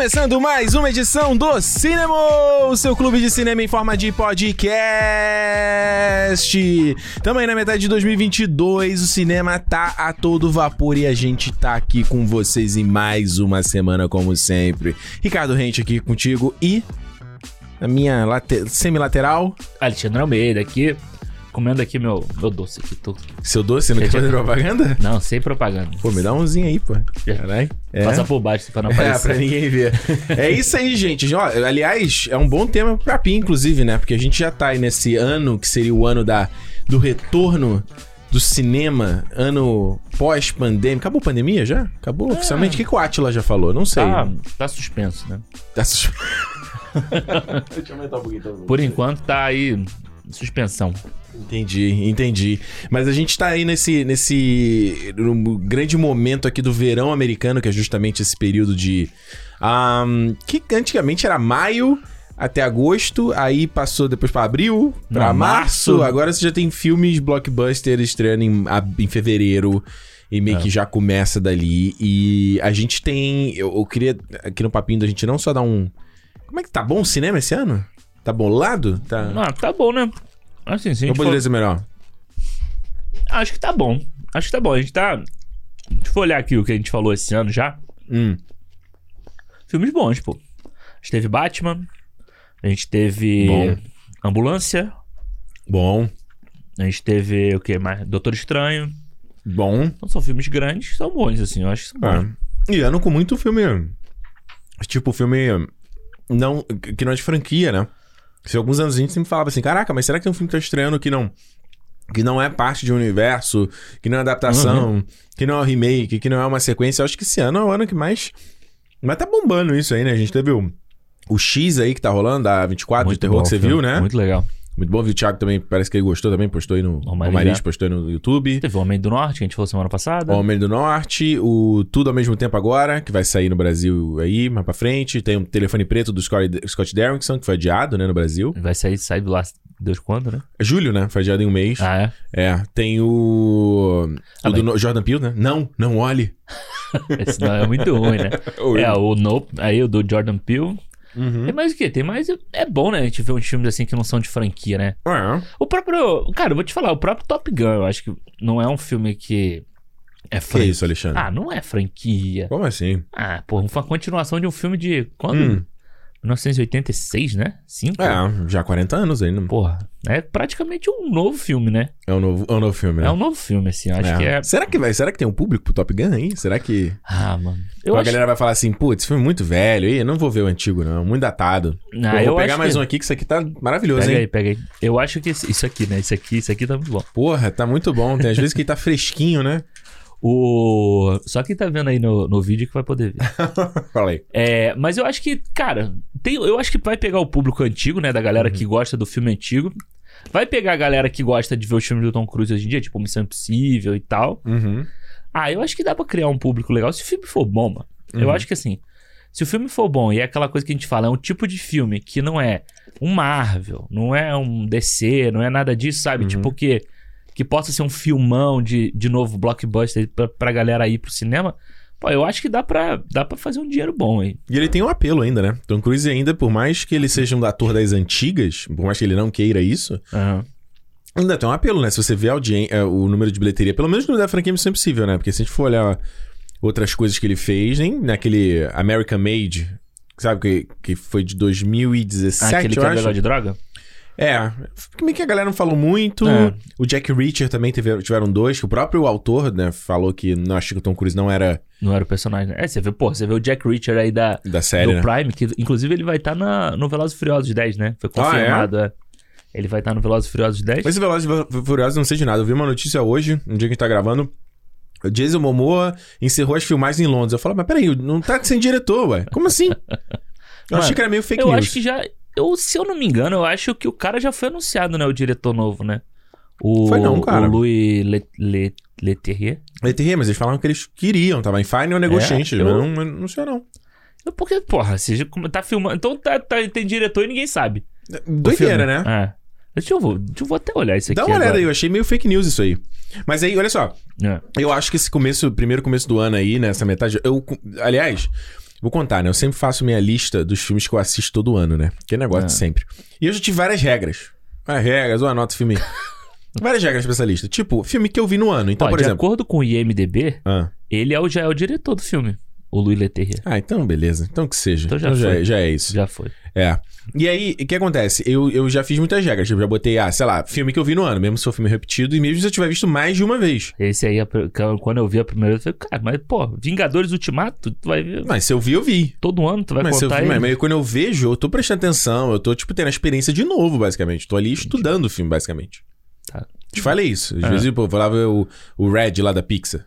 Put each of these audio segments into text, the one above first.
Começando mais uma edição do Cinema, o seu clube de cinema em forma de podcast. Também na metade de 2022, o cinema tá a todo vapor e a gente tá aqui com vocês em mais uma semana, como sempre. Ricardo Rente aqui contigo e na minha late- semi-lateral, Alexandre Almeida aqui, comendo aqui meu, meu doce aqui. Tô... seu doce, não quer fazer propaganda? Não, sem propaganda. Pô, me dá umzinho aí, pô. Caralho. É. Passa por baixo pra não É, aparecer. pra ninguém ver. É isso aí, gente. Ó, aliás, é um bom tema pra Pi, inclusive, né? Porque a gente já tá aí nesse ano, que seria o ano da, do retorno do cinema, ano pós-pandemia. Acabou a pandemia já? Acabou oficialmente? O que, que o Atila já falou? Não sei. Tá, tá suspenso, né? Tá sus- Deixa eu aumentar um pouquinho. então. Por enquanto tá aí suspensão. Entendi, entendi. Mas a gente tá aí nesse, nesse grande momento aqui do verão americano, que é justamente esse período de. ahn, que antigamente era maio até agosto, aí passou depois pra abril, pra Não, março. março. Agora você já tem filmes blockbuster estreando em, em fevereiro. E meio É. que já começa dali. E a gente tem. Eu, eu queria, aqui no papinho, da gente não só dar um. Como é que tá bom o cinema esse ano? Tá bolado? Tá. Ah, tá bom, né? Assim, se a gente poderia for... ser melhor. Acho que tá bom. Acho que tá bom. A gente tá... Se a gente for olhar aqui o que a gente falou esse ano já, Hum. filmes bons, pô. A gente teve Batman, a gente teve Bom. Ambulância, Bom. a gente teve o que mais? Doutor Estranho. Bom. Então são filmes grandes, são bons, assim. Eu acho que são bons. É. E ano com muito filme. Tipo, filme. Não, que não é de franquia, né? Se alguns anos a gente sempre falava assim: caraca, mas será que tem um filme que tá estreando que não. Que não é parte de um universo, que não é adaptação, que não é um remake, que não é uma sequência. Eu acho que esse ano é o ano que mais. Mas tá bombando isso aí, né? A gente teve o, o X aí que tá rolando, da 24 de Muito terror bom que você viu, né? Muito, Muito bom, viu? O Thiago também, parece que ele gostou também, postou aí no. O Romariz, Mariz é. postou aí no YouTube. Teve o Homem do Norte, que a gente falou semana passada. O Homem do Norte, o Tudo ao mesmo tempo agora, que vai sair no Brasil aí, mais pra frente. Tem o Telefone Preto do Scott Scott Derrickson, que foi adiado, né, no Brasil. Vai sair, sai do lá, Deus quando, né? É julho, né? Foi adiado em um mês. Ah, é? É. Tem o. Ah, o do. No- Jordan Peele, né? Não, não olhe. Esse não é muito ruim, né? é, o Nope, aí o do Jordan Peele. Uhum. Tem mais o quê? Tem mais... É bom, né? A gente ver uns filmes assim que não são de franquia, né? É. O próprio... Cara, eu vou te falar, o próprio Top Gun, eu acho que não é um filme que... É Que franquia. isso, Alexandre? Ah, não é franquia. Como assim? Ah, pô, uma continuação de um filme de... Quando? Hum. 1986, né? 5? É, já há 40 anos ainda. Porra, é praticamente um novo filme, né? É um novo, é um novo filme, né? É um novo filme, assim, acho É. que é... Será que vai? Será que tem um público pro Top Gun aí? Será que. Ah, mano. Eu a acho... galera vai falar assim, putz, esse filme é muito velho, aí não vou ver o antigo, não. Muito datado. Ah, eu eu vou pegar mais que- um aqui, que isso aqui tá maravilhoso, Pega hein? aí, pega aí. Eu acho que isso aqui, né? Isso aqui, isso aqui tá muito bom. Porra, tá muito bom. Tem às vezes que tá fresquinho, né? O... Só quem tá vendo aí no, no vídeo que vai poder ver. Fala aí. É, mas eu acho que, cara, tem, eu acho que vai pegar o público antigo, né? Da galera que gosta do filme antigo. Vai pegar a galera que gosta de ver os filmes do Tom Cruise hoje em dia, tipo Missão Impossível e tal. Uhum. Ah, eu acho que dá pra criar um público legal se o filme for bom, mano. Eu Uhum. acho que assim, se o filme for bom e é aquela coisa que a gente fala, é um tipo de filme que não é um Marvel, não é um DC, não é nada disso, sabe? Uhum. Tipo que que possa ser um filmão de, de novo blockbuster pra, pra galera ir pro cinema. Pô, eu acho que dá pra, dá pra fazer um dinheiro bom aí. E ele tem um apelo ainda, né? Tom Cruise ainda, por mais que ele seja um ator das antigas, por mais que ele não queira isso, Aham. ainda tem um apelo, né? Se você vê eh, o número de bilheteria, pelo menos no da franquia Missão Impossível, né? Porque se a gente for olhar outras coisas que ele fez, nem naquele American Made, sabe? Que, que foi de 2017, Ah, aquele que é legal de droga? É, meio que a galera não falou muito. É. O Jack Reacher também teve, tiveram dois, que o próprio autor, né, falou que não achou que o Tom Cruise não era Não era o personagem. né? É, você vê, pô, você vê o Jack Reacher aí da, da série, do né? Prime, que inclusive ele vai estar na no Velozes Furiosos 10, né? Foi Ah, é? confirmado, é? Ele vai estar no Velozes e Furiosos 10. Mas esse Velozes e Furiosos não sei de nada. Eu vi uma notícia hoje, no dia que a gente tá gravando. O Jason Momoa encerrou as filmagens em Londres. Eu falo, mas peraí, não tá sem diretor, ué. Como assim? Eu Mano, achei que era meio fake eu news. acho que já. Eu, se eu não me engano, eu acho que o cara já foi anunciado, né? O diretor novo, né? O, Foi não, cara. O Louis Le, Le, Leterrier. Leterrier, mas eles falaram que eles queriam, tava em Final Negotiation, É, eu- não, mas não sei não. Porque, porra, você como tá filmando. Então tá, tá- tem diretor e ninguém sabe. Doideira, né? É. Deixa eu, vou, deixa eu vou até olhar isso aqui. Dá uma olhada aí, eu achei meio fake news isso aí. Mas aí, olha só, É. eu acho que esse começo, primeiro começo do ano aí, nessa metade. Eu, aliás, Vou contar, né? Eu sempre faço minha lista dos filmes que eu assisto todo ano, né? Que é negócio de É. sempre. E eu já tive várias regras. Várias regras, eu anoto filme. várias regras pra essa lista. Tipo, filme que eu vi no ano. Então, Ó, por de exemplo. acordo com o IMDB, Ah. ele é o, já é o diretor do filme. O Louis Leterrier. Ah, então beleza. Então que seja. Então já Então já, foi. já é isso. Já foi. É. E aí, o que acontece? Eu, eu já fiz muitas regras. Tipo, já botei, ah, sei lá, filme que eu vi no ano, mesmo se for filme repetido, e mesmo se eu tiver visto mais de uma vez. Esse aí, quando eu vi a primeira vez, eu falei, cara, mas, pô, Vingadores Ultimato, tu vai ver Mas se eu vi, eu vi. todo ano, tu vai mas, se eu contar vi, mas, mas quando eu vejo, eu tô prestando atenção, eu tô, tipo, tendo a experiência de novo, basicamente. Tô ali estudando o filme, basicamente. Tá. Te falei isso. Às É. vezes, pô, eu ver o, o Red lá da Pixar.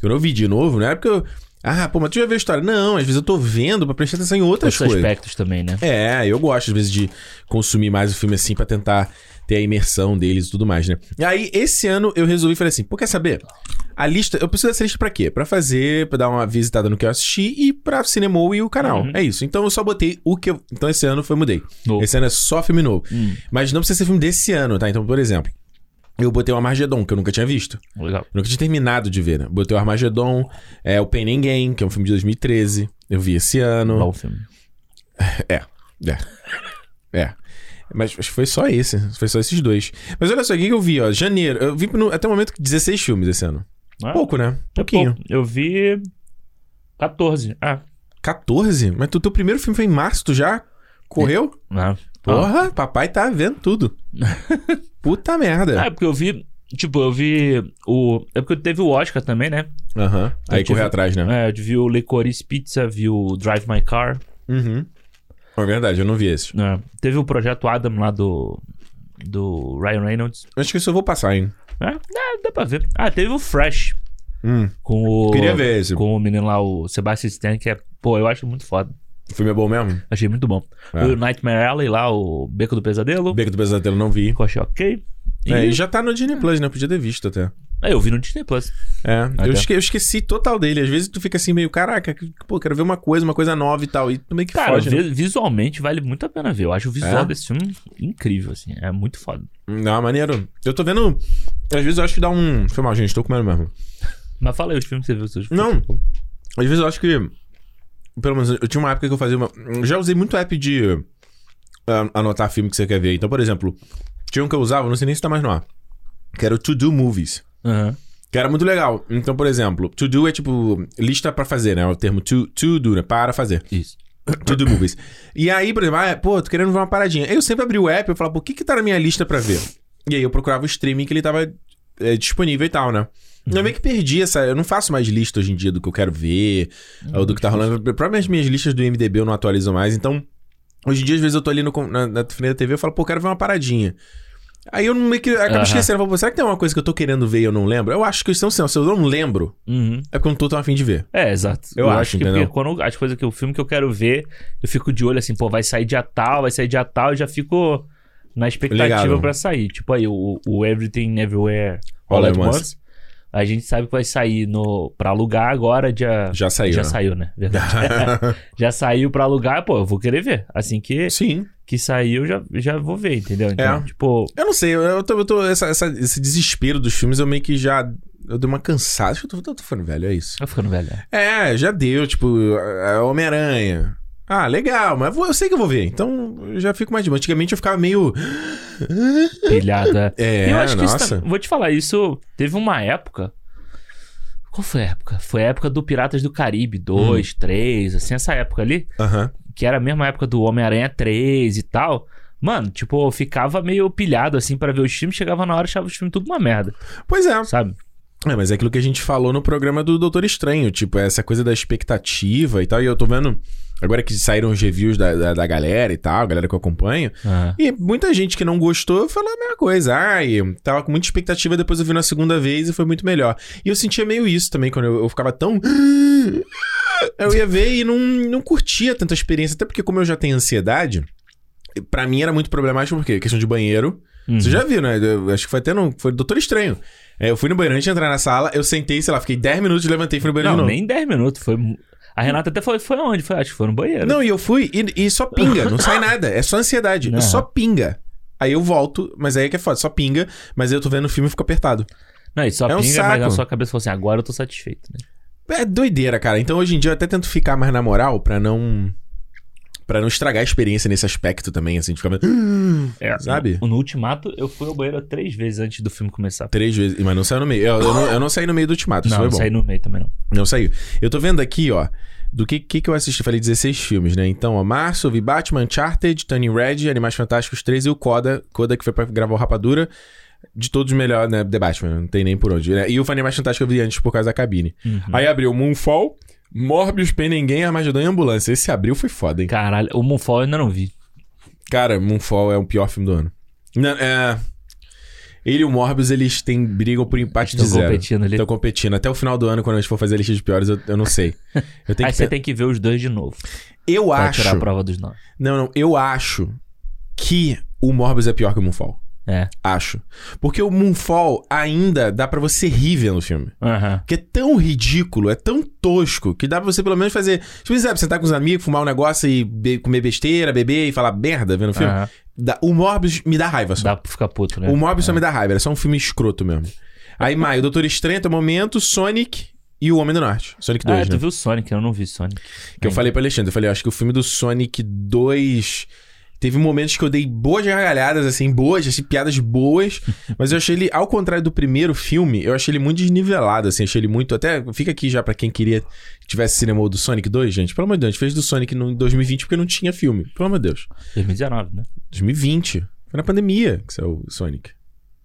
Quando eu vi de novo, não é porque eu. Ah, pô, mas tu já viu a história? Não, às vezes eu tô vendo pra prestar atenção em outras Outros coisas. aspectos também, né? É, eu gosto às vezes de consumir mais o filme assim pra tentar ter a imersão deles e tudo mais, né? E aí, esse ano eu resolvi falei assim, pô, quer saber? A lista, eu preciso dessa lista pra quê? Pra fazer, pra dar uma visitada no que eu assisti e pra cinema e o canal. Uhum. É isso. Então eu só botei o que eu. Então esse ano foi mudei. Novo. Esse ano é só filme novo. Hum, Mas não precisa ser filme desse ano, tá? Então, por exemplo, eu botei o Armagedon, que eu nunca tinha visto. legal. Eu nunca tinha terminado de ver, né? Botei o Armagedon, é, o Pain and Gain, que é um filme de 2013. Eu vi esse ano. Bom filme. É, é. É. Mas acho que foi só esse. Foi só esses dois. Mas olha só, o que eu vi, ó? Janeiro. Eu vi no- até o momento 16 filmes esse ano. Ah, Pouco, né? é Pouquinho. pouco. Eu vi 14. Ah, 14? Mas tu, teu primeiro filme foi em março, tu já correu? ah. Porra, papai tá vendo tudo. Puta Ah, merda. é porque eu vi. Tipo, eu vi o. É porque teve o Oscar também, né? Aham. Aí Eu tive- correu atrás, né? É, eu vi o Licorice Pizza, vi o Drive My Car. Uhum. É verdade, eu não vi esse. né? Teve o Projeto Adam lá do. Do Ryan Reynolds. Acho que isso eu vou passar, hein? É, é, dá pra ver. Ah, teve o Fresh. Hum. Com o. Queria ver esse. Com o menino lá, o Sebastian Stan, que é. Pô, eu acho muito foda. O filme é bom mesmo? Achei muito bom. É. O Nightmare Alley lá, o Beco do Pesadelo. Beco do Pesadelo não vi. Eu achei ok. E É, e já tá no Disney Plus, né? Podia ter visto até. É, eu vi no Disney Plus. É, eu, esque- eu esqueci total dele. Às vezes tu fica assim meio, caraca, pô, quero ver uma coisa, uma coisa nova e tal. E tu meio que Cara, foge, né? vi- visualmente vale muito a pena ver. Eu acho o visual É? desse filme incrível, assim. É muito foda. Não, maneiro. Eu tô vendo. Às vezes eu acho que dá um. Foi mal, gente, tô comendo mesmo. Mas fala aí os filmes que você viu. seus Não. Às vezes eu acho que. Pelo menos, eu tinha uma época que eu fazia uma. eu Já usei muito app de ah, anotar filme que você quer ver. Então, por exemplo, tinha um que eu usava, não sei nem se tá mais no ar. Que era o To Do Movies. Aham. Que era muito legal. Então, por exemplo, to do é tipo lista pra fazer, né? O termo to, to do, né? Para fazer. Isso. To do movies. E aí, por exemplo, ah, pô, tô querendo ver uma paradinha. Eu sempre abri o app e falava, pô, o que que tá na minha lista pra ver? E aí eu procurava o streaming que ele tava é, disponível e tal, né? Eu meio que perdi essa. Eu não faço mais lista hoje em dia do que eu quero ver, ou do que tá rolando. Provavelmente minhas listas do MDB eu não atualizo mais. Então, hoje em dia, às vezes eu tô ali no, na, na frente da TV e falo, pô, eu quero ver uma paradinha. Aí eu meio que acabo Aham. esquecendo. Eu falo, será que tem uma coisa que eu tô querendo ver e eu não lembro? Eu acho que isso assim, ó, se eu não lembro, Uhum. é porque eu não tô tão afim de ver. É, exato. Eu acho, que entendeu? porque quando as coisas que o filme que eu quero ver, eu fico de olho assim, pô, vai sair dia tal, vai sair dia tal, e já fico na expectativa pra sair. Tipo aí, o, o Everything Everywhere All, at Once. A gente sabe que vai sair no, pra alugar agora, dia. Já saiu. já né? saiu, né? Verdade. já saiu pra alugar, pô, eu vou querer ver. Assim que, Sim. que sair, eu já, já vou ver, entendeu? Então, É. tipo. Eu não sei, eu, eu tô, eu tô- essa- essa- esse desespero dos filmes, eu meio que já. Eu dei uma cansada. Acho que eu tô, eu tô ficando velho, é isso. Tá ficando velho. né? É, já deu, tipo, é, Homem-Aranha. Ah, legal, mas eu sei que eu vou ver. Então eu já fico mais de boa. Antigamente eu ficava meio. Pilhada. É, eu acho que isso tam- Vou te falar, isso teve uma época. Qual foi a época? Foi a época do Piratas do Caribe 2, 3, assim, essa época ali, Aham. que era a mesma época do Homem-Aranha 3 e tal. Mano, tipo, eu ficava meio pilhado assim pra ver os filmes, chegava na hora e achava os filmes tudo uma merda, Pois é. sabe? É, mas é aquilo que a gente falou no programa do Doutor Estranho, tipo, essa coisa da expectativa e tal. E eu tô vendo, agora que saíram os reviews da, da, da galera e tal, a galera que eu acompanho, e muita gente que não gostou falou a mesma coisa. Ai, tava com muita expectativa, depois eu vi na segunda vez e foi muito melhor. E eu sentia meio isso também, quando eu, eu ficava tão. Eu ia ver e não, não curtia tanta experiência, até porque, como eu já tenho ansiedade, pra mim era muito problemático, porque questão de banheiro. Uhum. Você já viu, né? Eu acho que foi até no. Foi Doutor Estranho. É, eu fui no banheiro antes de entrar na sala, eu sentei, sei lá, fiquei 10 minutos, levantei e fui no banheiro Não, de novo. nem 10 minutos. Foi... A Renata até falou, foi onde? Foi, acho que foi no banheiro. Não, e eu fui e, e só pinga, não sai nada. É só ansiedade. Aham. Só pinga. Aí eu volto, mas aí é que é foda, só pinga, mas aí eu tô vendo o filme e fico apertado. Não, e só É um pinga, mas na saco. sua cabeça falou assim, agora eu tô satisfeito, né? É doideira, cara. Então hoje em dia eu até tento ficar mais na moral pra não. Pra não estragar a experiência nesse aspecto também, assim, de ficar. É, Sabe? No, no Ultimato, eu fui ao banheiro três vezes antes do filme começar. Três vezes. Mas não saiu no meio. Eu, eu não, eu não saí no meio do ultimato, isso Não, foi não bom. saí no meio também não. Não saiu. Eu tô vendo aqui, ó. Do que, que, que eu assisti? Falei 16 filmes, né? Então, ó, março, eu vi Batman, Uncharted, Turning Red, Animais Fantásticos 3 e o Coda. Coda que foi pra gravar o Rapadura. De todos melhor, né? The Batman, não tem nem por onde. né? E o Animais Fantásticos eu vi antes por causa da cabine. Aí abriu Moonfall, Morbius, Penenguem, Armagedon e Ambulância. Esse abril foi foda, hein? Caralho, o Moonfall eu ainda não vi. Cara, Moonfall é o pior filme do ano. Não, é... Ele e o Morbius, eles têm brigam por empate de Estão zero. competindo ali. Estão competindo. Até o final do ano, quando a gente for fazer a lista de piores, eu, eu não sei. Eu tenho Aí que você pe- tem que ver os dois de novo. Eu Pra acho. tirar a prova dos nove. Não, não. Eu acho que o Morbius é pior que o Moonfall. É. Acho. Porque o Moonfall ainda dá pra você rir vendo o filme. Aham. Porque é tão ridículo, é tão tosco, que dá pra você pelo menos fazer. Tipo, sabe, sentar com os amigos, fumar um negócio e be- comer besteira, beber e falar merda vendo o filme. Aham. Dá- o Morbius me dá raiva só. Dá pra ficar puto, né? O Morbius só me dá raiva, era só um filme escroto mesmo. Aí, maio, Doutor Estranho, até o momento, Sonic e o Homem do Norte. Sonic 2, Ah, né? tu viu Sonic? Eu não vi Sonic. Que eu falei pro Alexandre, eu falei, eu acho que o filme do Sonic 2 teve momentos que eu dei boas gargalhadas, assim, boas, assim, piadas boas, mas eu achei ele, ao contrário do primeiro filme, eu achei ele muito desnivelado, assim, achei ele muito, até, fica aqui já pra quem queria que tivesse cinema do Sonic 2, gente, pelo amor de Deus, a gente fez do Sonic no, em 2020 porque não tinha filme, pelo amor de Deus. 2019, né? 2020, foi na pandemia que saiu o Sonic.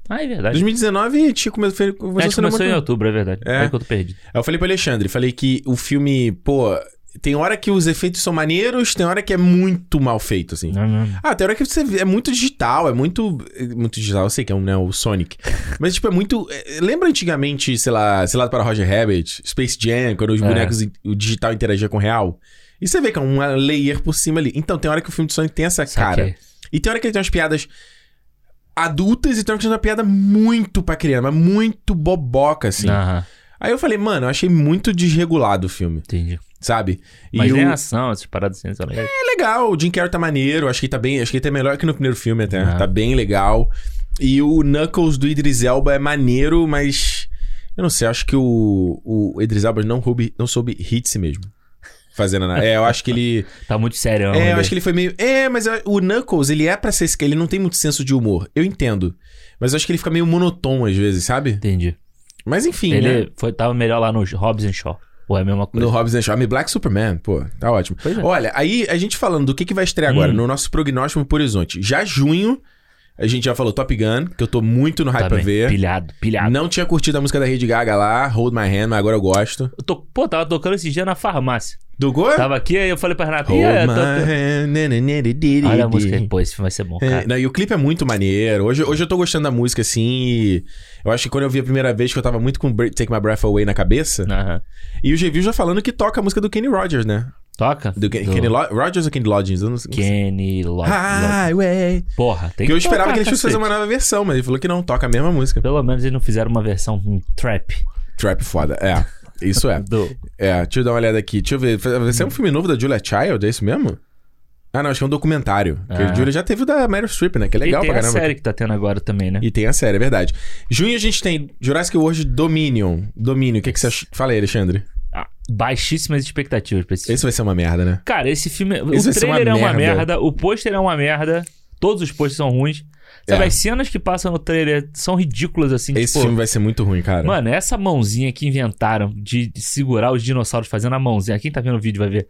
Ah, é verdade. 2019 tinha come- foi- É, começou a começou cinema em outubro, é verdade. É. É, que eu tô perdido. Aí eu falei pro Alexandre, falei que o filme, pô, tem hora que os efeitos são maneiros, tem hora que é muito mal feito, assim. Não, não. Ah, tem hora que você vê, é muito digital, é muito. é Muito digital, eu sei que é um, né, o Sonic. Mas, tipo, é muito. é, lembra antigamente, sei lá, sei lá para Roger Rabbit, Space Jam, quando os É. bonecos, o digital interagia com o real? E você vê que é uma layer por cima ali. Então, tem hora que o filme do Sonic tem essa cara. E tem hora que ele tem umas piadas adultas e tem hora que tem uma piada muito pra criança, mas muito boboca, assim. Aham, Aí eu falei, mano, eu achei muito desregulado o filme, entendi. Sabe? E Mas o... nem ação, essas paradas assim, são legais. É legal, o Jim Carrey tá maneiro, acho que tá bem, acho que ele tá melhor que no primeiro filme até, Ah. tá bem legal. E o Knuckles do Idris Elba é maneiro, mas eu não sei, acho que o, o Idris Elba não, roube, não soube hit si mesmo. Fazendo nada. É, eu acho que ele. Tá muito sério. é, eu acho que ele foi meio. É, mas o Knuckles, ele é pra ser esse. Ele não tem muito senso de humor. Eu entendo. Mas eu acho que ele fica meio monotônico às vezes, sabe? Entendi. Mas enfim, né? Ele foi, tava melhor lá no Hobbs and Shaw. Ou é a mesma coisa? No Hobbs and Shaw. I'm Black Superman, pô, tá ótimo. É. Olha, aí a gente falando do que, que vai estrear agora, Hum. no nosso prognóstico por horizonte. Já junho, a gente já falou Top Gun, que eu tô muito no hype Tá pra ver. Pilhado, pilhado. Não tinha curtido a música da Lady Gaga lá, Hold My Hand, mas agora eu gosto. Eu tô, pô, tava tocando esse dia na farmácia. Do Go? Tava aqui, aí eu falei pra Renata, "Ih, é, my tô- tô-" hand, na, na, na, di, di, Olha a música, pô, esse filme vai ser bom, É, cara. não, e o clipe é muito maneiro. Hoje, hoje eu tô gostando da música, assim, e eu acho que quando eu vi a primeira vez que eu tava muito com Take My Breath Away na cabeça, e o G-View já falando que toca a música do Kenny Rogers, né? Toca? Do, Ken- Kenny Lo- Rogers ou Kenny Loggins? Eu não sei. Kenny Lo- Lo- Highway. Porra, tem Que eu esperava que eles fossem fazer uma nova versão, mas ele falou que não, toca a mesma música. Pelo menos eles não fizeram uma versão um trap. Trap foda, é. Isso é. Do... É, deixa eu dar uma olhada aqui. Deixa eu ver. Vai ser um filme novo da Julia Child, é isso mesmo? Ah, não, acho que é um documentário. Porque Ah. a Julia já teve o da Meryl Streep, né? Que é legal e tem pra a caramba. série que tá tendo agora também, né? E tem a série, é verdade. Junho a gente tem Jurassic World Dominion. Domínio, o que, que você acha? Fala aí, Alexandre. Ah, baixíssimas expectativas pra esse filme. Esse vai ser uma merda, né? Cara, esse filme. Esse o vai ser uma trailer é uma merda. merda, o pôster é uma merda, todos os posters são ruins. Sabe, É. as cenas que passam no trailer são ridículas, assim. Esse tipo, filme vai ser muito ruim, cara. Mano, essa mãozinha que inventaram de de segurar os dinossauros fazendo a mãozinha. Quem tá vendo o vídeo vai ver.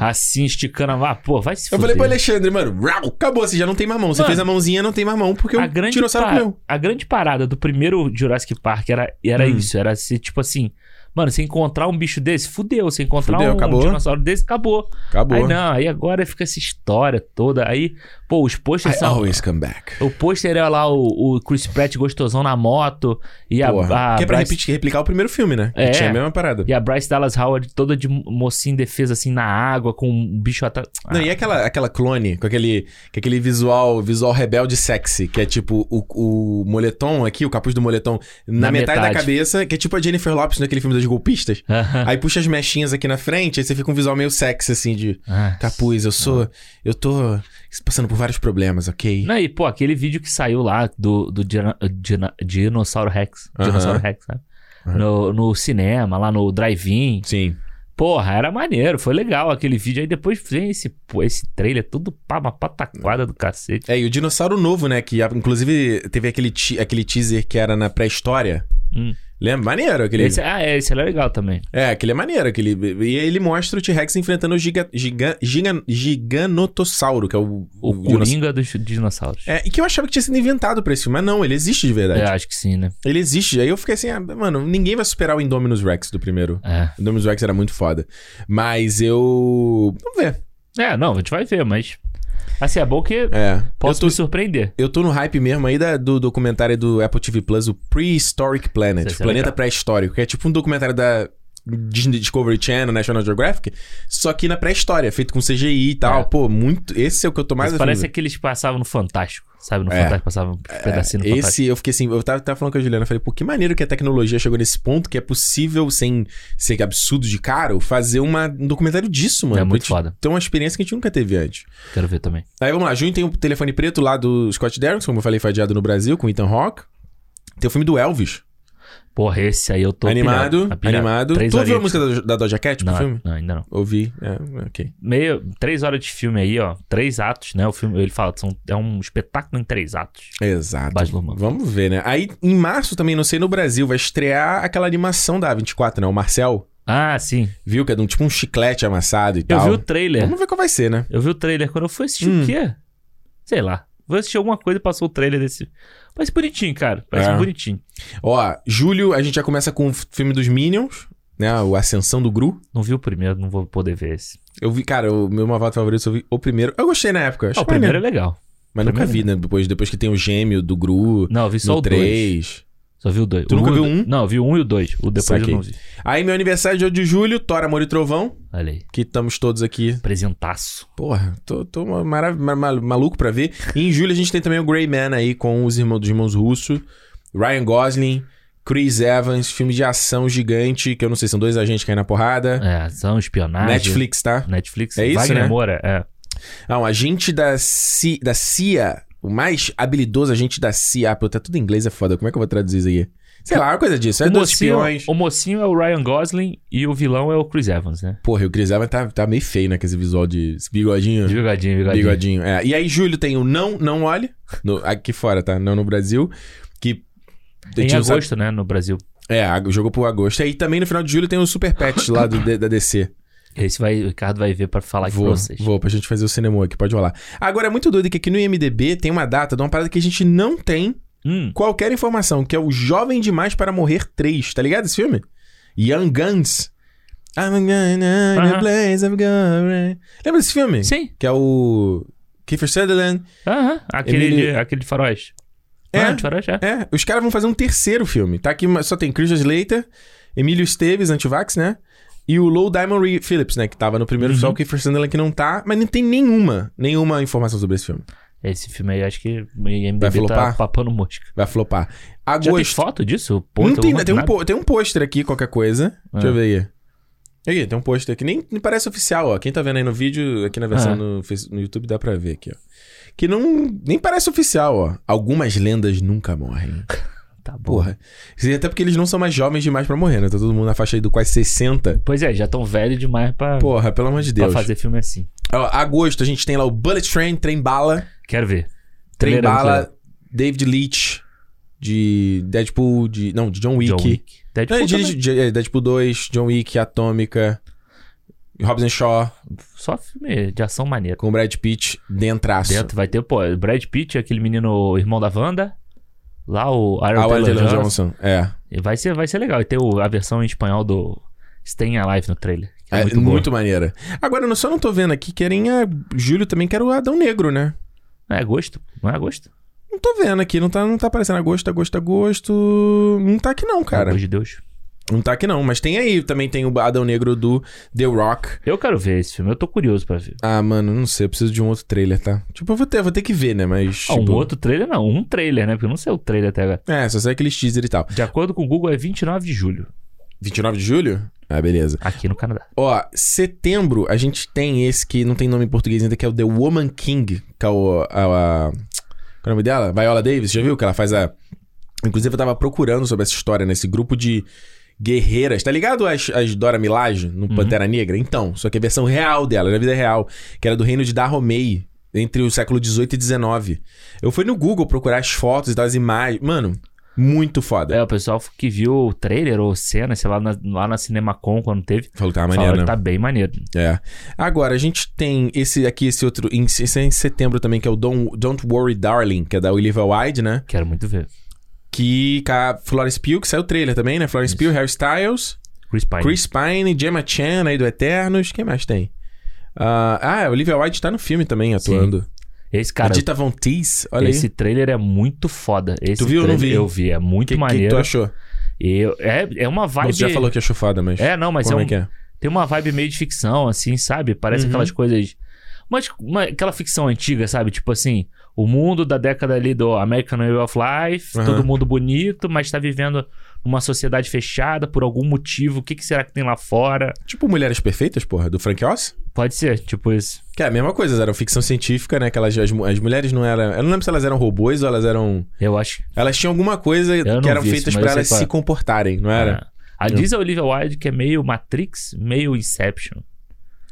Assim, esticando a. Ah, pô, vai se Eu fuder. falei pro Alexandre, mano, rau, acabou, você já não tem mais mão. Você Mano, fez a mãozinha, não tem mais mão, porque a o grande, dinossauro pa- comeu. a grande parada do primeiro Jurassic Park era, era Hum. isso. Era ser tipo assim. Mano, você encontrar um bicho desse, fudeu. Você encontrar Fudeu, um, acabou. dinossauro desse, acabou. Acabou. Aí não, aí agora fica essa história toda. Aí, pô, os posters I são. always come back. O pôster é lá o, o Chris Pratt gostosão na moto. E a, Porra. a que é pra Bryce, repetir- replicar o primeiro filme, né? Que É. Tinha a mesma parada. e a Bryce Dallas Howard toda de mocinha em defesa, assim, na água, com um bicho atrás. Não, e aquela, aquela clone com aquele, com aquele visual, visual rebelde sexy, que é tipo o, o moletom aqui, o capuz do moletom, na, Na metade, da metade. cabeça, que é tipo a Jennifer Lopes naquele filme das golpistas. Aí puxa as mechinhas aqui na frente, aí você fica um visual meio sexy, assim, de Ah. capuz, eu sou. Eu tô passando por vários problemas, ok? Não, e, pô, aquele vídeo que saiu lá do, do Dina- Dina- Dinossauro Rex. Dinossauro Rex, sabe? no, no cinema, lá no drive-in. Sim. Porra, era maneiro, foi legal aquele vídeo. Aí depois vem esse, pô, esse trailer, tudo pá, uma pataquada do cacete. É, e o dinossauro novo, né? Que inclusive teve aquele, te- aquele teaser que era na pré-história. Hum. Lembra? Maneiro aquele. Esse, ah, é, esse era legal também. É, aquele é maneiro. Aquele... E ele mostra o T-Rex enfrentando o giga... Giga... Giga... Giganotossauro, que é o. O dinossauro. Coringa dos dinossauros. É, e que eu achava que tinha sido inventado pra esse filme, mas não, ele existe de verdade. É, acho que sim, né? Ele existe. Aí eu fiquei assim, ah, mano, ninguém vai superar o Indominus Rex do primeiro. É. O Indominus Rex era muito foda. Mas eu. Vamos ver. É, não, a gente vai ver, mas. Assim, é bom que É. posso tô, me surpreender. eu tô no hype mesmo aí da- do documentário do Apple TV Plus, o Prehistoric Planet. Planeta. Pré-Histórico. Que é tipo um documentário da Disney Discovery Channel, National Geographic. Só que na pré-história, feito com CGI e tal. É. Pô, muito. Esse é o que eu tô mais Mas parece aqueles que passavam no Fantástico, sabe? No É. Fantástico passavam um pedacinho no Fantástico. Esse eu fiquei assim, eu tava, tava falando com a Juliana, eu falei, pô, que maneiro que a tecnologia chegou nesse ponto que é possível, sem ser absurdo de caro, fazer uma, um documentário disso, mano. É muito foda. Ter uma experiência que a gente nunca teve antes. Quero ver também. Aí vamos lá, junho tem o telefone preto lá do Scott Derrickson, como eu falei, foi adiado no Brasil, com Ethan Hawke. Tem o filme do Elvis. Porra, esse aí eu tô animado, pirado, tá pirado. animado. Três Tu ouviu a música da, da Doja Cat pro Não, filme? não, ainda não. Ouvi, é, ok. Meio, três horas de filme aí, ó. Três atos, né? O filme, ele fala, são, é um espetáculo em três atos. Exato. Vamos ver, né? Aí, em março também, não sei, no Brasil, vai estrear aquela animação da A24, né? O Marcel, Ah, sim. viu? Que é de um, tipo um chiclete amassado e Eu tal. vi o trailer. Vamos ver qual vai ser, né? Eu vi o trailer. Quando eu fui assistir Hum. o quê? Sei lá. Vou assistir alguma coisa e passou o trailer desse. Parece bonitinho, cara. Parece É. bonitinho. Ó, julho a gente já começa com o filme dos Minions, né? O Ascensão do Gru. Não vi o primeiro, não vou poder ver esse. Eu vi, cara, o meu Mavato favorito, eu vi o primeiro. Eu gostei na época, Ah, achei o primeiro é legal. Mas nunca vi, né? Depois, depois que tem o gêmeo do Gru, Não, eu vi só no o dois. 3. Só vi o dois. Tu O nunca o viu um? Não, vi o um e o dois. O depois Saquei. eu não vi. Aí meu aniversário de 8 de julho, Thor, Amor e Trovão, Olha aí. que estamos todos aqui. Presentaço. Porra, tô, tô marav- ma- ma- maluco pra ver. E em julho a gente tem também o Grey Man aí com os irmãos dos irmãos Russo, Ryan Gosling, Chris Evans, filme de ação gigante, que eu não sei, são dois agentes caindo na porrada. É, ação, espionagem. Netflix, tá? Netflix. É isso, Wagner né? Moura, é. Ah, um agente da, C, da CIA, o mais habilidoso agente da CIA. Pô, tá tudo em inglês, é foda. Como é que eu vou traduzir isso aí? Sei lá, uma coisa disso. É o, dois mocinho, espiões. o mocinho é o Ryan Gosling e o vilão é o Chris Evans, né? Porra, e o Chris Evans tá, tá meio feio, né? Com esse visual de esse bigodinho. De bigodinho, bigodinho. Bigodinho. É. E aí, julho tem o Não, Não Olhe. no- aqui fora, tá? Não no Brasil. Que. Em agosto, né? No Brasil. É, jogou pro agosto. E aí também no final de julho tem o Super Pet lá do, da DC. Esse vai, o Ricardo vai ver pra falar aqui Vou, pra vocês. vou, pra gente fazer o cinema aqui, pode rolar. Agora é muito doido que aqui no IMDB tem uma data de uma parada que a gente não tem Hum, qualquer informação, que é o Jovem Demais para Morrer 3, tá ligado esse filme? Young Guns. I'm gonna Aham. the place of God. Lembra desse filme? sim. Que é o Kiefer Sutherland. Aham. Aquele, Emílio- de, aquele de faróis. É. Ah, de faróis, é. É, os caras vão fazer um terceiro filme. Tá aqui, só tem Christian Slater, Emílio Esteves, antivax, né? E o Low Diamond Phillips, né? Que tava no primeiro, Uhum. só o Kiefer Sutherland que não tá. Mas não tem nenhuma, nenhuma informação sobre esse filme. Esse filme aí, acho que o IMDB Vai tá flopar? papando mosca. Vai flopar. Já tem Agosto. foto disso? Pô, não tem, tem, um, pô- tem um pôster aqui, qualquer coisa. Deixa Ah. eu ver aí. Aqui, tem um pôster aqui. Nem, nem parece oficial, ó. Quem tá vendo aí no vídeo, aqui na versão Ah. no, no YouTube, dá pra ver aqui, ó. Que não. Nem parece oficial, ó. Algumas lendas nunca morrem. Tá bom. Porra. Até porque eles não são mais jovens demais pra morrer, né? Tá todo mundo na faixa aí do quase 60. Pois é, já tão velho demais pra, Porra, pelo amor de pra Deus. fazer filme assim. Ó, agosto a gente tem lá o Bullet Train, Trem Bala. Quero ver. Trem é Bala. David Leitch, de Deadpool, de. Não, de John Wick. John Wick. Não, Deadpool de- de- é, Deadpool 2, John Wick, Atômica, Hobbs and Shaw, Só filme de ação maneiro. com Brad Pitt, dentraço. Dentro vai ter, pô, Brad Pitt, aquele menino irmão da Wanda. Lá o Aaron Ah, Taylor, Johnson. Johnson. É. E Vai ser, vai ser legal. E tem o- a versão em espanhol do Staying Alive no trailer. que É, muito, muito, maneira. Agora, eu só não tô vendo aqui, querem a Júlio também, quero o Adão Negro, né? É agosto? Não é agosto? Não tô vendo aqui, não tá, não tá aparecendo agosto, agosto, agosto. Não tá aqui não, cara. Agosto de Deus. Não tá aqui não, mas tem aí, também tem o Adão Negro do The Rock. Eu quero ver esse filme, eu tô curioso pra ver. Ah, mano, não sei, eu preciso de um outro trailer, tá? Tipo, eu vou ter, vou ter que ver, né? Mas. Ah, um tipo, outro trailer não, um trailer, né? Porque eu não sei o trailer até agora. É, só sei aqueles teaser e tal. De acordo com o Google, é 29 de julho, 29 de julho? Ah, beleza. aqui no Canadá. Ó, setembro a gente tem esse que não tem nome em português ainda, que é o The Woman King, que é o. A, a- qual é o nome dela? Viola Davis, já viu? Que ela faz a. Inclusive, eu tava procurando sobre essa história nesse grupo de guerreiras. Tá ligado as, as Dora Milaje no Pantera Negra? Então, só que a versão real dela, da vida real, que era do reino de Dahomey, entre o século XVIII e XIX. Eu fui no Google procurar as fotos e as imagens. Mano, muito foda. É, o pessoal que viu o trailer ou cena, sei lá, na, lá na Cinemacon quando teve, Falou que falou maneiro, que né? tá bem maneiro. É. Agora, a gente tem esse aqui, esse outro. Esse é em setembro também, que é o Don't, Don't Worry Darling, que é da Olivia Wilde, né? Quero muito ver. Que com a Florence Pugh, que saiu o trailer também, né? Florence Pugh, Harry Styles, Chris Pine. Chris Pine, Gemma Chan aí do Eternos. Quem mais tem? Ah, ah, Olivia Wilde tá no filme também, atuando. Esse a cara, Dita Von Teese, olha esse aí. trailer é muito foda. Esse Tu viu? Eu não vi. Eu vi, é muito O que, que maneiro. tu achou? Eu- é, é uma vibe. Você já falou que achou foda, mas... É, não, mas como é é um- que é? tem uma vibe meio de ficção, assim, sabe? Parece Uhum. aquelas coisas. Mas uma- aquela ficção antiga, sabe? Tipo assim, o mundo da década ali do American Way of Life, Aham. todo mundo bonito, mas tá vivendo numa sociedade fechada por algum motivo. O que, que será que tem lá fora? Tipo Mulheres Perfeitas, porra, do Frank Oz? Pode ser, tipo isso. Que é a mesma coisa, eram ficção científica, né? Que elas, as, as mulheres não eram... Eu não lembro se elas eram robôs ou elas eram... Eu acho. Elas tinham alguma coisa que eram feitas sei elas qual se é. comportarem, não era? É. A diz a Olivia Wilde que é meio Matrix, meio Inception.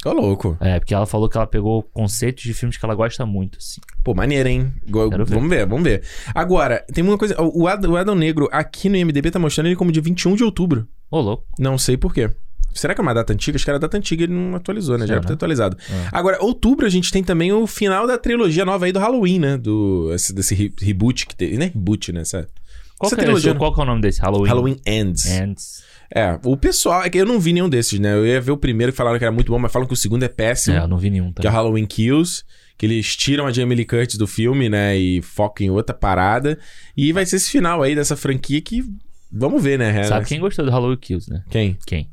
Ô, louco. É, porque ela falou que ela pegou conceitos de filmes que ela gosta muito, assim. Pô, maneiro, hein? Go- ver. Vamos ver, vamos ver. Agora, tem uma coisa... O Ad- o Adão Negro, aqui no IMDB, tá mostrando ele como de 21 de outubro. Ô, louco. Não sei por quê. Será que é uma data antiga? Acho que era data antiga ele não atualizou, né? Já Será? era pra ter atualizado. É. Agora, outubro a gente tem também o final da trilogia nova aí do Halloween, né? Do, esse- desse re- reboot que teve. Não é reboot, né? Essa, Qual, essa que é, trilogia, qual que é o nome desse? Halloween. Halloween Ends. Ends. É, o pessoal... É que eu não vi nenhum desses, né? Eu ia ver o primeiro que falaram que era muito bom, mas falam que o segundo é péssimo. É, eu não vi nenhum Que é o. Halloween Kills. Que eles tiram a Jamie Lee Curtis do filme, né? E focam em outra parada. E vai ser esse final aí dessa franquia que... Vamos ver, né? Sabe quem gostou do Halloween Kills, né? Quem? Quem?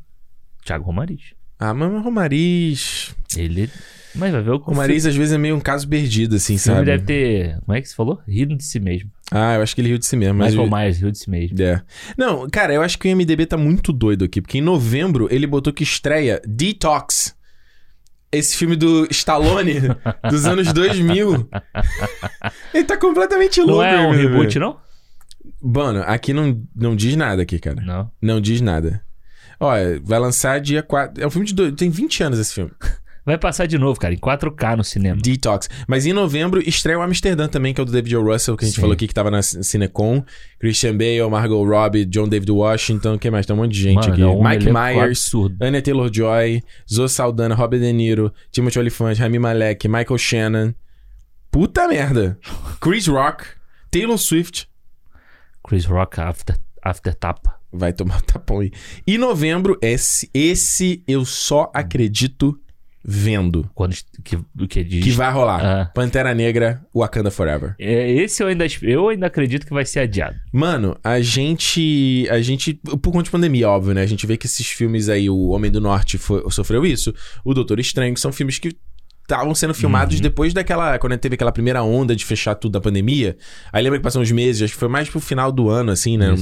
Thiago Romariz. Ah, mas Romariz... Ele. Mas vai ver o O Romariz às vezes é meio um caso perdido, assim, O sabe? deve ter. Como é que você falou? Rindo de si mesmo. Ah, eu acho que ele riu de si mesmo. Mas Michael Myers riu de si mesmo. É. Não, cara, eu acho que o MDB tá muito doido aqui, porque em novembro ele botou que estreia Detox. Esse filme do Stallone dos anos 2000. ele tá completamente louco. Não é um IMDb. reboot, não? Mano, aqui não, não diz nada aqui, cara. Não. Não diz nada. Olha, vai lançar dia 4. É um filme de. dois- Tem 20 anos esse filme. Vai passar de novo, cara, em 4K no cinema. Detox. Mas em novembro estreia o Amsterdã também, que é o do David O. Russell, que a gente Sim. falou aqui que tava na Cinecon. Christian Bale, Margot Robbie, John David Washington, quem mais? Tem um monte de gente Mano, aqui. é um Mike Myers, absurdo. Anya Taylor-Joy, Zoe Saldana, Robert De Niro, Timothy Olyphant, Rami Malek, Michael Shannon. Puta merda. Chris Rock, Taylor Swift. Chris Rock after, after tapa. Vai tomar tapão aí. E novembro, esse, esse eu só acredito vendo. Quando que, que diz. Que vai rolar. Ah. Pantera Negra, Wakanda Forever. É, esse eu ainda, eu ainda acredito que vai ser adiado. Mano, a gente. A gente. Por conta de pandemia, óbvio, né? A gente vê que esses filmes aí, O Homem do Norte foi- sofreu isso. O Doutor Estranho, que são filmes que estavam sendo filmados Uhum. depois daquela. Quando teve aquela primeira onda de fechar tudo da pandemia. Aí lembra que passaram uns meses, acho que foi mais pro final do ano, assim, né?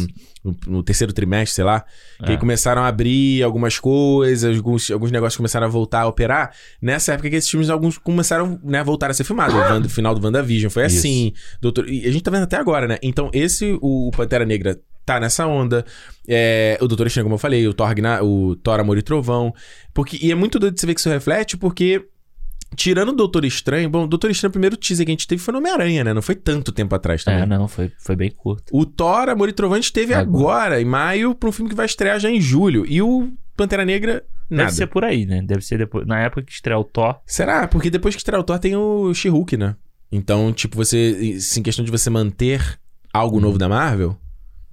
No, no terceiro trimestre, sei lá. Que aí É. começaram a abrir algumas coisas, alguns, alguns negócios começaram a voltar a operar. Nessa época que esses filmes, alguns começaram né, a voltar a ser filmados. O Wanda- final do WandaVision foi Isso. assim. Doutor, e a gente tá vendo até agora, né? Então, esse, o Pantera Negra tá nessa onda. É, o Doutor Estranho, como eu falei, o Thor, o Thor Amor e Trovão. Porque, e é muito doido de você ver que isso reflete, porque. Tirando o Doutor Estranho, bom, o Doutor Estranho, o primeiro teaser que a gente teve foi no Homem-Aranha, né? Não foi tanto tempo atrás também. É, não, foi, foi bem curto. O Thor, Amor e Trovão, a gente teve agora, Agora. em maio, pra um filme que vai estrear já em julho. E o Pantera Negra, nada. Deve ser por aí, né? Deve ser depois. Na época que estreia o Thor. Será? Porque depois que estrear o Thor tem o She-Hulk, né? Então, tipo, você... Em questão de você manter algo novo da Marvel...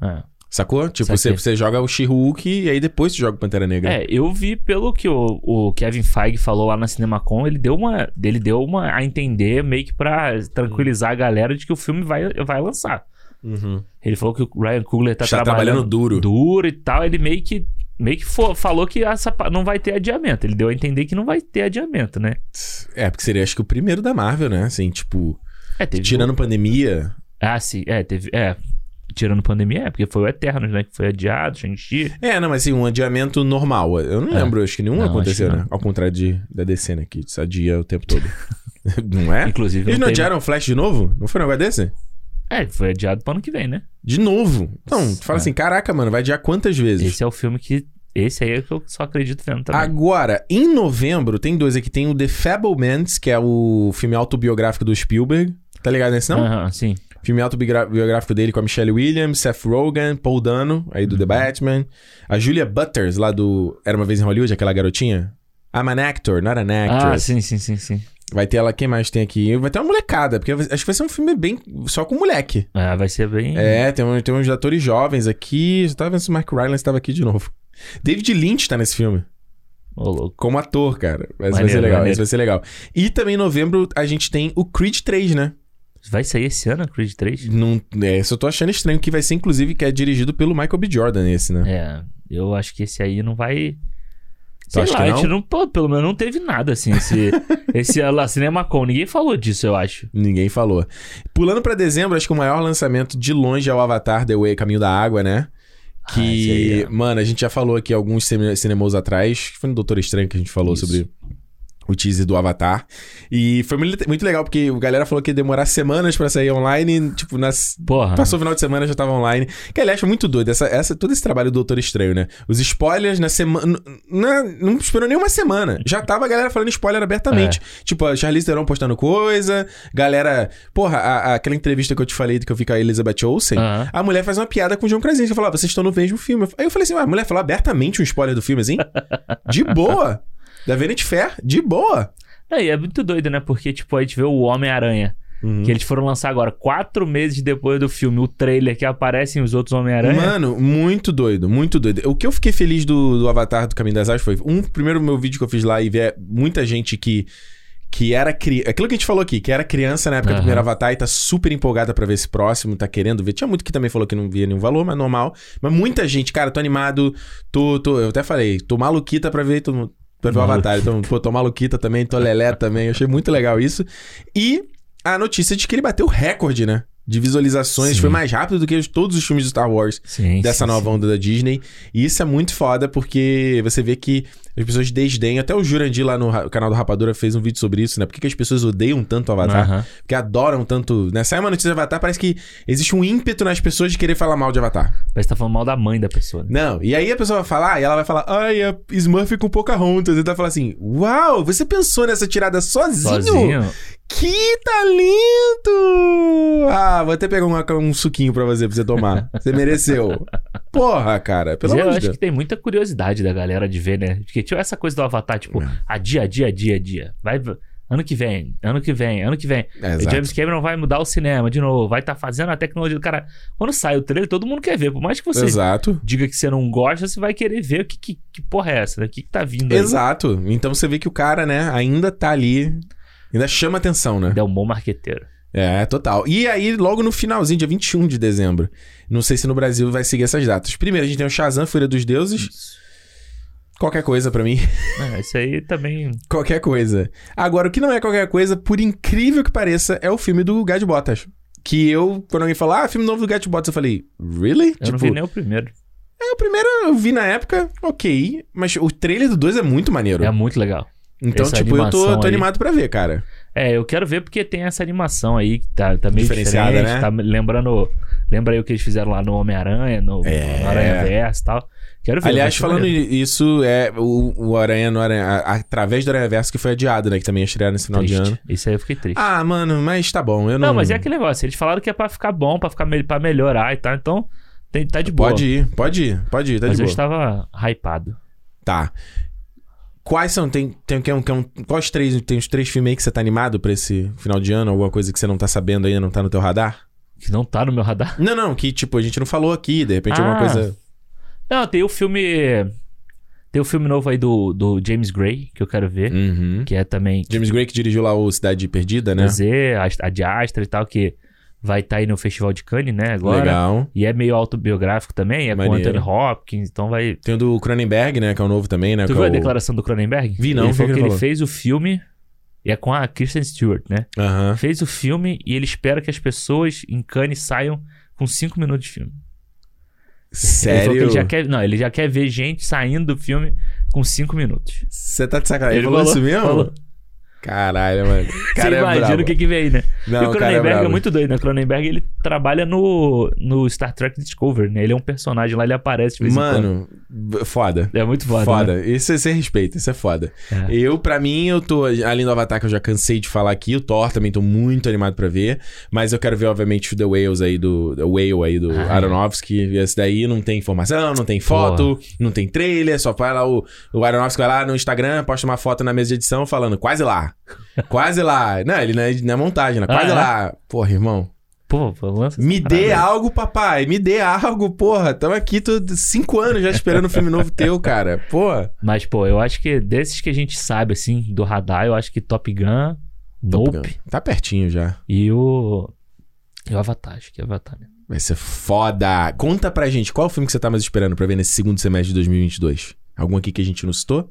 É. Sacou? Tipo, você, você joga o She-Hulk e aí depois você joga o Pantera Negra. É, eu vi pelo que o, o Kevin Feige falou lá na CinemaCon, ele deu uma, ele deu uma a entender meio que pra tranquilizar a galera de que o filme vai, vai lançar. Uhum. Ele falou que o Ryan Coogler tá Está trabalhando, trabalhando duro. duro e tal. Ele meio que meio que fo- falou que essa não vai ter adiamento. Ele deu a entender que não vai ter adiamento, né? É, porque seria acho que o primeiro da Marvel, né? Assim, tipo, É, teve tirando pandemia... Ah, sim, é, teve, é, tirando pandemia, é, porque foi o Eternos, né, que foi adiado, Shang-Chi. É, não, mas assim, um adiamento normal. Eu não É. lembro, acho que nenhum Não, aconteceu, que né? Ao contrário de, da DC, né? Que se adia o tempo todo. não é? Inclusive, Eles não adiaram o Flash de novo? Não foi um negócio desse? É, foi adiado pro ano que vem, né? De novo. Então, tu fala É. assim, caraca, mano, vai adiar quantas vezes? Esse é o filme que. Esse aí é que eu só acredito vendo também. Agora, em novembro, tem dois aqui. Tem o The Fablemans, que é o filme autobiográfico do Spielberg. Tá ligado nesse, não? Aham, sim. Filme autobiográfico dele com a Michelle Williams, Seth Rogen, Paul Dano, aí do The Batman. A Julia Butters, lá do Era Uma Vez em Hollywood, aquela garotinha. I'm an actor, not an Ah, actress. sim, sim, sim, sim. Vai ter ela, quem mais tem aqui? Vai ter uma molecada, porque acho que vai ser um filme bem... Só com moleque. Ah, vai ser bem. É, tem, um- tem uns atores jovens aqui. Eu tava vendo se o Mark Rylance estava aqui de novo. David Lynch tá nesse filme. Ô, louco. Como ator, cara. Mas vai Maneiro, ser legal, maneiro. esse vai ser legal. E também em novembro a gente tem o Creed 3, né? Vai sair esse ano, Creed 3? Não, é, isso eu tô achando estranho, que vai ser inclusive que é dirigido pelo Michael B. Jordan esse, né? É, eu acho que esse aí não vai. Sei acha lá, que a gente não? não, pô, pelo menos não teve nada assim. Esse, esse lá, CinemaCon, ninguém falou disso, eu acho. Ninguém falou. Pulando pra dezembro, acho que o maior lançamento de longe é o Avatar The Way, Caminho da Água, né? Ah, esse aí Que, é. mano, a gente já falou aqui alguns cine- cinemas atrás, que foi no Doutor Estranho que a gente falou Isso. sobre o teaser do Avatar. E foi muito legal, porque a galera falou que ia demorar semanas pra sair online, tipo, nas... Porra. Passou o final de semana, já tava online. Que, aliás, foi muito doido. Essa, essa, todo esse trabalho do Doutor Estranho, né? Os spoilers na semana... na- Não esperou nem uma semana. Já tava a galera falando spoiler abertamente. Tipo, a Charlize Theron postando coisa. Galera... Porra, a- a- aquela entrevista que eu te falei que eu vi com a Elizabeth Olsen. Aham. A mulher faz uma piada com o John Krasinski. Eu falo, ah, vocês estão no mesmo filme. Aí eu falei assim, a mulher falou abertamente um spoiler do filme, assim? De boa. Da Vanity Fair, de boa. Aí é muito doido, né? Porque, tipo, a gente vê o Homem-Aranha. Uhum. Que eles foram lançar agora, quatro meses depois do filme, o trailer que aparecem os outros Homem-Aranha. Mano, muito doido, muito doido. O que eu fiquei feliz do, do Avatar do Caminho das Águas foi, um, primeiro meu vídeo que eu fiz lá e ver muita gente que que era criança. Aquilo que a gente falou aqui, que era criança na época do Aham. primeiro Avatar e tá super empolgada pra ver esse próximo, tá querendo ver. Tinha muito que também falou que não via nenhum valor, mas normal. Mas muita gente, cara, tô animado, tô, tô eu até falei, tô maluquita pra ver, tô, ver o Avatar. Então, pô, tô maluquita também, tô lelé também. Eu achei muito legal isso. E a notícia de que ele bateu recorde, né? De visualizações. Sim. Foi mais rápido do que os- todos os filmes do Star Wars Sim, dessa sim, nova onda da Disney. E isso é muito foda porque você vê que as pessoas desdenham. Até o Jurandir lá no canal do Rapadura fez um vídeo sobre isso, né? Por que, que as pessoas odeiam tanto o Avatar? Aham. Porque adoram tanto. Né? Sai uma notícia do Avatar, parece que existe um ímpeto nas pessoas de querer falar mal de Avatar. Parece que tá falando mal da mãe da pessoa. né? Não, e aí a pessoa vai falar, e ela vai falar, ai, a Smurf com Pocahontas. E tu vai falar assim, uau, você pensou nessa tirada sozinho? Sozinho. Que talento! Ah, vou até pegar uma- um suquinho pra você, pra você tomar. Você mereceu. Porra, cara, pelo eu amor de acho Deus. que tem muita curiosidade da galera de ver, né? Porque tinha essa coisa do Avatar, tipo, É. a dia, a dia, a dia, a dia. Vai. Ano que vem, ano que vem, ano que vem. É, o. James Cameron vai mudar o cinema de novo, vai estar fazendo a tecnologia do cara. Quando sai o trailer, todo mundo quer ver. Por mais que você Exato. diga que você não gosta, você vai querer ver o que, que, que porra é essa, né? O que, que tá vindo aí. Exato. Então você vê que o cara, né, ainda tá ali. Ainda chama atenção, né? É um bom marqueteiro. É, total. E aí, logo no finalzinho, dia 21 de dezembro. Não sei se no Brasil vai seguir essas datas. Primeiro, a gente tem o Shazam, Fúria dos Deuses. Qualquer coisa pra mim. É, isso aí também. Qualquer coisa. Agora, o que não é qualquer coisa, por incrível que pareça, é o filme do de Bottas. Que eu, quando alguém fala, ah, filme novo do de Bottas, eu falei, really? Eu não vi nem o primeiro. é, o primeiro eu vi na época, ok. Mas o trailer do 2 é muito maneiro. É muito legal. Então, essa tipo, eu tô, tô animado pra ver, cara. É, eu quero ver porque tem essa animação aí que tá, tá meio Diferenciada, diferente. né? Tá lembrando. Lembra aí o que eles fizeram lá no Homem-Aranha, no, É. no Aranha Verso e tal. Quero ver. Aliás, falando maneiro. isso, é o, o Aranha no Aranha. a- através do Aranha Verso que foi adiado, né? Que também ia estrear nesse final de Triste. ano. Isso aí eu fiquei triste. Ah, mano, mas tá bom. Eu não. não, mas é aquele negócio. Eles falaram que é pra ficar bom, pra, ficar pra melhorar e tal. Então, tem, tá de boa. Pode ir, pode ir, pode ir, tá mas de eu boa. estava hypado. Tá. Quais são? Tem, tem, um, quer um, quais três? Tem os três filmes aí que você tá animado pra esse final de ano? Alguma coisa que você não tá sabendo ainda, não tá no teu radar? Que não tá no meu radar. Não, não, que tipo, a gente não falou aqui, de repente alguma Ah. coisa. Não, tem o filme. Tem o filme novo aí do, do James Gray, que eu quero ver. Uhum. Que é também. James Gray que dirigiu lá o Cidade Perdida, né? Z, a, a de Astra e tal, que vai estar aí no Festival de Cannes, né? Agora. Legal. E é meio autobiográfico também, é Maneiro. com Anthony Hopkins, então vai. Tem o do Cronenberg, né? Que é o novo também, né? Tu que viu é a o- declaração do Cronenberg? Vi, não, Ele falou que que ele ele falou? fez o filme. E é com a Kristen Stewart, né? Aham. Fez o filme e ele espera que as pessoas em Cannes saiam com 5 minutos de filme. Ele falou Sério? que ele já quer, não, ele já quer ver gente saindo do filme com 5 minutos. Você tá de sacanagem? Ele falou isso mesmo? falou. Caralho, mano. Você Cara é imagina brabo. o que que vem aí, né? Não, e o é Cronenberg é, brabo. muito doido, né? O Cronenberg, ele trabalha no, no Star Trek Discovery, né? Ele é um personagem lá, ele aparece de vez em quando. Mano, foda. É muito foda, Foda. né? Isso você respeita, isso é foda. É. Eu, pra mim, eu tô. Além do Avatar, que eu já cansei de falar aqui, o Thor também tô muito animado pra ver. Mas eu quero ver, obviamente, o The Whales aí do. The Whale aí do Ah, é. Aronofsky. Esse daí não tem informação, não tem foto, não tem trailer, só vai lá o, o Aronofsky vai lá no Instagram, posta uma foto na mesa de edição falando, quase lá. quase lá. Não, ele não é, não é montagem, né? Quase Ah, é? lá. Porra, irmão. Pô, lança Me dê algo, papai. Me dê algo, porra. Tamo aqui tô cinco anos já esperando um filme novo teu, cara. Porra. Mas, pô, eu acho que desses que a gente sabe, assim, do radar, eu acho que Top Gun, Top Nope Gun. Tá pertinho já. e o... E o Avatar, acho que é Avatar, né? Vai ser foda. Conta pra gente, qual o filme que você tá mais esperando pra ver nesse segundo semestre de 2022? Algum aqui que a gente não citou?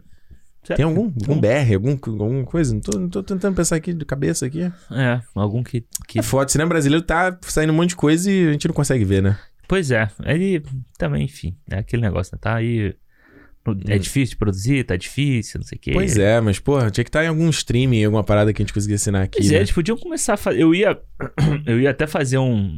Certo. Tem algum? Algum BR? Algum, alguma coisa? Não tô, não tô tentando pensar aqui de cabeça aqui. É, algum que... que... É foda. O cinema brasileiro tá saindo um monte de coisa e a gente não consegue ver, né? Pois é, ele também, enfim, é aquele negócio, né? Tá aí... É difícil de produzir, tá difícil, não sei o quê. Hum. Pois é, mas, porra, tinha que estar em algum streaming, alguma parada que a gente conseguia assinar aqui. Pois né? é, eles podiam começar a fazer. Eu ia. Eu ia até fazer um.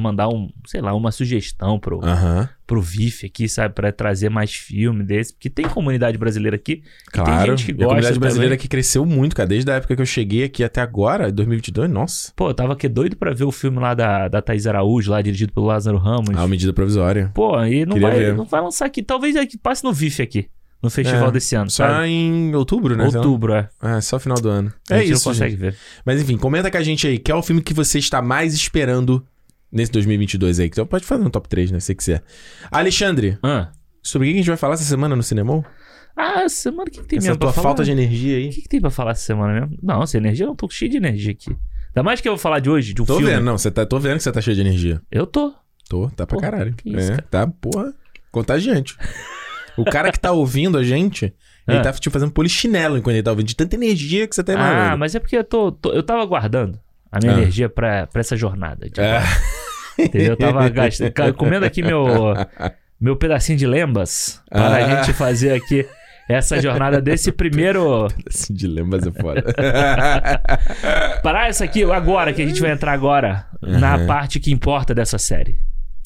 mandar um. Sei lá, uma sugestão pro, Aham, pro VIF aqui, sabe? Pra trazer mais filme desse. Porque tem comunidade brasileira aqui. e claro. tem gente que E a gosta. comunidade brasileira também. que cresceu muito, cara. Desde a época que eu cheguei aqui até agora, 2022, nossa. Pô, eu tava aqui doido pra ver o filme lá da, da Thaís Araújo, lá dirigido pelo Lázaro Ramos. Ah, medida provisória. Pô, aí não Queria vai, ver. não vai lançar aqui. Talvez aqui passe no VIF aqui. No festival É, desse ano, Só sabe? em outubro, né? Outubro, é. Ah, só final do ano. A É gente isso, não consegue gente. ver. Mas enfim, comenta com a gente aí. Qual é o filme que você está mais esperando nesse 2022 aí? Então pode fazer um top 3, né? Se você quiser. Alexandre, Ah, sobre o que a gente vai falar essa semana no cinema? ah semana o que, que tem Essa mesmo tua pra falar? falta de energia O aí. que, que tem pra falar essa semana mesmo? Não, sem energia, eu não tô cheio de energia aqui. Ainda mais que eu vou falar de hoje, de um Tô filme. vendo, não. Você tá, tô vendo que você tá cheio de energia. Eu tô. Tô, tá pra Porra, caralho. que isso, é, cara. tá, porra, contagiante. o cara que tá ouvindo a gente, ele Ah. tá tipo fazendo polichinelo enquanto ele tá ouvindo, de tanta energia que você tá ah, emanando. mas é porque eu tô, tô- eu tava guardando a minha Ah. energia pra essa jornada. de É. Entendeu? Eu tava gastando, comendo aqui meu, meu pedacinho de lembas para a Ah. gente fazer aqui essa jornada desse primeiro. Assim, dilemas é foda. Parar essa aqui agora, que a gente vai entrar agora na Aham. parte que importa dessa série.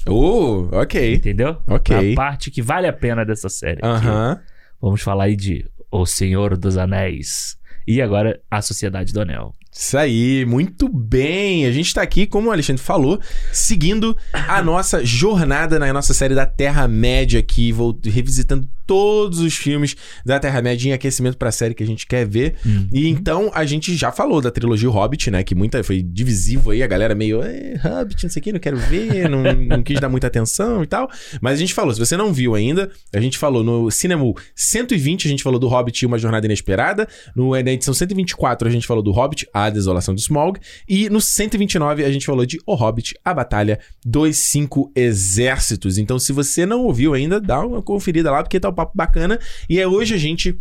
uh, ok. Entendeu? Ok. Na parte que vale a pena dessa série. Aham. Vamos falar aí de O Senhor dos Anéis. E agora A Sociedade do Anel. Isso aí, muito bem. A gente tá aqui, como o Alexandre falou, seguindo a nossa jornada na nossa série da Terra-média aqui, vou revisitando todos os filmes da Terra-média em aquecimento pra série que a gente quer ver. Hum. E então a gente já falou da trilogia Hobbit, né? Que muita foi divisivo aí, a galera meio, "É, Hobbit, não sei o que, não quero ver, não, não quis dar muita atenção e tal. Mas a gente falou, se você não viu ainda, a gente falou no Cinema 120, a gente falou do Hobbit e Uma Jornada Inesperada. No, na edição 124, a gente falou do Hobbit, A Desolação do Smaug. E no 129, a gente falou de O Hobbit, A Batalha dos Cinco Exércitos. Então, se você não ouviu ainda, dá uma conferida lá, porque tá um papo bacana. E é hoje a gente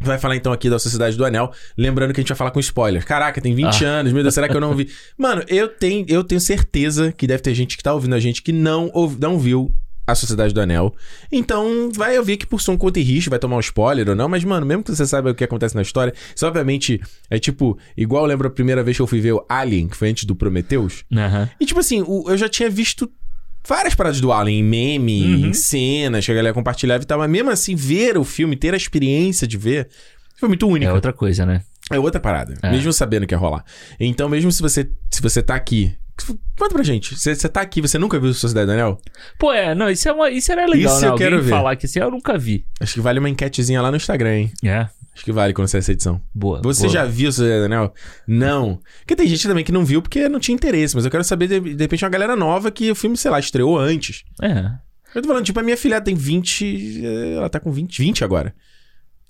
vai falar então aqui da Sociedade do Anel, lembrando que a gente vai falar com spoiler. Caraca, tem 20 Ah. anos, meu Deus, será que eu não vi? Mano, eu tenho, eu tenho certeza que deve ter gente que tá ouvindo a gente que não, ouv- não viu a Sociedade do Anel. Então, vai ouvir que por som, conta e risco, vai tomar um spoiler ou não, mas, mano, mesmo que você saiba o que acontece na história, isso obviamente é tipo, igual eu lembro a primeira vez que eu fui ver o Alien, que foi antes do Prometheus. Aham. E tipo assim, o- eu já tinha visto várias paradas do Alien, em meme, Uhum. em cenas, que a galera compartilhava e tal, mas mesmo assim, ver o filme, ter a experiência de ver, foi muito única. É outra coisa, né? É outra parada. É. Mesmo sabendo que ia rolar. Então, mesmo se você, se você tá aqui. Conta pra gente. Você tá aqui, você nunca viu Sociedade do Anel? Pô, é, não, isso, é uma, isso era legal, Isso né? eu Alguém quero ver. falar que assim, eu nunca vi. Acho que vale uma enquetezinha lá no Instagram, hein? É, Acho que vale quando sair essa edição. boa. Você boa. já viu Sociedade do Anel? Não. Porque tem gente também que não viu porque não tinha interesse. Mas eu quero saber, de, de repente, uma galera nova que o filme, sei lá, estreou antes. É. Eu tô falando, tipo, a minha filha tem 20. eh, Ela tá com 20, 20 agora.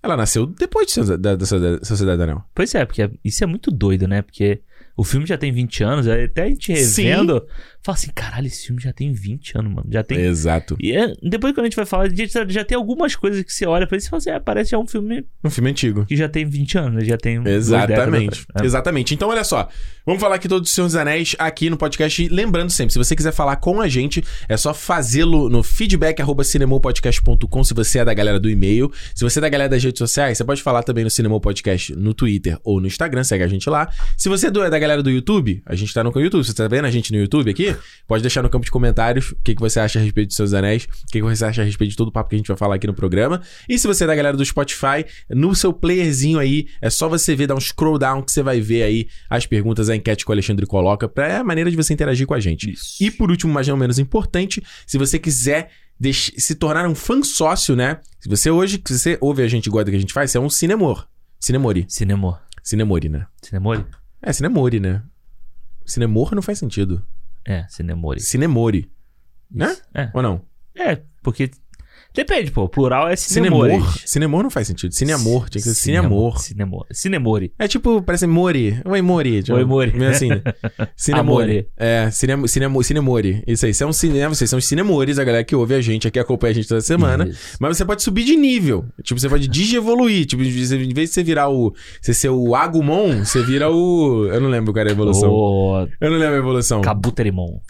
Ela nasceu depois de Socie- da, da Sociedade Sociedade do Anel. Pois é, porque isso é muito doido, né? Porque o filme já tem 20 anos, até a gente Sim. revendo, fala assim, caralho, esse filme já tem 20 anos, mano. Já tem. Exato. E é- depois quando a gente vai falar, já, tem algumas coisas que você olha pra isso e fala assim, é, parece já um filme Um filme antigo. que já tem 20 anos, né? já tem Exatamente. É. Exatamente. Então, olha só. Vamos falar aqui todos os Senhor dos Anéis aqui no podcast. E lembrando sempre, se você quiser falar com a gente, é só fazê-lo no feedback arroba cinemopodcast.com se você é da galera do e-mail. Se você é da galera das redes sociais, você pode falar também no Cinema Podcast no Twitter ou no Instagram, segue a gente lá. Se você é é da galera do YouTube, a gente tá no YouTube, você tá vendo a gente no YouTube aqui? Pode deixar no campo de comentários o que, que você acha a respeito dos seus anéis, o que, que você acha a respeito de todo o papo que a gente vai falar aqui no programa. E se você é da galera do Spotify, no seu playerzinho aí, é só você ver, dar um scroll down que você vai ver aí as perguntas, a enquete que o Alexandre coloca, pra, é a maneira de você interagir com a gente. Isso. E por último, mas não menos importante, se você quiser se tornar um fã sócio, né? Se você hoje, se você ouve a gente e gosta do que a gente faz, você é um cinemor. Cinemori. Cinemor. Cinemori, né? Cinemori? É, cinemori, né? Cinemor não faz sentido. É, Cinemori. Cinemori, né? É. ou não? É, porque. Depende, pô. Plural é cinemores. Cinemor. Cinemor não faz sentido. Cineamor, tinha que ser cineamor. Cinemor. Cinemori. É tipo, parece Mori. Oi, Mori. Oi, Mori. Meio assim. Cinemori. É, cine, cinemo, Cinemori. Isso aí. Você é um cine, vocês são os cinemores, a galera que ouve a gente aqui, acompanha a gente toda semana. Isso. Mas você pode subir de nível. Tipo, você pode digievoluir. Tipo, em vez de você virar o. Você ser o Agumon, você vira o. Eu não lembro qual era a evolução. Eu não lembro a evolução. Cabuterimon.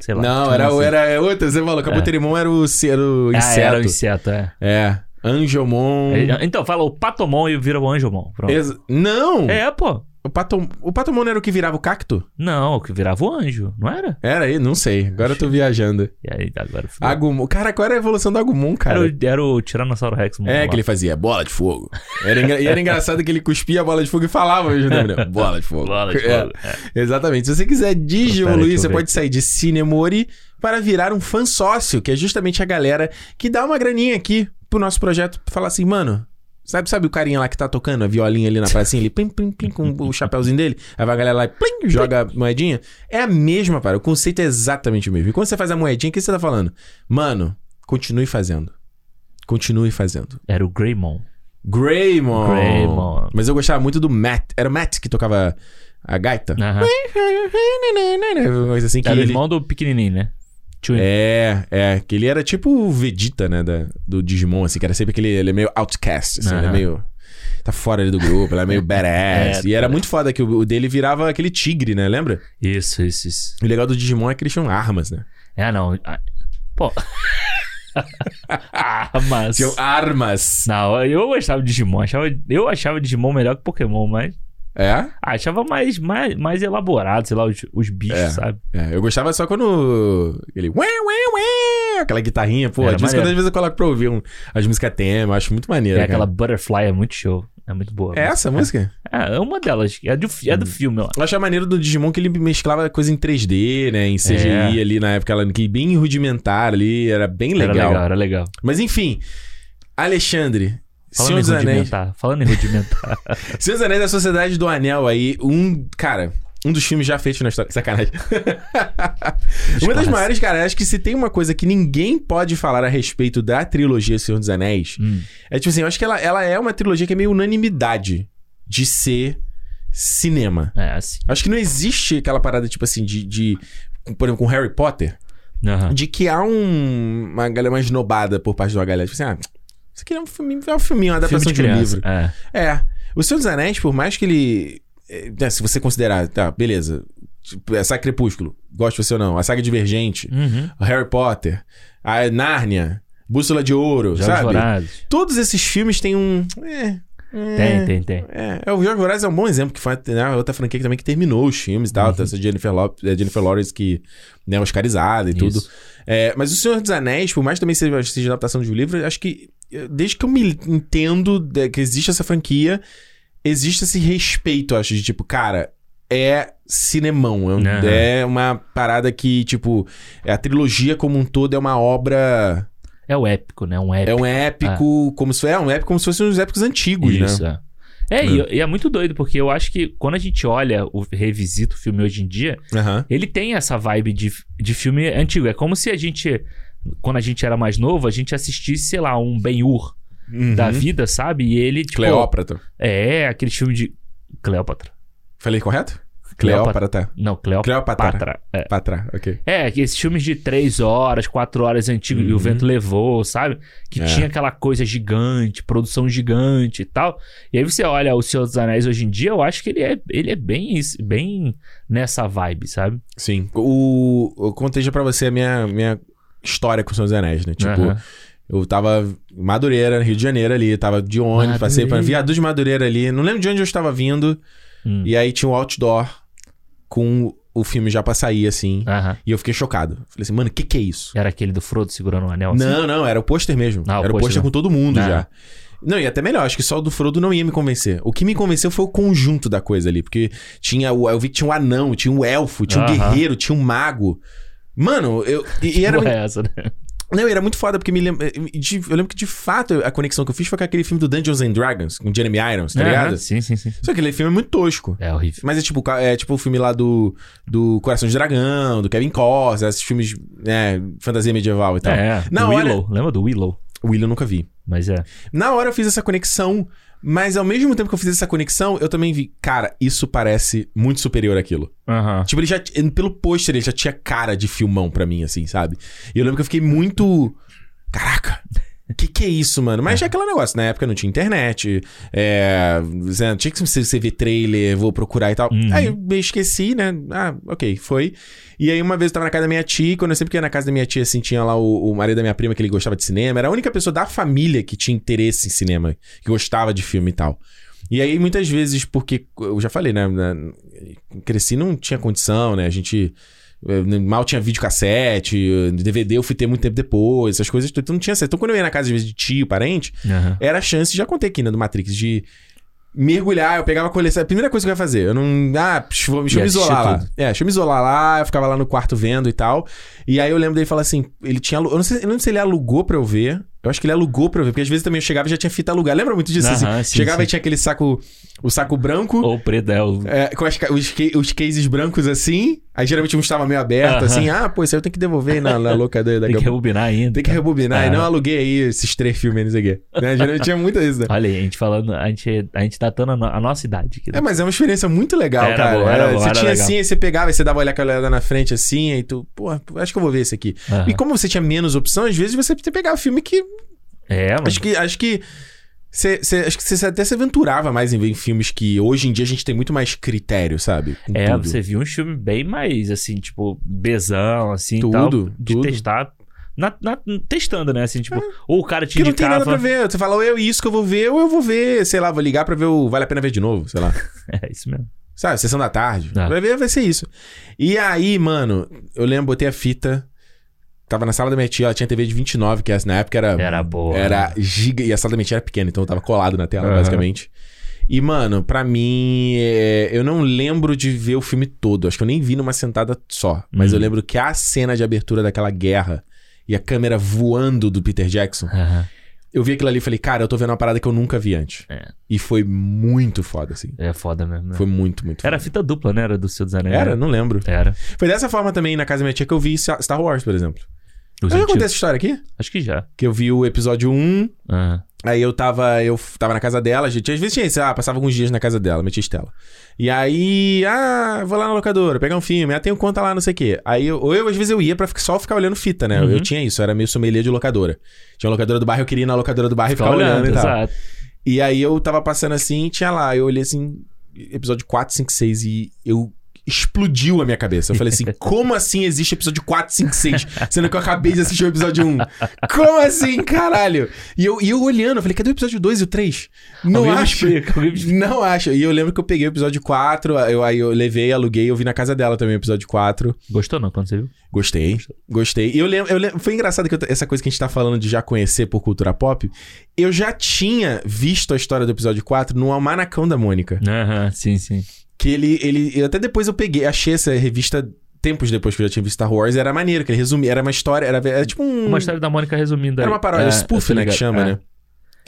Sei lá. Não, era, o assim. era outra. Você falou, Cabuterimon era, o, era o Ah, inseto. era o inseto, é. É. Angelmon. É, Então, fala o Patomon e vira o Angelmon. Pronto. Ex- Não! É, pô. O, Patom... o Patomon não era o que virava o cacto? Não, o que virava o anjo, não era? Era aí? Não sei. Agora eu tô viajando. E aí, agora fudeu. Agumon. Cara, qual era a evolução do Agumon, Era, cara? o, era o Tiranossauro Rex. É, lá. que ele fazia bola de fogo. Era engra- E era engraçado que ele cuspia a bola de fogo e falava mesmo né? Bola de fogo. Bola de É, fogo. É. Exatamente. Se você quiser digievoluir, você pode sair de Cinemori para virar um fã sócio, que é justamente a galera que dá uma graninha aqui pro nosso projeto. Falar assim, mano... Sabe, sabe o carinha lá que tá tocando a violinha ali na pracinha, ele plim, plim, plim, com o chapéuzinho dele? Aí vai a galera lá e plim, joga a moedinha. É a mesma, para. O conceito é exatamente o mesmo. E quando você faz a moedinha, o que você tá falando? Mano, continue fazendo. Continue fazendo. Era o Greymon. Greymon. Greymon. Mas eu gostava muito do Matt. Era o Matt que tocava a gaita? Uma coisa assim que Era o ele... irmão do pequenininho, né? É, é. Que ele era tipo o Vegeta, né? Da, do Digimon, assim. Que era sempre aquele... Ele é meio outcast, assim. Ele é meio... Tá fora ali do grupo. Ele é meio badass. É, e era tá. muito foda que o, o dele virava aquele tigre, né? Lembra? Isso, isso, isso. O legal do Digimon é que eles tinham armas, né? É, não. Pô. ah, mas. Tinham armas. Não, eu gostava de Digimon. Achava, eu achava Digimon melhor que Pokémon, mas. É? ah, achava mais, mais, mais elaborado, sei lá, os, os bichos, É. sabe? É, eu gostava só quando. Ele. Ué, ué, ué, aquela guitarrinha, pô. Era De vez em quando, maneiro. às vezes eu coloco pra ouvir um- as músicas tema, acho muito maneiro. É, cara. aquela Butterfly é muito show. É muito boa. É essa música? É, é uma delas. É do, é do filme, ó. Eu achava maneiro do Digimon que ele mesclava coisa em 3D, né? Em CGI É. ali na época, que bem rudimentar ali, era bem legal. Era legal, era legal. Mas enfim, Alexandre. Senhor Falando dos em Anéis. rudimentar. Falando em rudimentar. Senhor dos Anéis da Sociedade do Anel aí, um. Cara, um dos filmes já feitos na história. Sacanagem. uma das maiores, cara, acho que se tem uma coisa que ninguém pode falar a respeito da trilogia Senhor dos Anéis, Hum. é tipo assim, eu acho que ela, ela é uma trilogia que é meio unanimidade de ser cinema. É, assim. Acho que não existe aquela parada, tipo assim, de. de por exemplo, com Harry Potter, Aham. de que há um, uma galera mais nobada por parte de uma galera. Tipo assim, ah, isso aqui é um filminho, é um filminho, uma adaptação Filme de de, um livro. É. É. O Senhor dos Anéis, por mais que ele. é, se você considerar, tá, beleza. Tipo, a saga Crepúsculo, gosta você ou não. A saga Divergente, Uhum. Harry Potter, a Nárnia, Bússola de Ouro, Jogos sabe? Vorazes. Todos esses filmes têm um. É, é, Tem, tem, tem. É, é, o Jogos Vorazes é um bom exemplo, que foi né, outra franquia que também que terminou os filmes e tal. Tem essa Jennifer, Lop- eh, Jennifer Lawrence que né, oscarizada e tudo. Isso. É, mas o Senhor dos Anéis, por mais que também seja, seja adaptação de um livro, acho que desde que eu me entendo que existe essa franquia, existe esse respeito, acho, de tipo, cara, é cinemão. É, um- Aham. é uma parada que, tipo, a trilogia como um todo é uma obra. É o épico, né? Um épico. É um épico, como se é um épico como se fossem os épicos antigos, Isso, né? é. É, e, e é muito doido, porque eu acho que quando a gente olha, o revisita o filme hoje em dia, Aham. ele tem essa vibe de, de filme antigo. É como se a gente, quando a gente era mais novo, a gente assistisse, sei lá, um Ben-Hur da Uhum. vida, sabe? E ele, tipo... Cleópatra. É, aquele filme de... Cleópatra. Falei correto? Cleópatra. Cleópatra. Não, Cleópatra. Cleópatra. É. Patra, ok. É, esses filmes de três horas, quatro horas antigos, e o Uhum. vento levou, sabe? Que É. tinha aquela coisa gigante, produção gigante e tal. E aí você olha o Senhor dos Anéis hoje em dia, eu acho que ele é, ele é bem, isso- bem nessa vibe, sabe? Sim. O, eu contei já pra você a minha, minha história com os Seus Anéis, né? Tipo, Aham. Eu tava em Madureira, Rio de Janeiro ali, tava de ônibus, passei para Madureira. viaduto de Madureira ali. Não lembro de onde eu estava vindo. Hum. E aí tinha um outdoor com o filme já pra sair, assim. Aham. E eu fiquei chocado. Falei assim, mano, o que que é isso? Era aquele do Frodo segurando um anel assim? Não, não, era o pôster mesmo. Ah, o era o pôster com todo mundo Ah. já. Não, e até melhor, acho que só o do Frodo não ia me convencer. O que me convenceu foi o conjunto da coisa ali, porque tinha o, eu vi que tinha um anão, tinha um elfo, tinha um guerreiro, tinha um mago. Mano, eu. E, e era, Porra é essa, né? não, era muito foda, porque me lembra. de- Eu lembro que de fato a conexão que eu fiz foi com aquele filme do Dungeons and Dragons, com Jeremy Irons, tá ligado? Sim, sim, sim. Só que aquele filme é muito tosco. É horrível. Mas é tipo, é tipo o filme lá do, do Coração de Dragão, do Kevin Costner, esses filmes, né, fantasia medieval e tal. É, Na hora- Willow. Lembra do Willow? O William eu nunca vi. Mas é. Na hora eu fiz essa conexão, mas ao mesmo tempo que eu fiz essa conexão, eu também vi, cara, isso parece muito superior àquilo. Aham. Tipo, ele já, pelo pôster, ele já tinha cara de filmão pra mim, assim, sabe? E eu lembro que eu fiquei muito. Caraca! Que que é isso, mano? Mas é aquele negócio, na época não tinha internet, é, tinha que você, ver trailer, vou procurar e tal. Uhum. Aí eu esqueci, né? Ah, ok, foi. E aí uma vez eu tava na casa da minha tia, quando eu sempre ia na casa da minha tia, assim, tinha lá o, o marido da minha prima que ele gostava de cinema, era a única pessoa da família que tinha interesse em cinema, que gostava de filme e tal. E aí, muitas vezes, porque eu já falei, né? cresci não tinha condição, né? A gente mal tinha videocassete, eh, DVD eu fui ter muito tempo depois, essas coisas, então não tinha certo. Então, quando eu ia na casa, de tio, parente, Aham. era a chance, já contei aqui, né, do Matrix, de mergulhar, eu pegava a coleção. A primeira coisa que eu ia fazer, eu não. Ah, deixa eu me isolar lá. tudo. É, deixa eu me isolar lá, eu ficava lá no quarto vendo e tal. E aí eu lembro dele falar assim: ele tinha. Eu não, sei, eu não lembro se ele alugou pra eu ver. Eu acho que ele alugou pra eu ver, porque às vezes também eu chegava e já tinha fita alugada. Lembra muito disso? Aham, assim? sim, chegava sim. e tinha aquele saco. O saco branco. Ou preto, é o... É, com as os, os cases brancos assim. Aí geralmente um estava meio aberto, Aham. assim. Ah, pô, isso aí eu tenho que devolver na, na locadora daqui Tem que rebobinar ainda. Tem que rebobinar. E não aluguei aí esses três filmes, quê. Né? Geralmente tinha muito isso, né? Olha aí, a gente falando, a gente, a gente datando a, no- a nossa idade aqui. né? É, mas é uma experiência muito legal, Era cara. boa, era É, boa, você tinha legal. assim, aí você pegava, aí você dava olhar aquela olhada na frente assim, aí tu, pô, acho que eu vou ver esse aqui. Aham. E como você tinha menos opção, às vezes você pegava filme que. É, mano. Acho que. Acho que você, você- acho que você até se aventurava mais em ver em filmes que hoje em dia a gente tem muito mais critério, sabe? Com É, tudo. você viu um filme bem mais, assim, tipo, bezão, assim, Tudo, tal, de tudo. testar. Na, na- testando, né? Assim, tipo, ou o cara te Que não tem nada indicava... pra ver. Você fala, ou eu isso que eu vou ver, ou eu vou ver, sei lá, vou ligar pra ver o Vale a Pena Ver de novo, sei lá. É, isso mesmo. Sabe, sessão da tarde. Ah. Vai ver, vai ser isso. E aí, mano, eu lembro, botei a fita. Tava na sala da minha tia, ela tinha TV de 29, que na época era. Era boa. Era giga. E a sala da minha tia era pequena, então eu tava colado na tela, Aham. basicamente. E, mano, pra mim, é, eu não lembro de ver o filme todo. Acho que eu nem vi numa sentada só. Mas Hum. eu lembro que a cena de abertura daquela guerra e a câmera voando do Peter Jackson, Aham. eu vi aquilo ali e falei, cara, eu tô vendo uma parada que eu nunca vi antes. É. E foi muito foda, assim. É foda mesmo. né? Foi muito, muito foda. Era fita dupla, né? Era do Seu dos Anéis. Era? né? Não lembro. Era. Foi dessa forma também na casa da minha tia que eu vi Star Wars, por exemplo. Eu já contei essa história aqui? Acho que já. Que eu vi o episódio 1, Aham. aí eu tava, eu tava na casa dela, gente. Às vezes tinha isso, ah, passava alguns dias na casa dela, minha tia Estela. E aí, ah, vou lá na locadora, pegar um filme, ah, tenho conta lá, não sei o quê. Aí, eu, ou eu, às vezes, eu ia pra só ficar olhando fita, né? Eu, Uhum. eu tinha isso, era meio sommelier de locadora. Tinha uma locadora do bairro, eu queria ir na locadora do bairro e Ficar ficar olhando, olhando, e tal. exato. E aí eu tava passando assim, tinha lá, eu olhei assim, episódio 4, 5, 6 e eu explodiu a minha cabeça. Eu falei assim, como assim existe episódio 4, 5, 6, sendo que eu acabei de assistir o episódio 1? Como assim, caralho? E eu, e eu olhando, eu falei, cadê o episódio 2 e o 3? Não Alguém acho. explica. Não acho. E eu lembro que eu peguei o episódio 4, eu, aí eu levei, aluguei, eu vi na casa dela também o episódio 4. Gostou não quando você viu? Gostei, gostei. E eu lembro, eu lembro- foi engraçado que eu essa coisa que a gente tá falando de já conhecer por cultura pop, eu já tinha visto a história do episódio 4 no Almanacão da Mônica. Aham, sim, sim. Que ele, ele. eu Até depois eu peguei, achei essa revista tempos depois que eu já tinha visto Star Wars, era maneiro, que ele resumia, era uma história, era, era tipo um. Uma história da Mônica resumindo Era uma paródia, É, spoof, né, que chama, É. né?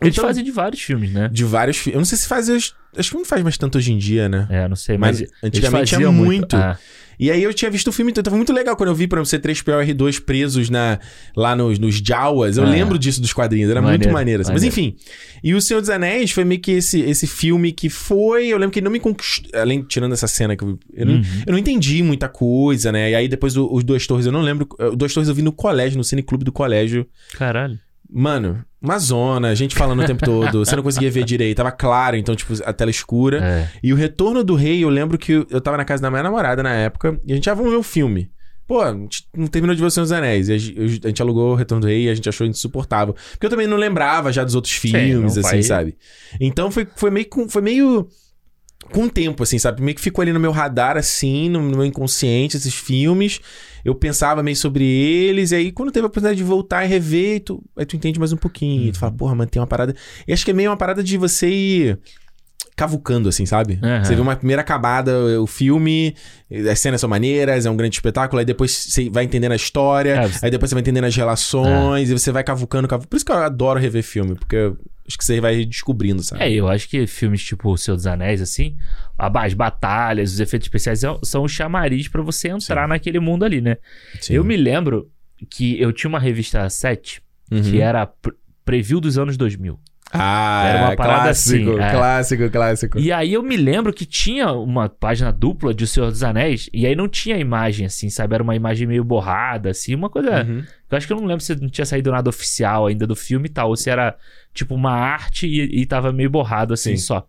Eles Então- fazem de vários filmes, né? De vários filmes. Eu não sei se faz. hoje- Acho que não faz mais tanto hoje em dia, né? É, não sei, Mas mas, antigamente faziam tinha muito. Ah, E aí eu tinha visto o filme, então tava muito legal quando eu vi, por exemplo, C3PO e R2 presos na, lá nos, nos Jawas. Eu Ah. lembro disso dos quadrinhos, era Maneiro, muito maneiro. assim. Mas maneiro. enfim. E o Senhor dos Anéis foi meio que esse, esse filme que foi. Eu lembro que ele não me conquistou. Além, tirando essa cena que eu. Eu, não, Uhum. eu não entendi muita coisa, né? E aí depois o- os Duas Torres, eu não lembro. Os Duas Torres eu vi no colégio, no cineclube do colégio. caralho. Mano, uma zona, gente falando o tempo todo. Você não conseguia ver direito, tava claro, então, tipo, a tela escura. É. E o Retorno do Rei, eu lembro que eu tava na casa da minha namorada na época, e a gente já vamos ver o filme. Pô, a gente não terminou de ver o Senhor dos Anéis. A gente, a gente alugou o Retorno do Rei e a gente achou insuportável. Porque eu também não lembrava já dos outros filmes, não assim, vai- sabe? Então foi, foi meio. Foi meio. Com o tempo, assim, sabe? Meio que ficou ali no meu radar, assim, no, meu inconsciente, esses filmes. Eu pensava meio sobre eles. E aí, quando teve a oportunidade de voltar e rever, tu, aí tu entende mais um pouquinho. E tu fala, porra, mano, tem uma parada. E acho que é meio uma parada de você ir cavucando, assim, sabe? Aham. Você vê uma primeira acabada, o filme, as cenas são maneiras, é um grande espetáculo, aí depois você vai entendendo a história, É, você- aí depois você vai entendendo as relações, e você vai cavucando, cavucando. Por isso que eu adoro rever filme, porque acho que você vai descobrindo, sabe? É, eu acho que filmes tipo O Senhor dos Anéis, assim, as batalhas, os efeitos especiais são- o chamariz pra você entrar naquele mundo ali, né? Sim. Eu me lembro que eu tinha uma revista 7 Uhum. que era pre- preview dos anos 2000. Ah, Era uma parada clássico, assim, é. clássico, clássico. E aí eu me lembro que tinha uma página dupla de O Senhor dos Anéis, e aí não tinha imagem, assim, sabe? Era uma imagem meio borrada, assim, uma coisa. Uhum. Eu acho que eu não lembro se não tinha saído nada oficial ainda do filme e tal, ou se era tipo uma arte e, e tava meio borrado assim Sim. só.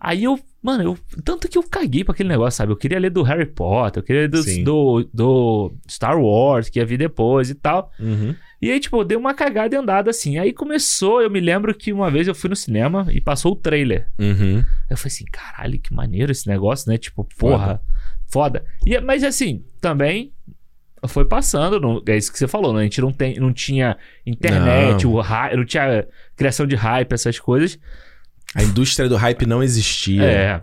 Aí eu, mano, eu. Tanto que eu caguei pra aquele negócio, sabe? Eu queria ler do Harry Potter, eu queria ler do, do, do Star Wars, que ia vir depois e tal. Uhum. E aí, tipo, eu dei uma cagada e andada assim. Aí começou, eu me lembro que uma vez eu fui no cinema e passou o trailer. Uhum. Aí eu falei assim, caralho, que maneiro esse negócio, né? Tipo, porra, foda. E, mas assim, também foi passando, não- é isso que você falou, né? A gente não, tem, não tinha internet, Não. o hy- não tinha criação de hype, essas coisas. A indústria do hype não existia. É.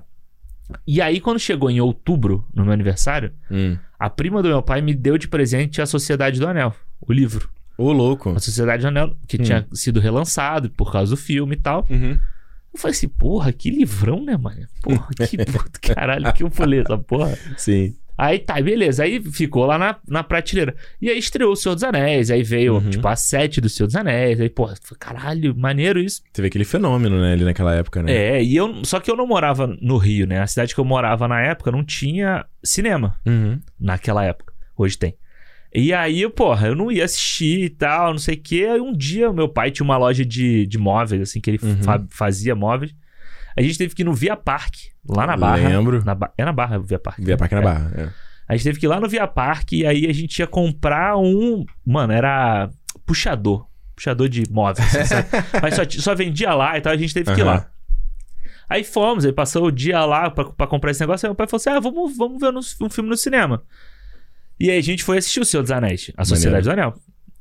E aí, quando chegou em outubro, no meu aniversário, Hum. a prima do meu pai me deu de presente a Sociedade do Anel, o livro. Ô, louco. A Sociedade do Anel, que Hum. tinha sido relançado por causa do filme e tal. Uhum. Eu falei assim, porra, que livrão, né, mano? Porra, que puto, caralho, que eu falei essa porra. Sim. Aí tá, beleza. Aí ficou lá na, na prateleira. E aí estreou o Senhor dos Anéis. Aí veio, Uhum. tipo, a sete do Senhor dos Anéis. Aí, porra, caralho, maneiro isso. Teve aquele fenômeno, né, ali naquela época, né? É, e eu. Só que eu não morava no Rio, né? A cidade que eu morava na época não tinha cinema Uhum. naquela época. Hoje tem. E aí, porra, eu não ia assistir e tal, não sei o quê. Aí um dia, meu pai tinha uma loja de, de móveis, assim, que ele Uhum. fa- fazia móveis. A gente teve que ir no Via Park, lá na Barra. Lembro. Na ba... É na Barra Via Park. Via Parque na É. Barra. é. A gente teve que ir lá no Via Park e aí a gente ia comprar um. Mano, era puxador. Puxador de móveis. assim, sabe? Mas só, só vendia lá e tal, a gente teve que ir lá. Aí fomos, aí passou o dia lá pra, pra comprar esse negócio. Aí meu pai falou assim: ah, vamos, vamos ver no- um filme no cinema. E aí a gente foi assistir o Senhor dos Anéis, A Sociedade do Anel.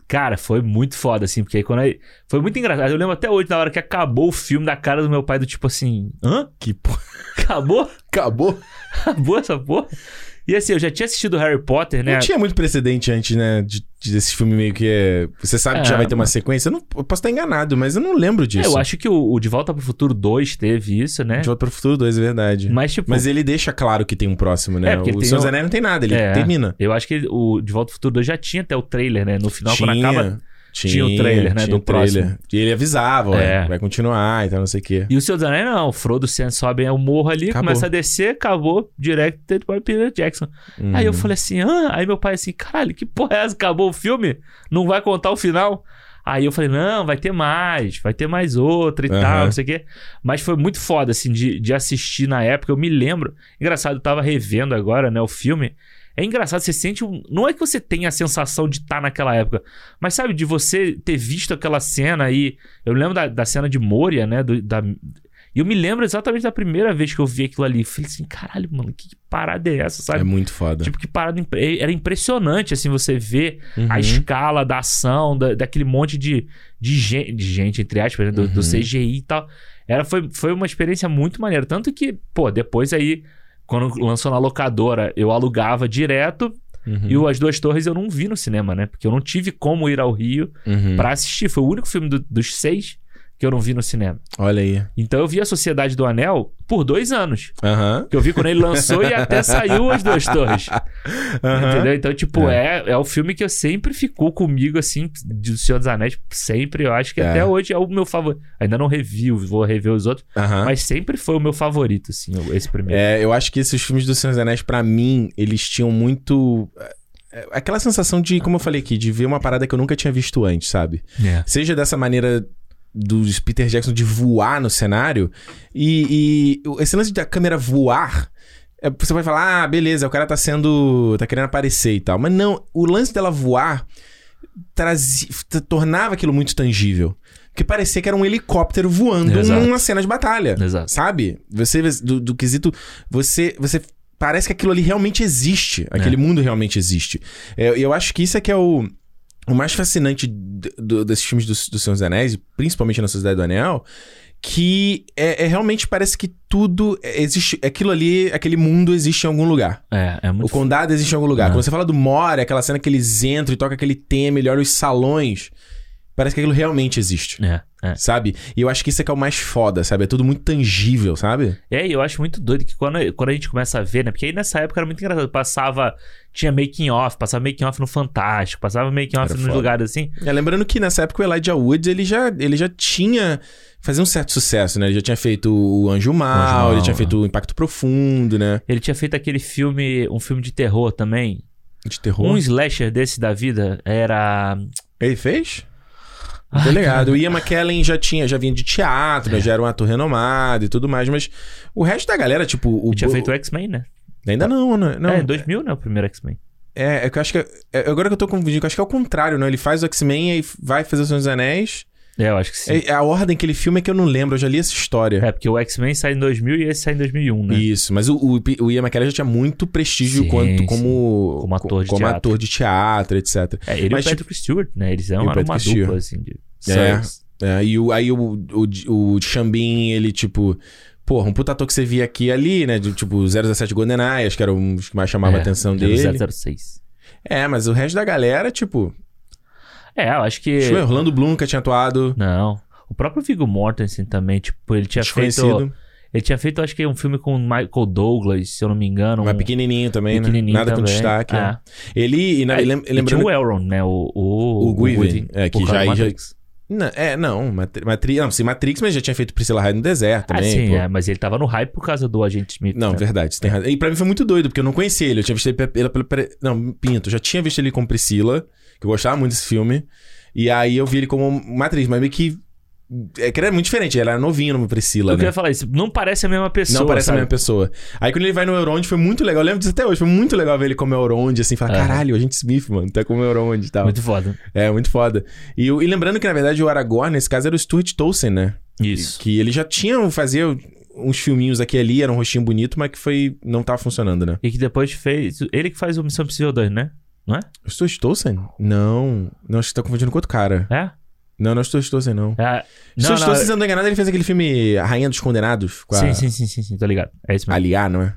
Cara, foi muito foda, assim, porque aí quando aí. Foi muito engraçado. Eu lembro até hoje, na hora que acabou o filme, da cara do meu pai, do tipo assim: hã? Que porra. Acabou? Acabou? Acabou essa porra? E assim, eu já tinha assistido Harry Potter, né? Não tinha muito precedente antes, né? De, de desse filme meio que é. Você sabe que É, já vai ter uma sequência. Eu, não, eu posso estar enganado, mas eu não lembro É, disso. eu acho que o, o De Volta pro Futuro 2 teve isso, né? De Volta para o Futuro 2, é verdade. Mas, tipo, Mas ele deixa claro que tem um próximo, né? É, o Senhor um- não tem nada, ele É. termina. eu acho que o De Volta pro Futuro 2 já tinha até o trailer, né? No final, quando tinha, acaba. Tinha, tinha o trailer, né, do trailer. próximo. E ele avisava, É. vai continuar e tal, não sei o quê. E o Senhor dos Anéis, não. O Frodo sen- sobe o morro ali, Acabou. começa a descer, acabou, directed by Peter Jackson. Aí eu Uhum. falei assim, ah, aí meu pai assim, caralho, que porra é essa? Acabou o filme? Não vai contar o final? Aí eu falei, não, vai ter mais, vai ter mais outra e Aham. tal, não sei o quê. Mas foi muito foda, assim, de, de assistir na época. Eu me lembro. Engraçado, eu tava revendo agora, né, o filme. É engraçado, você sente um. Não é que você tenha a sensação de estar naquela época, mas sabe, de você ter visto aquela cena aí. Eu lembro da, da cena de Moria, né? do- da, e eu me lembro exatamente da primeira vez que eu vi aquilo ali. Falei assim, caralho, mano, que parada é essa, sabe? É muito foda. Tipo, que parada. impre- Era impressionante, assim, você ver Uhum. a escala da ação, da, daquele monte de, de, gente, de gente, entre aspas, né, do, do Uhum. CGI e tal. Era, foi, foi uma experiência muito maneira. Tanto que, pô, depois aí, quando lançou na locadora, eu alugava direto. Uhum. E o As Duas Torres eu não vi no cinema, né? Porque eu não tive como ir ao Rio Uhum. pra assistir. Foi o único filme do- dos seis que eu não vi no cinema. Olha aí. Então eu vi a Sociedade do Anel por dois anos. Aham. Que eu vi quando ele lançou e até saiu As Duas Torres. Aham. Entendeu? Então, tipo, é. É, o filme que eu sempre ficou comigo, assim, do Senhor dos Anéis. Sempre, eu acho que É. até hoje é o meu favorito. Ainda não revi, vou rever os outros. Aham. Mas sempre foi o meu favorito, assim, esse primeiro. É, eu acho que esses filmes do Senhor dos Anéis, pra mim, eles tinham muito. é, Aquela sensação de, como eu falei aqui, de ver uma parada que eu nunca tinha visto antes, sabe? É. Seja dessa maneira do Peter Jackson de voar no cenário, e, e esse lance da câmera voar é, você vai falar, ah, beleza, o cara tá sendo. tá querendo aparecer e tal. Mas não, o lance dela voar trazia, tornava aquilo muito tangível. Porque parecia que era um helicóptero voando Exato. numa cena de batalha. Exato. Sabe? Você, do, do quesito. Você. você Parece que aquilo ali realmente existe. Aquele mundo realmente existe. É, E eu acho que isso é que é o. O mais fascinante do- desses filmes do, do Senhor dos Anéis, principalmente na Sociedade do Anel, que é, é realmente parece que tudo existe. Aquilo ali, aquele mundo existe em algum lugar. É, é O muito condado existe em algum lugar. É. Quando você fala do Moria, aquela cena que eles entram e tocam aquele tema, ele olha os salões. Parece que aquilo realmente existe. É, é. Sabe? E eu acho que isso é que é o mais foda, sabe? É tudo muito tangível, sabe? É, e eu acho muito doido que quando, quando a gente começa a ver, né? Porque aí nessa época era muito engraçado. Passava. Tinha making off, passava making off no Fantástico, passava making off nos lugares assim. É, lembrando que nessa época o Elijah Wood, ele já, ele já tinha... Fazia um certo sucesso, né? Ele já tinha feito o Anjo Mal, Mal, ele tinha é. feito o Impacto Profundo, né? Ele tinha feito aquele filme, um filme de terror também. De terror. Um slasher desse da vida era. Ele fez? Não tô ligado. O Ian McKellen já tinha, já vinha de teatro, né? já era um ator renomado e tudo mais, mas o resto da galera, tipo... O Ele tinha feito o X-Men, né? Ainda não, né? Não, é, em 2000, né? O primeiro X-Men. É, é que eu acho que. é- agora que eu tô confundindo, eu acho que é o contrário, né? Ele faz o X-Men e vai fazer o Senhor dos Anéis. É, eu acho que sim. É, a ordem que ele filma é que eu não lembro, eu já li essa história. É, porque o X-Men sai em 2000 e esse sai em 2001, né? Isso, mas o, o, o Ian McKellen já tinha muito prestígio Sim, quanto como, Como ator de como teatro. ator de teatro, etc. É, ele Mas, e o Patrick Stewart, né? Eles eram uma Patrick Stewart. dupla, assim, de É. É, e o, aí o, o, o Xambin, ele, tipo. Porra, um puta ator que você via aqui e ali, né? De, tipo, 017 GoldenEye, acho que era um dos que mais chamava a É, atenção era o dele. 006. É, mas o resto da galera, tipo. É, eu acho que... Acho que o Orlando Bloom nunca tinha atuado. Não. O próprio Viggo Mortensen também, tipo, ele tinha feito... Ele tinha feito, acho que um filme com Michael Douglas, se eu não me engano. Mas um... pequenininho também, pequenininho né? Nada com também. destaque. É. né? Ele, e, na, É, e lem- E o Elrond, né? O, o, O Guiven, é, que já- Matrix. Não, é, não, Matri- Matrix, não, sim, Matrix, mas já tinha feito Priscila Hyde no deserto Ah, também. sim, pô. é, mas ele tava no hype por causa do Agente Smith. Não, né? verdade, você tem razão. E pra mim foi muito doido, porque eu não conhecia ele. Eu tinha visto ele pela. pela- pela- não, Pinto, eu já tinha visto ele com Priscila, que eu gostava muito desse filme. E aí eu vi ele como Matrix, mas meio que. É que era muito diferente, ele era novinho no Priscila, Eu né? queria falar isso. Não parece a mesma pessoa. Não parece sabe? a mesma pessoa. Aí quando ele vai no Elrond foi muito legal. Eu lembro disso até hoje. Foi muito legal ver ele como Elrond, assim. Falar, Aham. caralho, a gente Smith, mano. Tá como Elrond e tal. Muito foda. É, muito foda. E, e lembrando que, na verdade, o Aragorn, nesse caso, era o Stuart Tolkien, né? Isso. Que ele já tinha, fazia uns filminhos aqui e ali, era um rostinho bonito, mas que foi... Não tava funcionando, né? E que depois fez. Ele que faz o Missão Impossível 2, né? Não é? O Stuart Tolkien? Não. Não, acho que tá confundindo com outro cara. É? Não, não é o Stuart não. é... O Stuart se eu não tô enganado, ele fez aquele filme Rainha dos Condenados. Com a Sim, sim, sim, sim, sim, tô ligado. É isso mesmo. Aliá, não é?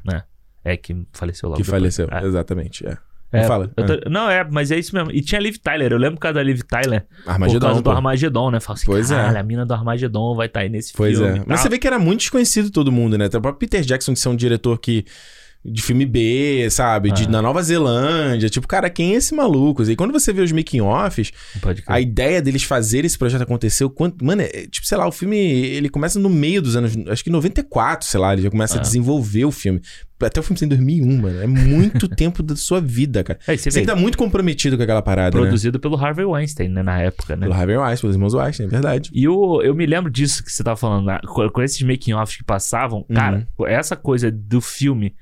É que faleceu logo. Que depois. faleceu. É. Exatamente, é. É, Não fala. tô- Não, é, mas é isso mesmo. E tinha a Liv Tyler. Eu lembro por causa da Liv Tyler. por Armagedon, causa do. Armagedon, né? Fala assim, Pois é. caralho, a mina do Armagedon vai estar aí nesse Pois filme. é. e Mas você vê que era muito desconhecido todo mundo, né? O próprio Peter Jackson de ser um diretor que. De filme B, sabe? De, Ah. na Nova Zelândia. Tipo, cara, quem é esse maluco? E quando você vê os making-offs, a ideia deles fazer esse projeto acontecer, o quanto. Mano, é, tipo, sei lá, o filme. Ele começa no meio dos anos. Acho que 94, sei lá, ele já começa a Ah. desenvolver o filme. Até o filme em 2001, mano. É muito tempo da sua vida, cara. Aí você Você tá muito comprometido com aquela parada, né? produzido pelo Harvey Weinstein, né? Na época, né? Pelo Harvey Weinstein, pelos irmãos Weinstein, é verdade. E eu, eu me lembro disso que você tava falando, né? com, com esses making-offs que passavam. Uhum. Cara, essa coisa do filme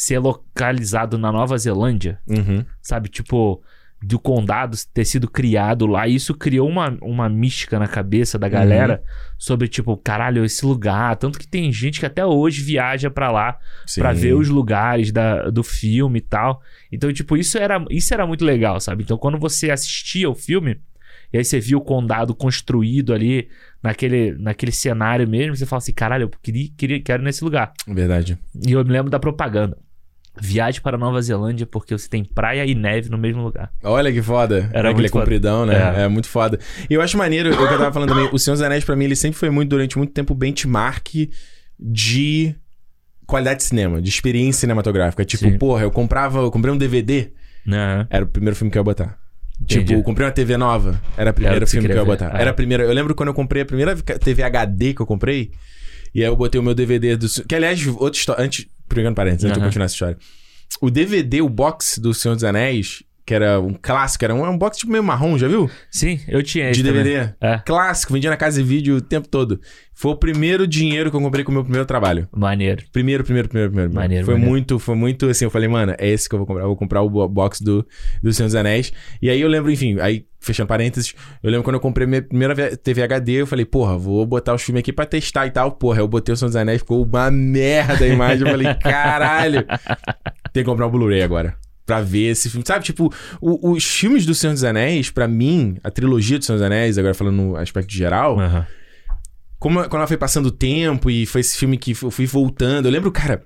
ser localizado na Nova Zelândia, Uhum. sabe? Tipo, do condado ter sido criado lá. E isso criou uma, uma mística na cabeça da galera Uhum. sobre, tipo, caralho, esse lugar. Tanto que tem gente que até hoje viaja pra lá pra ver os lugares da, do filme e tal. Então, tipo, isso era, isso era muito legal, sabe? Então, quando você assistia o filme, e aí você viu o condado construído ali, naquele, naquele cenário mesmo, você fala assim, caralho, eu queria, queria, quero ir nesse lugar. Verdade. E eu me lembro da propaganda. Viaje para Nova Zelândia porque você tem praia e neve no mesmo lugar. Olha que foda. Era é que ele muito é foda. compridão, né? É. É. muito foda. E eu acho maneiro, o que eu tava falando também, o Senhor dos Anéis, pra mim, ele sempre foi muito, durante muito tempo, benchmark de qualidade de cinema, de experiência cinematográfica. Tipo, Sim. porra, eu comprava, eu comprei um DVD, era o primeiro filme que eu ia botar. Entendi. Tipo, eu comprei uma TV nova, era o primeiro o que filme que eu ia botar. ver. Era Ah. a primeira. Eu lembro quando eu comprei a primeira TV HD que eu comprei. E aí eu botei o meu DVD do. Que aliás, outra história. Antes. Pegando parênteses, antes de eu Aham. continuar essa história. O DVD, o box do Senhor dos Anéis, que era um clássico, era um unboxing tipo meio marrom, já viu? Sim, eu tinha esse De. DVD. É. Clássico, vendia na casa de vídeo o tempo todo. Foi o primeiro dinheiro que eu comprei com o meu primeiro trabalho. Maneiro. Primeiro, primeiro, primeiro, primeiro. Maneiro, foi maneiro. muito, foi muito assim. Eu falei, mano, é esse que eu vou comprar. Eu vou comprar o bo- box do, do Senhor dos Anéis. E aí eu lembro, enfim, aí, fechando parênteses, eu lembro quando eu comprei minha primeira TV HD, eu falei, porra, vou botar os filmes aqui pra testar e tal. Porra, eu botei o Senhor dos Anéis, ficou uma merda a imagem. Eu falei, caralho. Tem que comprar o Blu-ray agora. Pra ver esse filme. Sabe, tipo, o- os filmes do Senhor dos Anéis, pra mim, a trilogia do Senhor dos Anéis, agora falando no aspecto geral, Aham. como, quando ela foi passando o tempo e foi esse filme que eu fui voltando. Eu lembro, cara.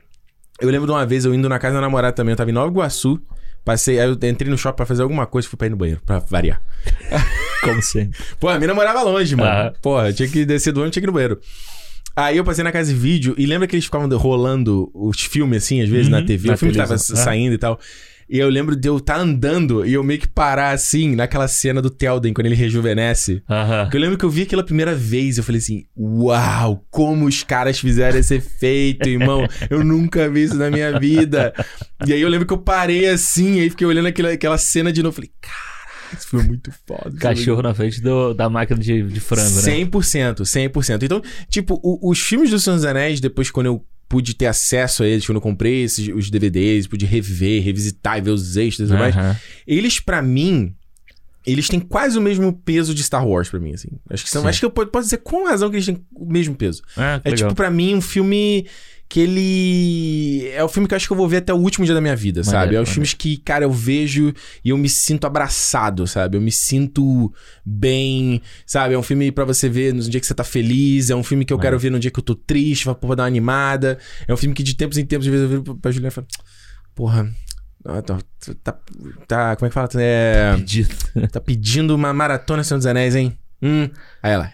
Eu lembro de uma vez eu indo na casa da namorada também. Eu tava em Nova Iguaçu. Passei, aí eu entrei no shopping pra fazer alguma coisa, fui pra ir no banheiro, pra variar. Como sempre. Pô, a mina morava longe, mano. Aham. Porra, eu tinha que descer do ônibus, tinha que ir no banheiro. Aí eu passei na casa de vídeo e lembra que eles ficavam rolando os filmes assim, às vezes, Uhum, na TV? na o filme tava televisão. É. saindo e tal. E eu lembro de eu estar andando e eu meio que parar assim, naquela cena do Telden, quando ele rejuvenesce. Porque eu lembro que eu vi aquela primeira vez, eu falei assim, uau, como os caras fizeram esse efeito, irmão. Eu nunca vi isso na minha vida. E aí eu lembro que eu parei assim, aí fiquei olhando aquela, aquela cena de novo. Falei, caralho, isso foi muito foda. Cachorro na frente do- da máquina de, de frango, né? 100%, 100%. Então, tipo, o- os filmes do Senhor dos Anéis, depois quando eu pude ter acesso a eles, quando eu comprei esses, os DVDs, pude rever, revisitar e ver os extras e tudo mais, eles, pra mim, eles têm quase o mesmo peso de Star Wars pra mim, assim. Acho que, são, Sim. acho que eu po- posso dizer com razão que eles têm o mesmo peso. É legal. tipo, pra mim, um filme que ele. É o filme que eu acho que eu vou ver até o último dia da minha vida, sabe? Maneiro, É os filmes que, cara, eu vejo e eu me sinto abraçado, sabe? Eu me sinto bem, sabe? É um filme pra você ver no dia que você tá feliz, é um filme que eu quero ver no dia que eu tô triste, pra dar uma animada. É um filme que de tempos em tempos, às vezes, eu viro pra Juliana e falo, porra. Tá, tá, tá- como é que fala? É, Pedido. tá pedindo uma maratona Senhor dos Anéis, hein? Hum. Aí ela,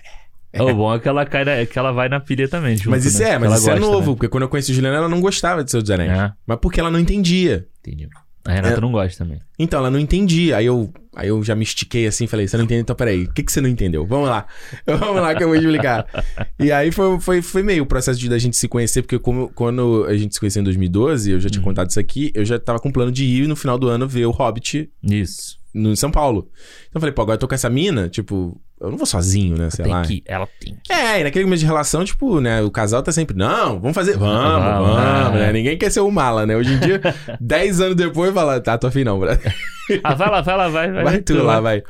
O bom é que ela, cai na- que ela vai na pilha também. Junto, Mas isso né? é, mas isso é novo, né? porque quando eu conheci a Juliana, ela não gostava de Senhor dos Anéis. É, Mas porque ela não entendia. entendi. A Renata É. não gosta também. Então, ela não entendia. Aí eu, aí eu já me estiquei assim e falei, você não entende? Então, peraí, o que, que você não entendeu? Vamos lá. Vamos lá que eu vou explicar. e aí foi, foi, foi meio o processo de da gente se conhecer, porque como, quando a gente se conheceu em 2012, eu já Uhum. tinha contado isso aqui, eu já tava com plano de ir no final do ano ver o Hobbit Isso. No em São Paulo. Então eu falei, pô, agora eu tô com essa mina, tipo, eu não vou sozinho, né? Sei tem lá. que, ela tem que. É, e naquele começo de relação, tipo, né, o casal tá sempre, não, vamos fazer, vamos, Vamos, vamos, é. né? Ninguém quer ser o mala, né? Hoje em dia, 10 anos depois, fala, tá, tô afim não, brother. Ah, vai lá, vai lá, vai. Vai, Vai tu lá, vai.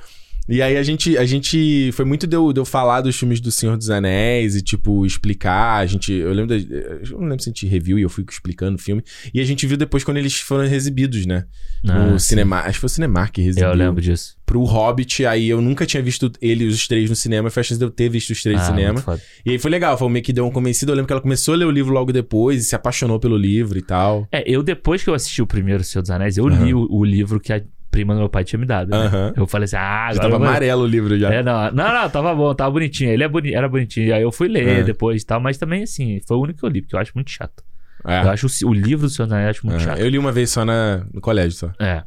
E aí a gente, a gente. Foi muito de eu, de eu falar dos filmes do Senhor dos Anéis e, tipo, explicar. A gente. Eu lembro. Da, eu não lembro se a gente review e eu fui explicando o filme. E a gente viu depois quando eles foram exibidos, né? Ah, no sim. cinema. Acho que foi o Cinemark que exibiu. Eu lembro disso. Pro Hobbit, aí eu nunca tinha visto ele os três no cinema. Foi a chance de eu ter visto os três Ah, no cinema. E aí foi legal, foi meio que deu um convencido. Eu lembro que ela começou a ler o livro logo depois e se apaixonou pelo livro e tal. É, eu depois que eu assisti o primeiro Senhor dos Anéis, eu li o, o livro que a prima do meu pai tinha me dado. né? Aham. Eu falei assim, ah, agora tava amarelo o livro já. É, não, não, não, tava bom, tava bonitinho. Ele é boni era bonitinho. Aí eu fui ler É. depois e tal, mas também, assim, foi o único que eu li, porque eu acho muito chato. É. Eu acho o, o livro do Senhor dos Anéis eu acho muito Aham. chato. Eu li uma vez só na, no colégio só. É.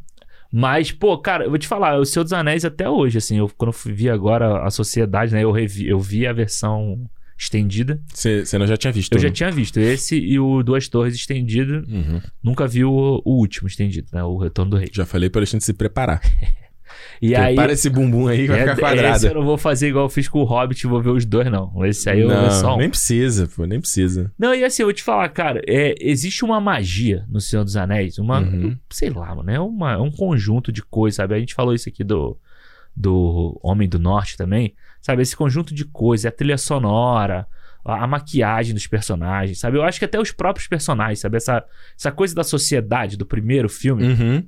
Mas, pô, cara, eu vou te falar, o Senhor dos Anéis até hoje, assim, eu, quando eu vi agora a Sociedade, né, eu, revi, eu vi a versão estendida. Você não já tinha visto? Eu já né? tinha visto esse e o Duas Torres estendido. Uhum. Nunca vi o, o último estendido, né, o Retorno do Rei. Já falei pra Alexandre se preparar. E aí... Prepara esse bumbum aí que vai é, ficar quadrado. Esse eu não vou fazer igual eu fiz com o Hobbit, vou ver os dois, não. Esse aí eu vou ver só não, um. nem precisa, pô, nem precisa. Não, e assim, eu vou te falar, cara, é, existe uma magia no Senhor dos Anéis, uma, Uhum. sei lá, mano, é, uma, é um conjunto de coisas, sabe? A gente falou isso aqui do, do Homem do Norte também, sabe? Esse conjunto de coisas, a trilha sonora, a, a maquiagem dos personagens, sabe? Eu acho que até os próprios personagens, sabe? Essa, essa coisa da sociedade do primeiro filme, Uhum.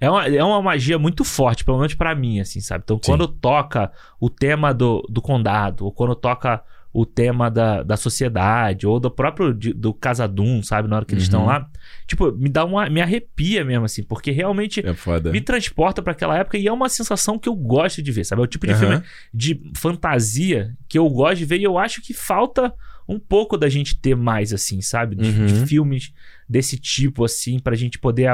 é uma, é uma magia muito forte, pelo menos pra mim, assim, sabe? Então, Sim. quando toca o tema do, do condado, ou quando toca o tema da, da sociedade, ou do próprio de- do Casadum, sabe? Na hora que eles estão Uhum. lá, tipo, me dá uma. me arrepia mesmo, assim, porque realmente É foda. me transporta pra aquela época e é uma sensação que eu gosto de ver, sabe? É o tipo de Aham. filme de fantasia que eu gosto de ver e eu acho que falta um pouco da gente ter mais, assim, sabe? De, de Uhum. filmes desse tipo, assim, pra gente poder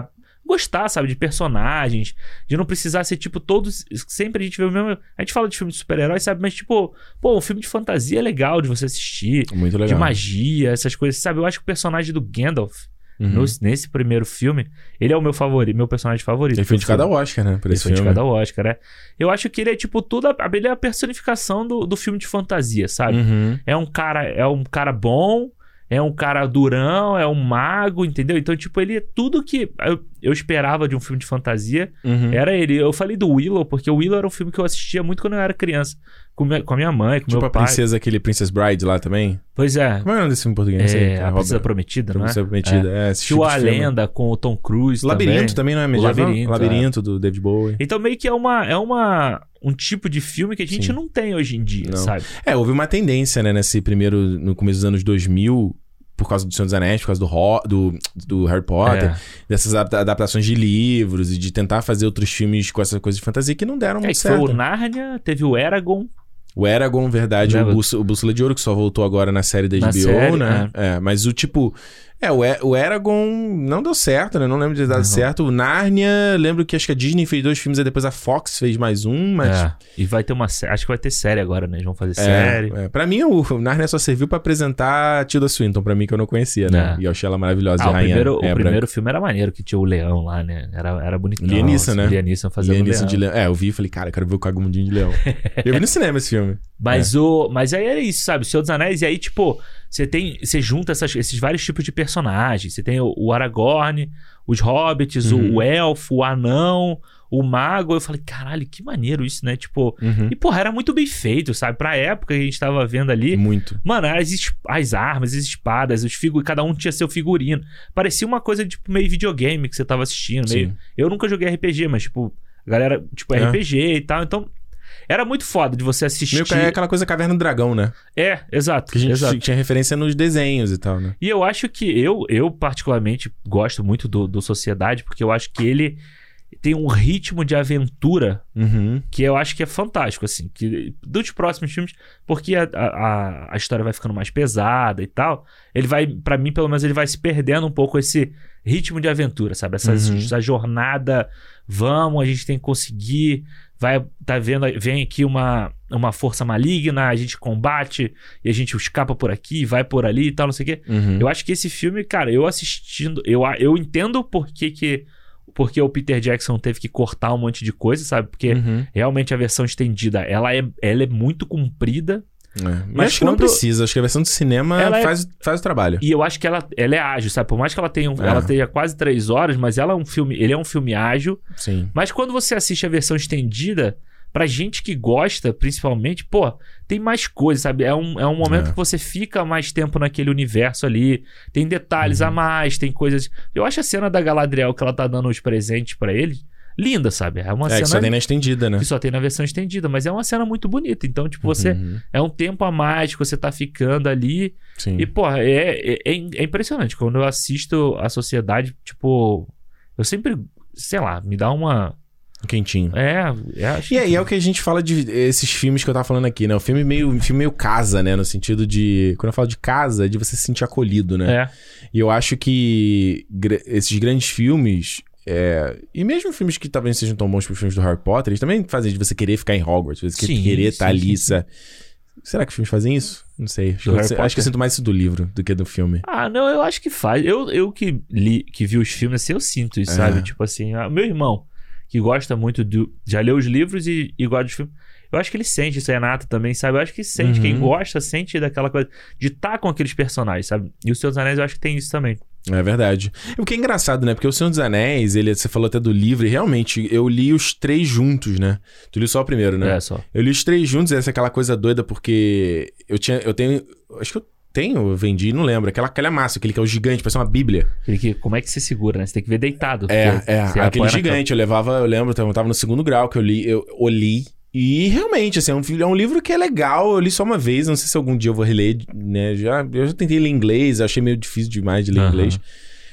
gostar, sabe? De personagens, de não precisar ser, tipo, todos. Sempre a gente vê o mesmo. A gente fala de filme de super-heróis, sabe? Mas, tipo, pô, um filme de fantasia é legal de você assistir. Muito legal. De magia, essas coisas, sabe? Eu acho que o personagem do Gandalf Uhum. No- nesse primeiro filme, ele é o meu favorito, meu personagem favorito. Ele foi indicado filme. ao Oscar, né? Por Ele esse foi filme. indicado ao Oscar, né? Eu acho que ele é tipo tudo. A, ele é a personificação do, do filme de fantasia, sabe? Uhum. É um cara, é um cara bom, é um cara durão, é um mago, entendeu? Então, tipo, ele é tudo que eu, eu esperava de um filme de fantasia. Uhum. Era ele. Eu falei do Willow, porque o Willow era um filme que eu assistia muito quando eu era criança. Com, minha- com a minha mãe, com Tipo meu a pai. princesa, aquele Princess Bride lá também. Pois é. Como é o nome desse filme em português? É, cara, a Princesa Prometida, não é? Princesa Prometida. É, Tinha tipo a lenda com o Tom Cruise Labirinto também, não é medieval? Labirinto, Labirinto do David Bowie. Então meio que é uma é uma um tipo de filme que a gente Sim. não tem hoje em dia, Não. sabe? É, houve uma tendência, né, nesse primeiro, no começo dos anos 2000, por causa do Senhor dos Anéis, por causa do, Ro- do, do Harry Potter, É. dessas adapta- adaptações de livros e de tentar fazer outros filmes com essa coisa de fantasia que não deram É, muito que foi certo. o Narnia, teve o Eragon, O Eragon, verdade, o, Lembra? Bússola, o Bússola de Ouro, que só voltou agora na série da Na HBO, série, né? É. mas o tipo. É, o, E- o Eragon não deu certo, né? Não lembro de ter dado Uhum. certo. O Narnia, lembro que acho que a Disney fez dois filmes, aí depois a Fox fez mais um, mas. É. E vai ter uma sé- acho que vai ter série agora, né? Eles vão fazer série. É, é. Pra mim, o Narnia só serviu pra apresentar a Tilda Swinton, pra mim, que eu não conhecia, né? É. E eu achei ela maravilhosa, Ah, o rainha. primeiro, o é, primeiro filme era maneiro, que tinha o leão lá, né? Era, era bonitão. Liam Neeson, né? Liam Neeson fazendo Liam Neeson leão. de leão. É, eu vi e falei, cara, eu quero ver o Cagumundinho de leão. eu vi no cinema esse filme. Mas, o, mas aí é isso, sabe? O Senhor dos Anéis, e aí, tipo, você tem. Você junta essas- esses vários tipos de personagens. Você tem o, o Aragorn, os hobbits, o- Uhum. o, elfo, o anão, o mago. Eu falei, caralho, que maneiro isso, né? Tipo. Uhum. E, porra, era muito bem feito, sabe? Pra época que a gente tava vendo ali. Muito. Mano, as, as armas, as espadas, os figuras, cada um tinha seu figurino. Parecia uma coisa, tipo, meio videogame que você tava assistindo. Meio... Eu nunca joguei RPG, mas, tipo, a galera, tipo, É. RPG e tal. Então, era muito foda de você assistir. Meio que é aquela coisa Caverna do Dragão, né? É, exato. Que a gente exato. tinha referência nos desenhos e tal, né? E eu acho que eu, eu particularmente, gosto muito do, do Sociedade, porque eu acho que ele tem um ritmo de aventura Uhum. que eu acho que é fantástico, assim. Que, dos próximos filmes, porque a, a, a história vai ficando mais pesada e tal, ele vai, pra mim, pelo menos, ele vai se perdendo um pouco esse ritmo de aventura, sabe? Essa, Uhum. essa jornada, vamos, a gente tem que conseguir. Vai, tá vendo, vem aqui uma, uma força maligna, a gente combate e a gente escapa por aqui, vai por ali e tal, não sei o quê. Uhum. Eu acho que esse filme, cara, eu assistindo, eu, eu entendo por que, que porque o Peter Jackson teve que cortar um monte de coisa, sabe? Porque Uhum. realmente a versão estendida, ela é, ela é muito comprida É. Mas Mas acho que não quando- precisa. Acho que a versão de cinema Ela é- faz, faz o trabalho. e eu acho que ela, ela é ágil, sabe? Por mais que ela tenha, um- É. ela tenha quase três horas, mas ela é um filme, ele é um filme ágil. Sim. Mas quando você assiste a versão estendida, pra gente que gosta, principalmente, pô, tem mais coisas, sabe? É um, é um momento É. que você fica mais tempo naquele universo ali. Tem detalhes Uhum. a mais, tem coisas. Eu acho a cena da Galadriel que ela tá dando os presentes pra ele linda, sabe? É uma É, que cena só tem na estendida, né? que só tem na versão estendida, mas é uma cena muito bonita. Então, tipo, você. Uhum. É um tempo a mais que você tá ficando ali. Sim. E, porra, é, é, é impressionante. Quando eu assisto a sociedade, tipo. Eu sempre. Sei lá, me dá uma. Quentinho. É, é acho E aí é o que a gente fala de esses filmes que eu tava falando aqui, né? O filme meio, um filme meio casa, né? No sentido de. Quando eu falo de casa, é de você se sentir acolhido, né? É. E eu acho que esses grandes filmes. É, E mesmo filmes que talvez não sejam tão bons para os filmes do Harry Potter, eles também fazem de você querer ficar em Hogwarts, você Sim, querer estar sim, ali. sim. Será que os filmes fazem isso? Não sei. Acho, eu, acho que eu sinto mais isso do livro do que do filme. Ah, não, eu acho que faz. Eu, eu que li, que vi os filmes, assim, eu sinto isso, É. sabe? Tipo assim, ah, meu irmão, que gosta muito do. Já leu os livros e, e gosta dos filmes. Eu acho que ele sente isso, Renato também, sabe? Eu acho que sente. Uhum. Quem gosta, sente daquela coisa. De estar com aqueles personagens, sabe? E os Seus Anéis eu acho que tem isso também. É verdade. O que é engraçado, né? Porque o Senhor dos Anéis, ele, você falou até do livro, e realmente eu li os três juntos, né? Tu li só o primeiro, né? É, só. Eu li os três juntos, essa é aquela coisa doida, porque eu tinha. Eu tenho. Acho que eu tenho, eu vendi, não lembro. Aquela calhamaço, aquele que é o gigante, parece uma bíblia. Aquele que, como é que você segura, né? Você tem que ver deitado. É, é, aquele gigante. Eu levava, eu lembro, eu tava no segundo grau que eu li, eu, eu li. E realmente, assim, é um, é um livro que é legal. Eu li só uma vez, não sei se algum dia eu vou reler, né? Já, eu já tentei ler inglês, eu achei meio difícil demais de ler Aham. inglês.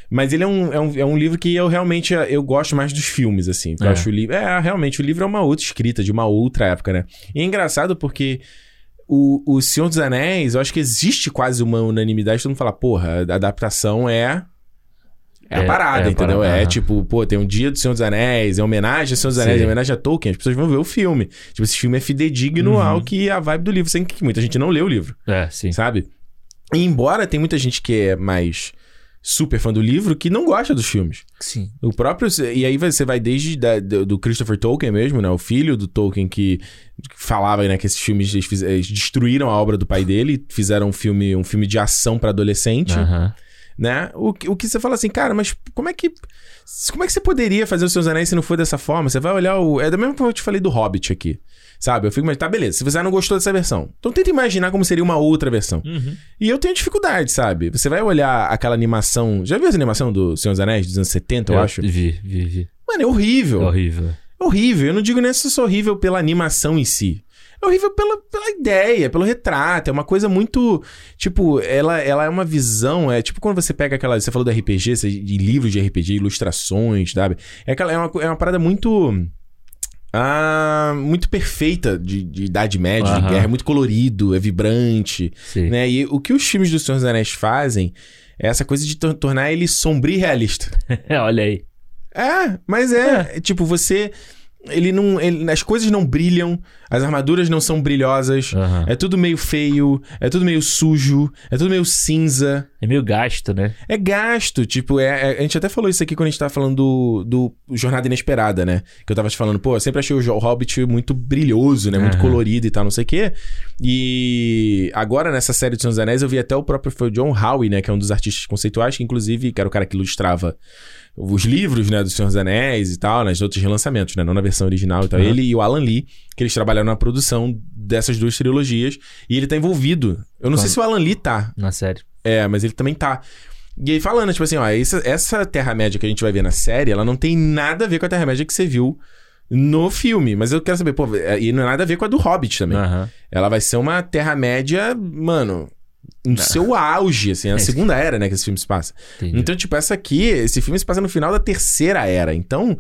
Mas ele é um, é, um, é um livro que eu realmente eu gosto mais dos filmes, assim. Eu É. acho o livro. É, realmente, o livro é uma outra escrita, de uma outra época, né? E é engraçado porque o, o Senhor dos Anéis, eu acho que existe quase uma unanimidade, todo mundo fala, porra, a adaptação é. É a parada, é entendeu? parada, é tipo, pô, tem um dia do Senhor dos Anéis, é homenagem ao Senhor dos Anéis, Sim. é homenagem a Tolkien, as pessoas vão ver o filme. Tipo, esse filme é fidedigno Uhum. ao que a vibe do livro, sem que muita gente não lê o livro É, sim. sabe? E embora tem muita gente que é mais super fã do livro que não gosta dos filmes. Sim. O próprio. E aí você vai desde da- do Christopher Tolkien mesmo, né? O filho do Tolkien que falava né, que esses filmes eles, eles destruíram a obra do pai dele, fizeram um filme, um filme de ação pra adolescente, Aham. Né? O, que- o que você fala assim, cara, mas como é que. Como é que você poderia fazer os seus anéis se não for dessa forma? Você vai olhar o. É da mesma forma que eu te falei do Hobbit aqui. Sabe? Eu fico, mas tá, beleza. Se você não gostou dessa versão, então tenta imaginar como seria uma outra versão. Uhum. E eu tenho dificuldade, sabe? Você vai olhar aquela animação. Já viu essa animação do Senhor dos Anéis dos anos 70, eu, acho? Vi, vi, vi. Mano, é horrível. É horrível. É horrível. Eu não digo nem se é horrível pela animação em si. É horrível pela, pela ideia, pelo retrato. É uma coisa muito. Tipo, ela, ela é uma visão. É tipo quando você pega aquela. Você falou do RPG, você- de livros de RPG, ilustrações, sabe? É, aquela, é, uma, é uma parada muito. Ah, muito perfeita de, de Idade Média, de Aham. guerra. É muito colorido, é vibrante. Sim. Né? E o que os filmes do Senhor dos Anéis fazem é essa coisa de tor- tornar ele sombrio e realista. Olha aí. É, mas é, é, tipo, você. Ele não. ele- as coisas não brilham, as armaduras não são brilhosas. Aham. É tudo meio feio, é tudo meio sujo, é tudo meio cinza. É meio gasto, né? É gasto, tipo, é, é- a gente até falou isso aqui quando a gente tava falando do, do Jornada Inesperada, né? Que eu tava te falando, pô, eu sempre achei o Hobbit muito brilhoso, né? Muito colorido e tal, não sei o quê. E agora nessa série do Senhor dos Anéis eu vi até o próprio foi o John Howe, né? Que é um dos artistas conceituais, que inclusive que era o cara que ilustrava os livros, né? Do Senhor dos Anéis e tal, nos outros relançamentos, né? Não na versão original e tal. Aham. Ele e o Alan Lee, que eles trabalharam na produção dessas duas trilogias. E ele tá envolvido. Eu não sei se o Alan Lee tá, Na série. é, mas ele também tá. E aí falando, tipo assim, ó, essa, essa Terra-média que a gente vai ver na série, ela não tem nada a ver com a Terra-média que você viu no filme. Mas eu quero saber, pô, é- e não é nada a ver com a do Hobbit também. Aham. Ela vai ser uma Terra-média, mano, no seu auge, assim, é a É. segunda era, né, que esse filme se passa. Entendi. Então, tipo, essa aqui, esse filme se passa no final da terceira era. Então,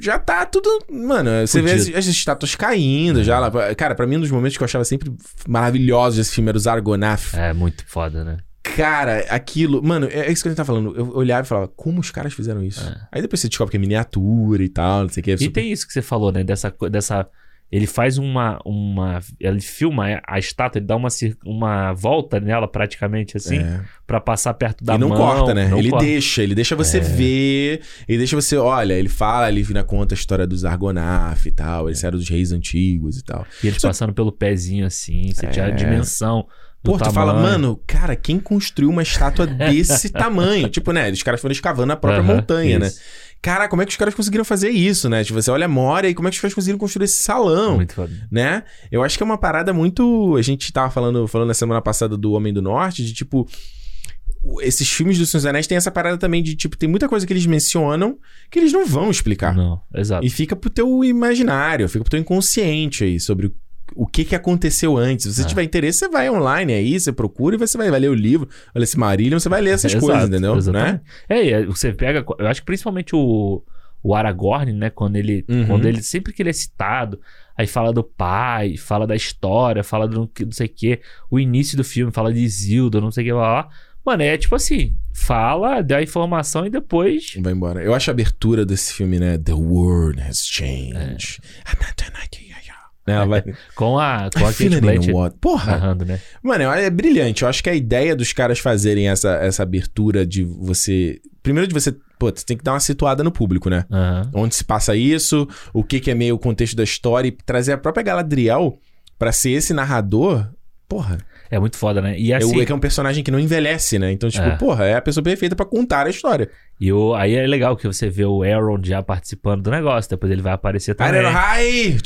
já tá tudo. Mano, você vê as, Fudido. as estátuas caindo já. Lá. Cara, pra mim, um dos momentos que eu achava sempre maravilhosos desse filme era os Argonaf. É muito foda, né? Cara, aquilo. Mano, é isso que a gente tá falando. Eu olhava e falava, como os caras fizeram isso? É. Aí depois você descobre que é miniatura e tal, não sei o que. É E super- tem isso que você falou, né? Dessa. dessa ele faz uma, uma. Ele filma a estátua, ele dá uma, uma volta nela praticamente assim, É. pra passar perto da e não mão. corta, né? não ele corta. deixa, ele deixa você É. ver, ele deixa você, olha, ele fala, ele vira conta a história dos Argonaf e tal, eles eram dos reis antigos e tal. E eles Só- passando pelo pezinho assim, você tinha a É. dimensão. Pô, tu fala, mano, cara, quem construiu uma estátua desse tamanho? Tipo, né? Os caras foram escavando a própria Aham, montanha, né? Cara, como é que os caras conseguiram fazer isso, né? Tipo, você olha a Moria e como é que os caras conseguiram construir esse salão? Muito foda. né? Eu acho que é uma parada muito. A gente tava falando, falando na semana passada do Homem do Norte, de tipo. Esses filmes do Senhor dos Anéis tem essa parada também de, tipo, tem muita coisa que eles mencionam que eles não vão explicar. Não, exato. E fica pro teu imaginário, fica pro teu inconsciente aí, sobre o, que que aconteceu antes. Se você É. tiver interesse, você vai online aí, você procura e você vai, vai ler o livro, ler esse Marillion, você vai ler essas Exato, coisas, entendeu? Né? É, você pega. Eu acho que principalmente o, o Aragorn, né? Quando ele, Uhum. quando ele. Sempre que ele é citado, aí fala do pai, fala da história, fala do que- não sei o quê. O início do filme fala de Isilda, não sei o que lá. lá. Mano, é tipo assim: fala, dá a informação e depois. Vai embora. Eu acho a abertura desse filme, né? The world has changed. Né, ela vai... Com a, com a Kate Blanchett. Porra! narrando, né? Mano, é brilhante. Eu acho que a ideia dos caras fazerem essa, essa abertura de você. Primeiro de você. Pô, você tem que dar uma situada no público, né? Aham. Onde se passa isso, o que, que é meio o contexto da história e trazer a própria Galadriel pra ser esse narrador. Porra, É muito foda, né? E é assim. o- é que é um personagem que não envelhece, né? Então, tipo, É. porra, é a pessoa perfeita pra contar a história. E o, aí é legal que você vê o Aaron já participando do negócio. Depois ele vai aparecer também. Hi!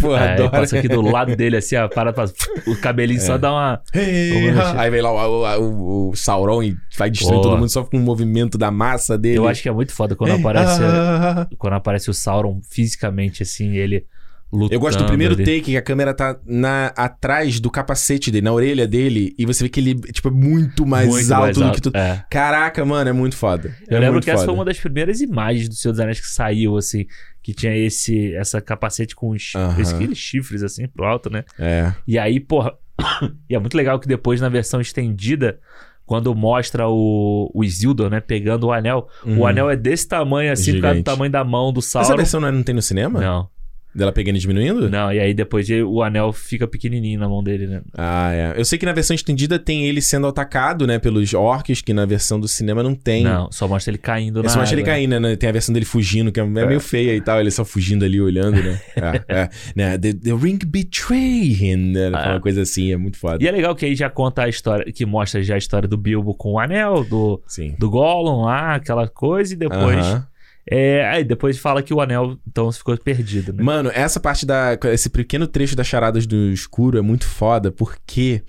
Porra, É, adoro. passa aqui do lado dele, assim, a parada faz... O cabelinho É. só dá uma... Hey. Aí vem lá o, o- o- Sauron e vai destruir Boa. todo mundo só com o movimento da massa dele. Eu acho que é muito foda quando Hey, aparece... ah. Quando aparece o Sauron fisicamente, assim, ele lutando. Eu gosto do primeiro ali. take, que a câmera tá na, atrás do capacete dele, na orelha dele, e você vê que ele tipo, é muito mais Muito alto mais do alto, que tu. é. Caraca, mano, é muito foda. Eu É lembro que essa foda. foi uma das primeiras imagens do Senhor dos Anéis que saiu, assim, que tinha esse essa capacete com os, esse- aqueles chifres, assim, pro alto, né? É. E aí, porra. e é muito legal que depois, na versão estendida, quando mostra o, o Isildur, né, pegando o anel, Uhum. o anel é desse tamanho, assim, por causa do tamanho da mão do Essa Sauron. versão não, é- não tem no cinema? Não. Dela pegando e diminuindo? Não, e aí depois ele- o anel fica pequenininho na mão dele, né? Ah, é. Eu sei que na versão estendida tem ele sendo atacado, né, pelos orcs, que na versão do cinema não tem. Não, só mostra ele caindo Eu na só ele água. caindo, né? Tem a versão dele fugindo, que é, é meio feia e tal. Ele só fugindo ali, olhando, né? é, é. Né? The, the ring betray him, né? Ah. Uma coisa assim, é muito foda. E é legal que aí já conta a história, que mostra já a história do Bilbo com o anel, do, Sim. do Gollum lá, aquela coisa, e depois. Aham. É, aí depois fala que o anel então ficou perdido, né? Mano, essa parte da. Esse pequeno trecho das charadas do escuro é muito foda, porque.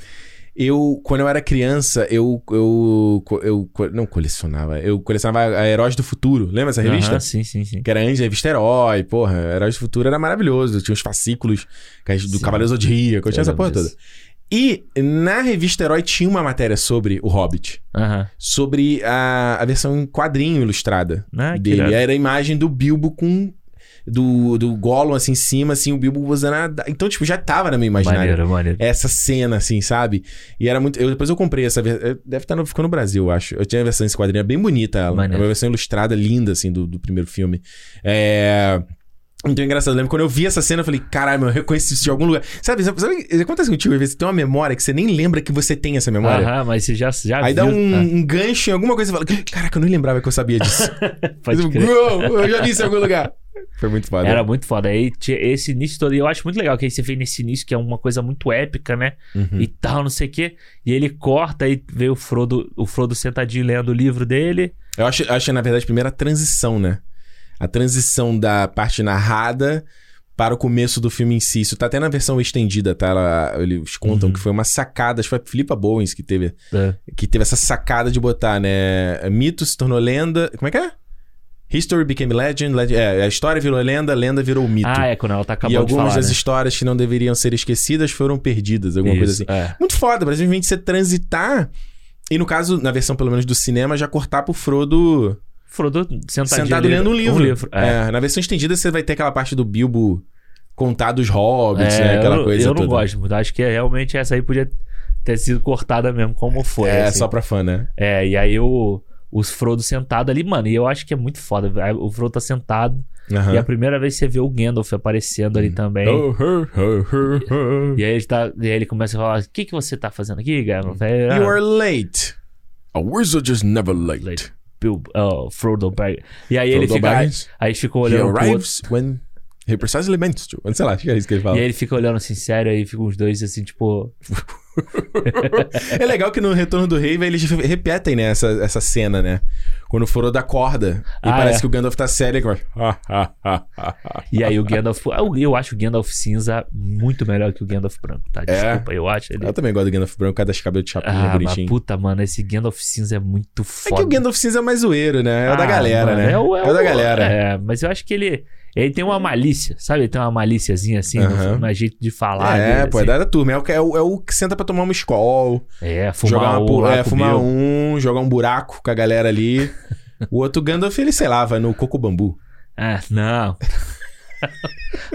Eu, quando eu era criança, eu, eu, eu, eu não colecionava, eu colecionava a Heróis do Futuro. Lembra essa revista? Aham, sim, sim, sim. Que era antes revista Herói, porra. Heróis do Futuro era maravilhoso. Tinha os fascículos do Sim. Cavaleiro Zodíaco, tinha essa porra toda. E na revista Herói tinha uma matéria sobre o Hobbit. Aham. Sobre a, a versão em quadrinho ilustrada Ah, dele. Era a imagem do Bilbo com... Do, do Gollum, assim, em cima, assim, o Bilbo usando a... Então, tipo, já tava na minha imaginária. Maneiro, maneiro. Essa cena, assim, sabe? E era muito... Eu, depois eu comprei essa versão... Deve estar no... Ficou no Brasil, eu acho. Eu tinha a versão desse quadrinho, é bem bonita ela. É Maneiro. uma versão ilustrada, linda, assim, do, do primeiro filme. É... Então é engraçado, eu lembro quando eu vi essa cena, eu falei, caralho, meu, eu reconheci isso de algum lugar. Sabe, sabe, sabe acontece contigo, às vezes você tem uma memória que você nem lembra que você tem essa memória. Aham, mas você já, já Aí viu. dá um, Ah, um gancho em alguma coisa e fala, caraca, eu não lembrava que eu sabia disso. pode Eu, crer. "Uou, eu já vi isso em algum lugar. Foi muito foda. Era muito foda. Aí tinha esse início todo. E eu acho muito legal que aí você vê nesse início, que é uma coisa muito épica, né? Uhum. E tal, não sei o quê. E ele corta e vê o Frodo, o Frodo sentadinho lendo o livro dele. Eu acho, acho, na verdade, a transição, né? A transição da parte narrada para o começo do filme em si. Isso tá até na versão estendida, tá? Ela- eles contam Uhum. que foi uma sacada, acho que foi a Filipa Bowens que teve, É. que teve essa sacada de botar, né? Mito se tornou lenda. Como é que é? History became legend, legend é, a história virou lenda, lenda virou mito. Ah, é, quando ela tá e acabando de algumas falar, das né? histórias que não deveriam ser esquecidas foram perdidas, alguma coisa assim. Isso, é. Muito foda, pra simplesmente você transitar. E no caso, na versão pelo menos do cinema, já cortar pro Frodo Frodo sentadinho sentado lendo um livro. Um livro. É. É, na versão estendida você vai ter aquela parte do Bilbo contar dos hobbits, É, né? Aquela eu, coisa eu não toda. gosto muito. Acho que é, realmente essa aí podia ter sido cortada mesmo, como foi. É, assim. só pra fã, né? É, e aí o, os Frodo sentado ali, mano, e eu acho que é muito foda. O Frodo tá sentado, Aham. e a primeira vez você vê o Gandalf aparecendo ali também. Oh, oh, oh, oh, oh. E aí ele, tá, e aí ele começa a falar: O que, que você tá fazendo aqui, Gandalf? You are late. A wizard is never late. Late. Bill- oh, Frodo Bag. E aí ele Frodo fica. Aí, Baggins, aí eles ficam He olhando pro outro. arrives when he precisely meant to. Sei lá, acho que é isso que ele E fala. aí ele fica olhando assim, sério, aí ficam os dois assim, tipo. é legal que no Retorno do Rei, eles repetem, né, essa, essa cena, né? Quando o Frodo acorda e Ah, parece é. que o Gandalf tá sério e começa... "Ah, ah, ah, ah, ah." E aí o Gandalf. Eu, acho o Gandalf cinza muito melhor que o Gandalf branco, tá? É? Desculpa, eu acho ele. Eu também gosto do Gandalf branco, cada cabelo de chapinha Ah, mas bonitinho. puta, mano, esse Gandalf cinza é muito É foda. que o Gandalf cinza é mais zoeiro, né? É o da Ah, galera, mano, né? É o, é da o- galera. É, mas eu acho que ele. Ele tem uma malícia, sabe? Ele tem uma malíciazinha assim, Aham. no, no jeito de falar. É, dele, pô, é assim. da da turma. É o, que- é, o, é o que senta pra tomar uma escola, É, fumar jogar uma, um, é, fumar Bill. um, jogar um buraco com a galera ali. o outro Gandalf, ele, sei lá, vai no coco bambu. Ah, não.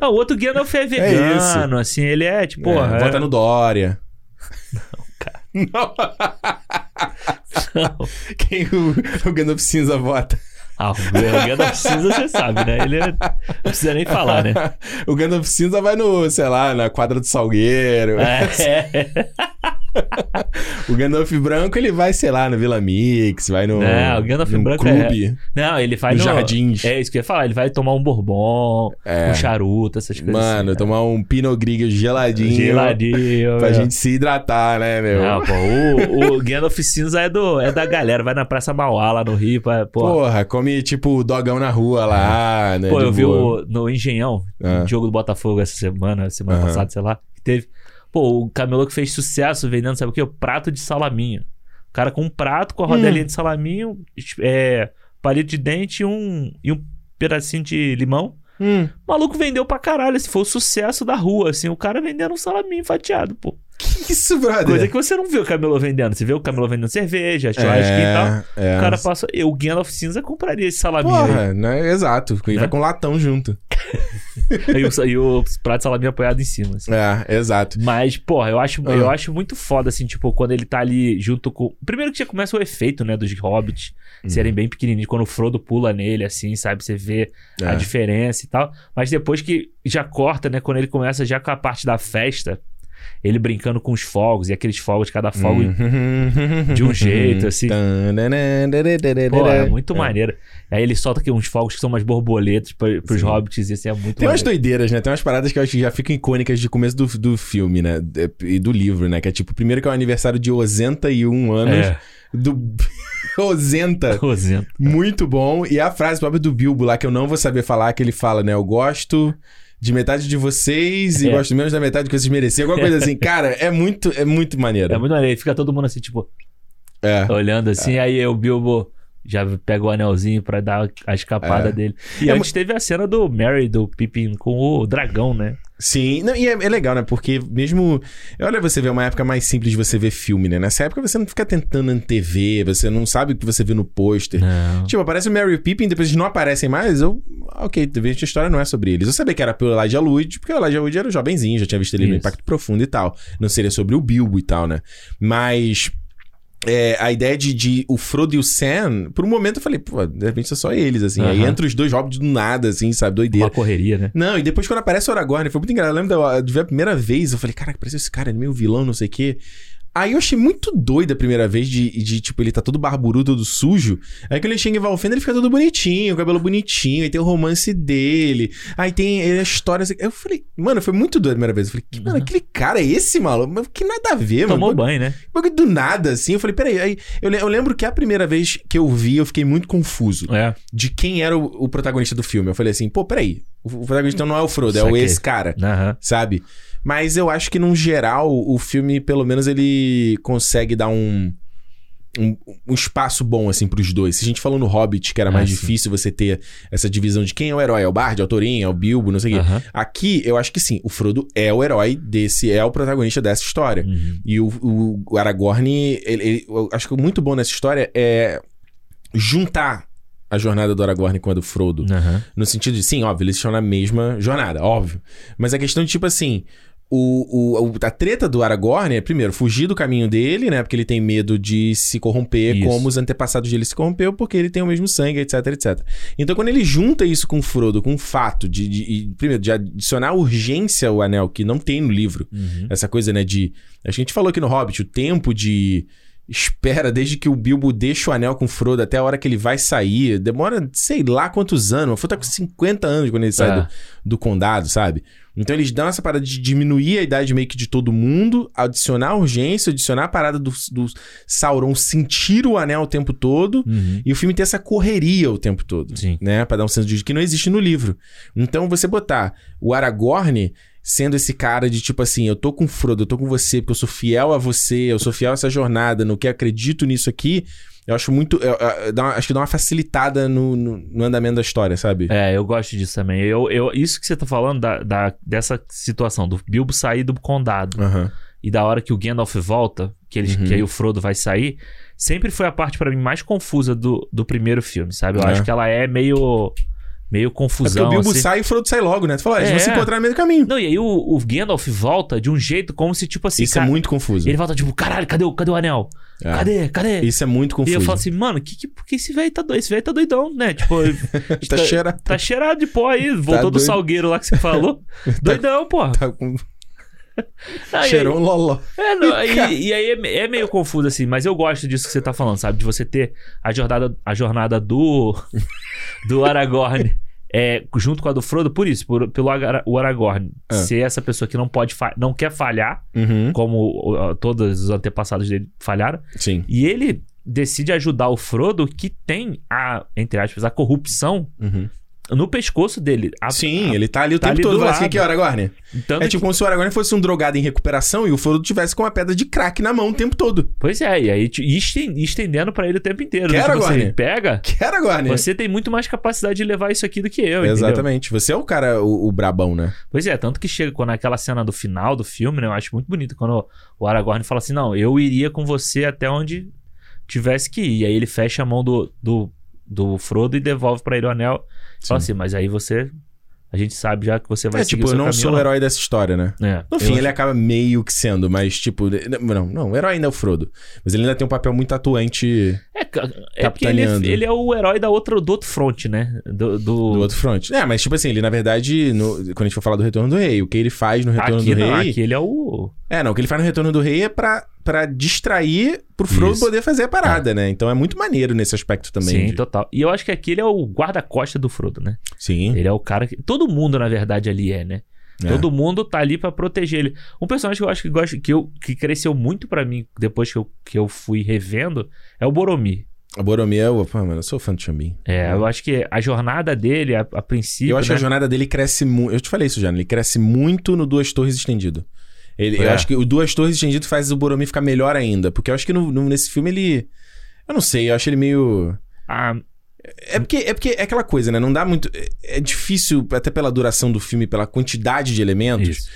Ah, o outro Gandalf é vegano, assim, ele é tipo. é, porra, Vota é- no Dória. Não, Não. Quem o, o Gandalf cinza vota? Ah, o Gandalf cinza você sabe, né? Ele é... não precisa nem falar, né? o Gandalf cinza vai no, sei lá, na quadra do Salgueiro. É. O Gandalf branco, ele vai, sei lá, no Vila Mix, vai no, Não, o Gandalf branco clube, Não, ele vai no. jardins. É isso que eu ia falar. Ele vai tomar um bourbon, É. um charuto, essas coisas. Mano, assim, tomar um Pinot Grigio geladinho. né? Geladinho. Pra meu. gente se hidratar, né, meu? Não, pô, o, o Gandalf cinza é, do, é da galera. Vai na Praça Mauá lá no Rio. Pra, Porra, come tipo dogão na rua lá, né? pô, eu vi boa. o, no Engenhão, Ah. no jogo do Botafogo essa semana, semana Aham. passada, sei lá, que teve. Pô, o camelô que fez sucesso vendendo, sabe o quê? O prato de salaminho. O cara com um prato com a rodelinha Hum. de salaminho, é, palito de dente e um, e um pedacinho de limão. Hum, O maluco vendeu pra caralho. Esse foi o sucesso da rua, assim. O cara vendendo um salaminho fatiado, pô. que isso, brother? Coisa que você não viu o camelô vendendo. Você vê o camelô vendendo cerveja, churrasco e tal. é. O cara passa. Eu, o Gandalf cinza, compraria esse salaminho aí. Porra, né? Exato. E Né? vai com latão junto. e, o, e o prato de salame apoiado em cima. assim. É, exato. Mas, porra, eu acho, Ah. eu acho muito foda, assim, tipo, quando ele tá ali junto com. Primeiro que já começa o efeito, né, dos hobbits Uhum. serem bem pequenininhos. Quando o Frodo pula nele, assim, sabe? Você vê a É. diferença e tal. Mas depois que já corta, né, quando ele começa já com a parte da festa, ele brincando com os fogos, e aqueles fogos, cada fogo. Uhum. de um jeito, assim. Pô, é muito É. maneiro. Aí ele solta aqui uns fogos que são umas borboletas pra, pros Sim. hobbits, e assim é muito Tem umas maneiro. doideiras, né? Tem umas paradas que eu acho que já ficam icônicas de começo do, do filme, né? E do livro, né? Que é tipo, primeiro que é o aniversário de 81 anos É, do Ozenta. Rosento. Muito bom. E a frase própria do Bilbo lá, que eu não vou saber falar, que ele fala, né? Eu gosto de metade de vocês e É. gosto menos da metade que vocês mereciam. Alguma coisa assim. Cara, é muito, é muito maneiro. É muito maneiro. Fica todo mundo assim, tipo, É. olhando assim, aí o Bilbo já pega o anelzinho pra dar a escapada É. dele. E É antes teve a cena do Merry, do Pippin com o dragão, né? Sim, não, e é, é legal, né? Porque mesmo. Olha, você vê uma época mais simples de você ver filme, né? Nessa época você não fica tentando antever, você não sabe o que você vê no pôster. Tipo, aparece o Mary e o Pippin, depois eles não aparecem mais, eu... Ok, de repente a história não é sobre eles. Eu sabia que era pelo Elijah Wood, porque o Elijah Wood era jovenzinho, já tinha visto ele no Isso. Impacto Profundo e tal. Não seria sobre o Bilbo e tal, né? Mas... é, a ideia de, de o Frodo e o Sam, por um momento eu falei, pô, de repente são só eles, assim. Aí Aham. entra os dois hobbits do nada, assim, sabe? Doideira. Uma correria, né? Não, e depois quando aparece o Aragorn, foi muito engraçado. Eu lembro da- de ver a primeira vez, eu falei, caraca, parece esse cara, ele é meio vilão, não sei o quê. Aí eu achei muito doido a primeira vez de, de, tipo, ele tá todo barburudo, todo sujo. Aí quando ele chega em Valfenda, ele fica todo bonitinho, o cabelo bonitinho, aí tem o romance dele. Aí tem a história. assim. Eu falei, mano, foi muito doido a primeira vez. Eu falei, mano, aquele cara é esse, maluco? Que nada a ver, Tomou mano. banho, né? Do nada, assim. Eu falei, peraí. Aí eu, eu lembro que a primeira vez que eu vi, eu fiquei muito confuso É. de quem era o, o protagonista do filme. Eu falei assim, pô, peraí. O, o protagonista não é o Frodo, é o esse cara, Aham. sabe? Mas eu acho que, num geral, o filme, pelo menos, ele consegue dar um. Um, um espaço bom, assim, pros dois. Se a gente falou no Hobbit, que era Ah, mais sim. difícil você ter essa divisão de quem é o herói, é o Bard, é o Thorin, é o Bilbo, não sei o quê. Aham. Aqui, eu acho que sim, o Frodo é o herói desse, é o protagonista dessa história. Uhum. E o, o- o Aragorn, ele, ele- eu acho que o muito bom nessa história é juntar a jornada do Aragorn com a do Frodo. Aham. No sentido de, sim, óbvio, eles estão na mesma jornada, óbvio. Mas a questão de, tipo assim, o, o, a treta do Aragorn é, primeiro, fugir do caminho dele, né? Porque ele tem medo de se corromper Isso. como os antepassados dele se corrompeu, porque ele tem o mesmo sangue, etc, etc. Então, quando ele junta isso com o Frodo, com o fato de, de- de- primeiro, de adicionar urgência ao anel, que não tem no livro, Uhum. essa coisa, né, de... A gente falou aqui no Hobbit, o tempo de espera desde que o Bilbo deixa o anel com o Frodo até a hora que ele vai sair, demora sei lá quantos anos. O Frodo tá com 50 anos quando ele sai É. do, do condado, sabe? Então eles dão essa parada de diminuir a idade meio que de todo mundo, adicionar urgência, adicionar a parada do, do Sauron sentir o anel o tempo todo, Uhum. e o filme ter essa correria o tempo todo Sim. né? Pra dar um senso de que não existe no livro. Então, você botar o Aragorn sendo esse cara de tipo assim, eu tô com o Frodo, eu tô com você, porque eu sou fiel a você, eu sou fiel a essa jornada, no que acredito nisso aqui, eu acho muito. eu- eu- uma- acho que dá uma facilitada no, no, no andamento da história, sabe? É, eu gosto disso também. Eu, eu, isso que você tá falando da, da- dessa situação, do Bilbo sair do condado Aham. e da hora que o Gandalf volta, que, eles, Uhum. que aí o Frodo vai sair, sempre foi a parte pra mim mais confusa do, do primeiro filme, sabe? Eu É. acho que ela é meio, meio É porque confusão. o Bilbo assim. sai e o Frodo sai logo, né? Tu fala, ah, eles vão É. se encontrar no meio do caminho. Não, e aí o, o Gandalf volta de um jeito como se, tipo assim, Isso cara, é muito confuso. ele volta tipo, caralho, cadê o, cadê o anel? É. Cadê? Cadê? Isso é muito E confuso. eu falo assim, mano, que, que, por que esse velho tá doido? Esse velho tá doidão, né? Tipo, tá cheirado. tá cheirado de pó aí. Voltou do doido. salgueiro lá que você falou. Doidão, pô. Tá com... Aí, Cheirou loló. É, não, aí- e aí é, é meio confuso assim, mas eu gosto disso que você tá falando, sabe? De você ter a jornada, a jornada do do Aragorn é, junto com a do Frodo, por isso, por- pelo o Aragorn Ah. ser essa pessoa que não pode não quer falhar, Uhum. como ó, todos os antepassados dele falharam, Sim. e ele decide ajudar o Frodo que tem a, entre aspas, a corrupção Uhum. No pescoço dele. A- Sim, a- ele tá ali o tá tempo ali todo. do Fala assim, que é o Aragorn? tanto É tipo como se o Aragorn fosse um drogado em recuperação e o Frodo tivesse com uma pedra de crack na mão o tempo todo. Pois é, e aí te- esten- estendendo pra ele o tempo inteiro. Quer, Tipo assim, Aragorn? pega, Que é Aragorn? você tem muito mais capacidade de levar isso aqui do que eu, entendeu? Exatamente. Você é o cara, o, o brabão, né? Pois é, tanto que chega quando aquela cena do final do filme, né? Eu acho muito bonito quando o Aragorn fala assim: não, eu iria com você até onde tivesse que ir. E aí ele fecha a mão do, do, do Frodo e devolve pra ele o anel. Sim. Fala assim, mas aí você A gente sabe já que você vai É, seguir tipo, o eu não caminho sou ou o herói dessa história, né? É, No fim, acho- ele acaba meio que sendo, mas tipo... Não, não, o herói ainda é o Frodo. Mas ele ainda tem um papel muito atuante É, é porque ele, é- ele é o herói da outra, do outro front, né? Do, do... do outro front. É, mas tipo assim, ele na verdade, no- quando a gente for falar do Retorno do Rei, o que ele faz no Retorno aqui do não, Rei... aqui ele é o... É, não, o que ele faz no Retorno do Rei é pra, pra distrair pro Frodo Isso. poder fazer a parada, né? Então é muito maneiro nesse aspecto também. Sim, de- total. E eu acho que aqui ele é o guarda-costa do Frodo, né? Sim. Ele é o cara que... Todo mundo, na verdade, ali é, né? É. Todo mundo tá ali pra proteger ele. Um personagem que eu acho que, gosto, que, eu, que cresceu muito pra mim depois que eu, que eu fui revendo é o Boromir. A Boromir, eu, pô, mano, eu sou fã do Xambin. É, eu acho que a jornada dele, a, a princípio. Eu acho que né? a jornada dele cresce muito. Eu te falei isso já, né? ele cresce muito no Duas Torres estendido. Ele, Eu É. acho que o Duas Torres estendido faz o Boromir ficar melhor ainda. Porque eu acho que no- no- nesse filme ele. Eu não sei, eu acho ele meio. Ah, É porque, é porque é aquela coisa, né? Não dá muito. É é difícil, até pela duração do filme, pela quantidade de elementos, isso.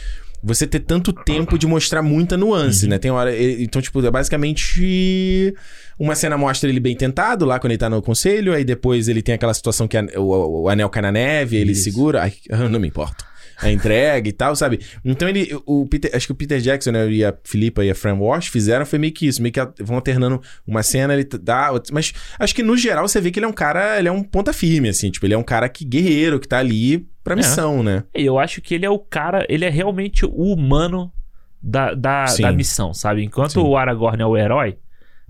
você ter tanto tempo de mostrar muita nuance, Uhum. né? Tem hora. Então, tipo, é basicamente. Uma cena mostra ele bem tentado lá quando ele tá no conselho, aí depois ele tem aquela situação que a- o, o anel cai na neve, ele Isso. segura. Ai, eu não me importo. A entrega e tal, sabe? Então ele. O Peter, acho que o Peter Jackson né, e a Filipa e a Fran Walsh fizeram foi meio que isso, meio que vão alternando uma cena, ele dá. Mas acho que no geral você vê que ele é um cara. Ele é um ponta firme, assim. Tipo, ele é um cara que guerreiro, que tá ali pra É. missão, né? E eu acho que ele é o cara, ele é realmente o humano da, da, Sim. da missão, sabe? Enquanto Sim. o Aragorn é o herói,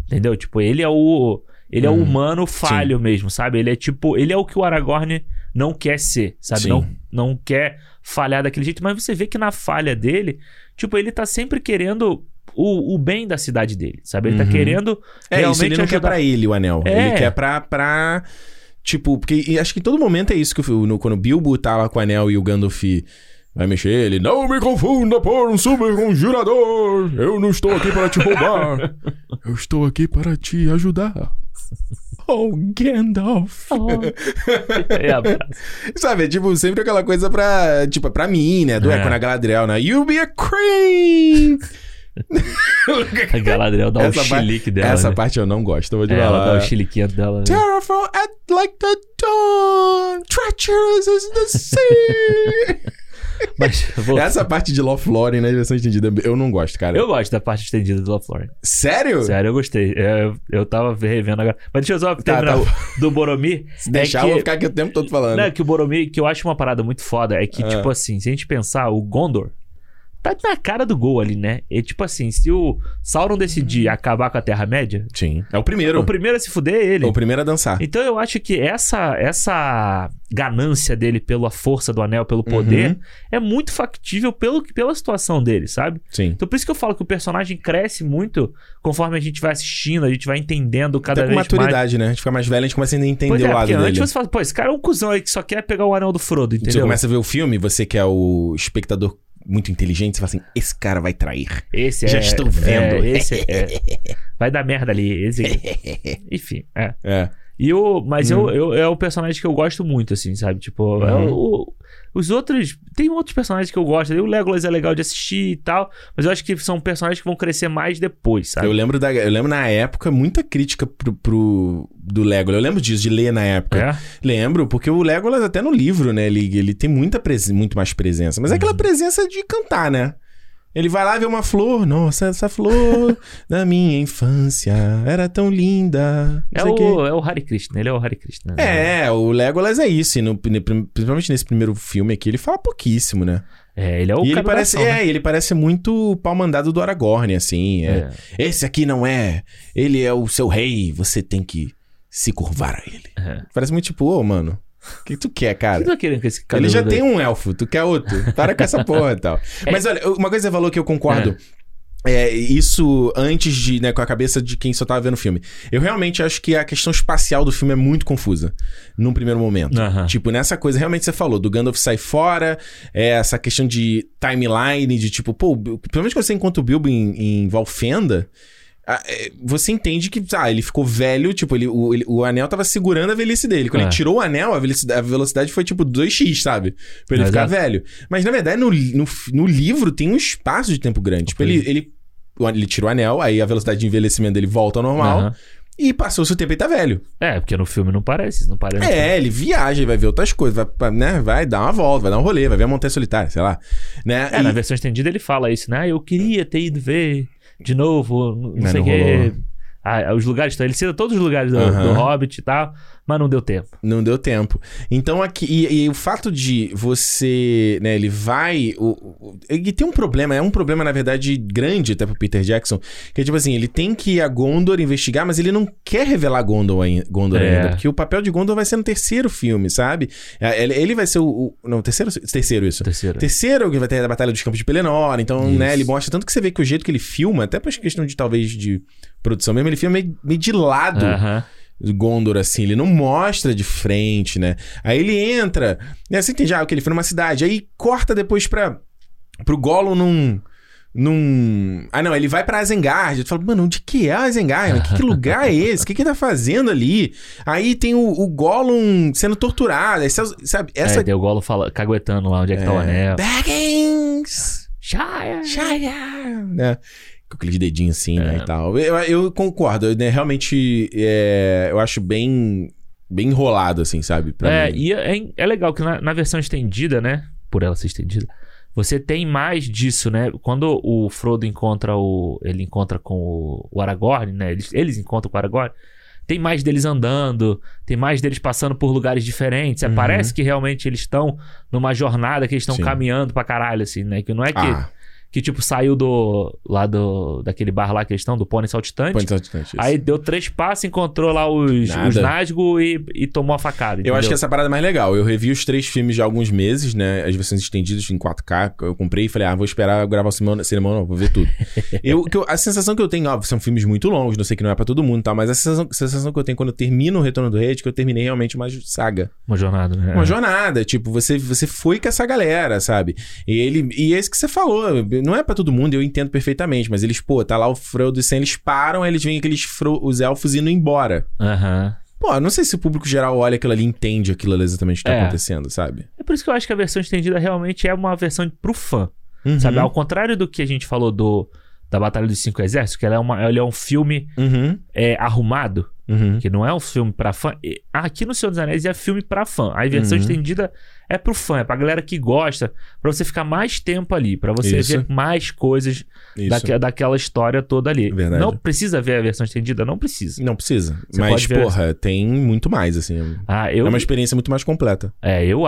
entendeu? Tipo, ele é o. Ele é o Uhum. humano falho mesmo, sabe? Ele é tipo. Ele é o que o Aragorn não quer ser, sabe? Sim. Não, não quer falhar daquele jeito, mas você vê que na falha dele, tipo, ele tá sempre querendo o, o bem da cidade dele, sabe? Ele tá Uhum. querendo É, realmente isso ele não quer ajudar. pra ele o anel. É. Ele quer pra, pra. Tipo, porque e acho que em todo momento é isso que o- no, quando o Bilbo tá lá com o anel e o Gandalf vai mexer, ele. Não me confunda por um super conjurador! Eu não estou aqui para te roubar! Eu estou aqui para te ajudar. Oh, Gandalf! Abraço. Sabe, é tipo, sempre aquela coisa pra. Tipo, pra mim, né? Do É. Echo na Galadriel, né? You be a queen! A Galadriel dá o Essa parte- chilique dela. Essa né? parte eu não gosto, eu vou te É, ela falar. dá o chiliquinho dela. né? Terrible at like the dawn, treacherous as the sea. Mas, vou- Essa parte de Lothlórien na versão estendida, eu não gosto, cara. Eu gosto da parte estendida do LaFleur. Sério? Sério, eu gostei. É, Eu, eu tava revendo agora. Mas deixa eu só terminar do Boromir. Se deixar, é eu que, vou ficar aqui o tempo todo falando. Não, é que o Boromir, que eu acho uma parada muito foda, é que, Ah. tipo assim, se a gente pensar, o Gondor tá na cara do gol ali, né? E, tipo assim, se o Sauron decidir acabar com a Terra-média, Sim. É o primeiro. o primeiro a se fuder é ele. É o primeiro a dançar. Então eu acho que essa essa ganância dele pela força do anel, pelo poder, Uhum. é muito factível pelo, pela situação dele, sabe? Sim. Então por isso que eu falo que o personagem cresce muito conforme a gente vai assistindo, a gente vai entendendo cada Até com vez mais. maturidade, né? A gente fica mais velho, a gente começa a entender Pois é, o lado dele. antes você fala, pô, esse cara é um cuzão aí que só quer pegar o anel do Frodo, Você entendeu? começa a ver o filme, você que é o espectador muito inteligente, você fala assim, esse cara vai trair. Esse Já é, estou vendo. é, esse é, vai dar merda ali. Esse, enfim, é. É. E o, mas Hum. eu, eu, é o personagem que eu gosto muito, assim, sabe? Tipo, é Uhum. o- os outros. Tem outros personagens que eu gosto. O Legolas é legal de assistir e tal. Mas eu acho que são personagens que vão crescer mais depois, sabe? Eu lembro, da, eu lembro na época muita crítica pro, pro- do Legolas. Eu lembro disso, de ler na época. É? Lembro, porque o Legolas, até no livro, né? Ele, ele tem muita presen- muito mais presença. Mas é Uhum. aquela presença de cantar, né? Ele vai lá ver uma flor. Nossa, essa flor da minha infância era tão linda. É o, é o Hare Krishna, ele é o Hare Krishna. né? É, o Legolas é isso. E no- principalmente nesse primeiro filme aqui, ele fala pouquíssimo, né? É, ele é o e ele parece, ação, né? é, ele parece muito pau mandado do Aragorn, assim. é. É. Esse aqui não é. Ele é o seu rei, você tem que se curvar a ele. É. Parece muito tipo, ô, mano, o que tu quer, O que cara? tu tá querendo com esse cara? Ele já tem um elfo, tu quer outro. Para com essa porra e tal. É. Mas olha, uma coisa que você falou que eu concordo. É, isso antes de, né, com a cabeça de quem só tava vendo o filme. Eu realmente acho que a questão espacial do filme é muito confusa, num primeiro momento. Aham. Tipo, nessa coisa, realmente você falou, do Gandalf sai fora, é, essa questão de timeline, de tipo, pô, principalmente quando você encontra o Bilbo em, em Valfenda, é, você entende que, ah, ele ficou velho, tipo, ele, o, ele- o anel tava segurando a velhice dele. Quando É. ele tirou o anel, a velocidade, a velocidade foi tipo 2x, sabe? Pra ele ficar Exato. velho. Mas na verdade, no, no, no livro tem um espaço de tempo grande. Tipo, ele, ele, ele tira o anel, aí a velocidade de envelhecimento dele volta ao normal. Aham. E passou-se o tempo e tá velho. É, porque no filme não parece, não parece. É, ele viaja, ele vai ver outras coisas, vai, né, vai dar uma volta, vai dar um rolê, vai ver a Montanha Solitária, sei lá. Né? É, E- na versão estendida ele fala isso, né? Ah, eu queria ter ido ver de novo, não, não Mas sei o não quê. Ah, os lugares, ele cita todos os lugares do, do Hobbit e tal, mas não deu tempo. Não deu tempo. Então aqui. E, e o fato de você. Né, ele vai. O, o- ele tem um problema, é um problema, na verdade, grande até pro Peter Jackson. Que é tipo assim, ele tem que ir a Gondor investigar, mas ele não quer revelar Gondor, ai- Gondor É. ainda. Porque o papel de Gondor vai ser no terceiro filme, sabe? É, Ele, ele vai ser o. o- não, terceiro, terceiro isso. Terceiro. Terceiro que vai ter a Batalha dos Campos de Pelennor, então, Isso. né, ele mostra tanto que você vê que o jeito que ele filma, até por questão de talvez de produção mesmo, ele filma meio, meio de lado Aham. do Gondor, assim, ele não mostra de frente, né? Aí ele entra, né, você entende, ah, que ele foi numa cidade, aí corta depois pra, pro Gollum num... Num. Ah, não, ele vai pra Azengard. Tu fala, mano, onde que é Azengard? Que, que lugar é esse? O que que ele tá fazendo ali? Aí tem o, o Gollum sendo torturado. Aí, você- sabe, essa. É, o Golo fala, caguetando lá onde é que tá o anel. Baggins! Shire! Shire! Né? Com aqueles dedinhos assim, né? É. E tal. Eu, eu concordo, né? Realmente, é, eu acho bem. Bem enrolado, assim, sabe? É, mim. e é, é legal que na, na versão estendida, né? Por ela ser estendida, você tem mais disso, né? Quando o Frodo encontra o. Ele encontra com o, o Aragorn, né? Eles, eles encontram com o Aragorn. Tem mais deles andando, tem mais deles passando por lugares diferentes. É, Uhum. Parece que realmente eles estão numa jornada que eles estão caminhando pra caralho, assim, né? Que não é que, Ah, que tipo, saiu do. lá do. daquele bar lá que eles estão, do Pônei Saltitante. põe distante isso. Aí deu três passos, encontrou lá os, Nada. os Nazgûl e, e tomou a facada. Eu acho que entendeu? essa parada é mais legal. Eu revi os três filmes já há alguns meses, né? As versões estendidas em 4K. Eu comprei e falei, ah, vou esperar gravar o cinema, cinema não, vou ver tudo. eu, eu- a sensação que eu tenho, ó, são filmes muito longos, não sei que não é pra todo mundo e tal, mas a sensação, a sensação que eu tenho quando eu termino o Retorno do Rei é que eu terminei realmente uma saga. Uma jornada, né? Uma jornada, tipo, você, você foi com essa galera, sabe? E ele e é isso que você falou, não é pra todo mundo, eu entendo perfeitamente, mas eles, pô, tá lá o Frodo e Sam, eles param, aí eles veem aqueles fro- os elfos indo embora. Aham. Pô, eu não sei se o público geral olha aquilo ali e entende aquilo ali exatamente que tá É. acontecendo, sabe? É por isso que eu acho que a versão estendida realmente é uma versão pro fã. Uhum. Sabe? Ao contrário do que a gente falou do da Batalha dos Cinco Exércitos, que ela é, uma, ela é um filme Uhum. é, arrumado, Uhum. que não é um filme pra fã. Aqui no Senhor dos Anéis é filme pra fã. A versão Uhum. estendida é pro fã, é pra galera que gosta, pra você ficar mais tempo ali, pra você Isso. ver mais coisas daque- daquela história toda ali. Verdade. Não precisa ver a versão estendida? Não precisa. Não precisa. Você mas, porra, tem muito mais, assim. Ah, eu, É uma experiência muito mais completa. É, eu,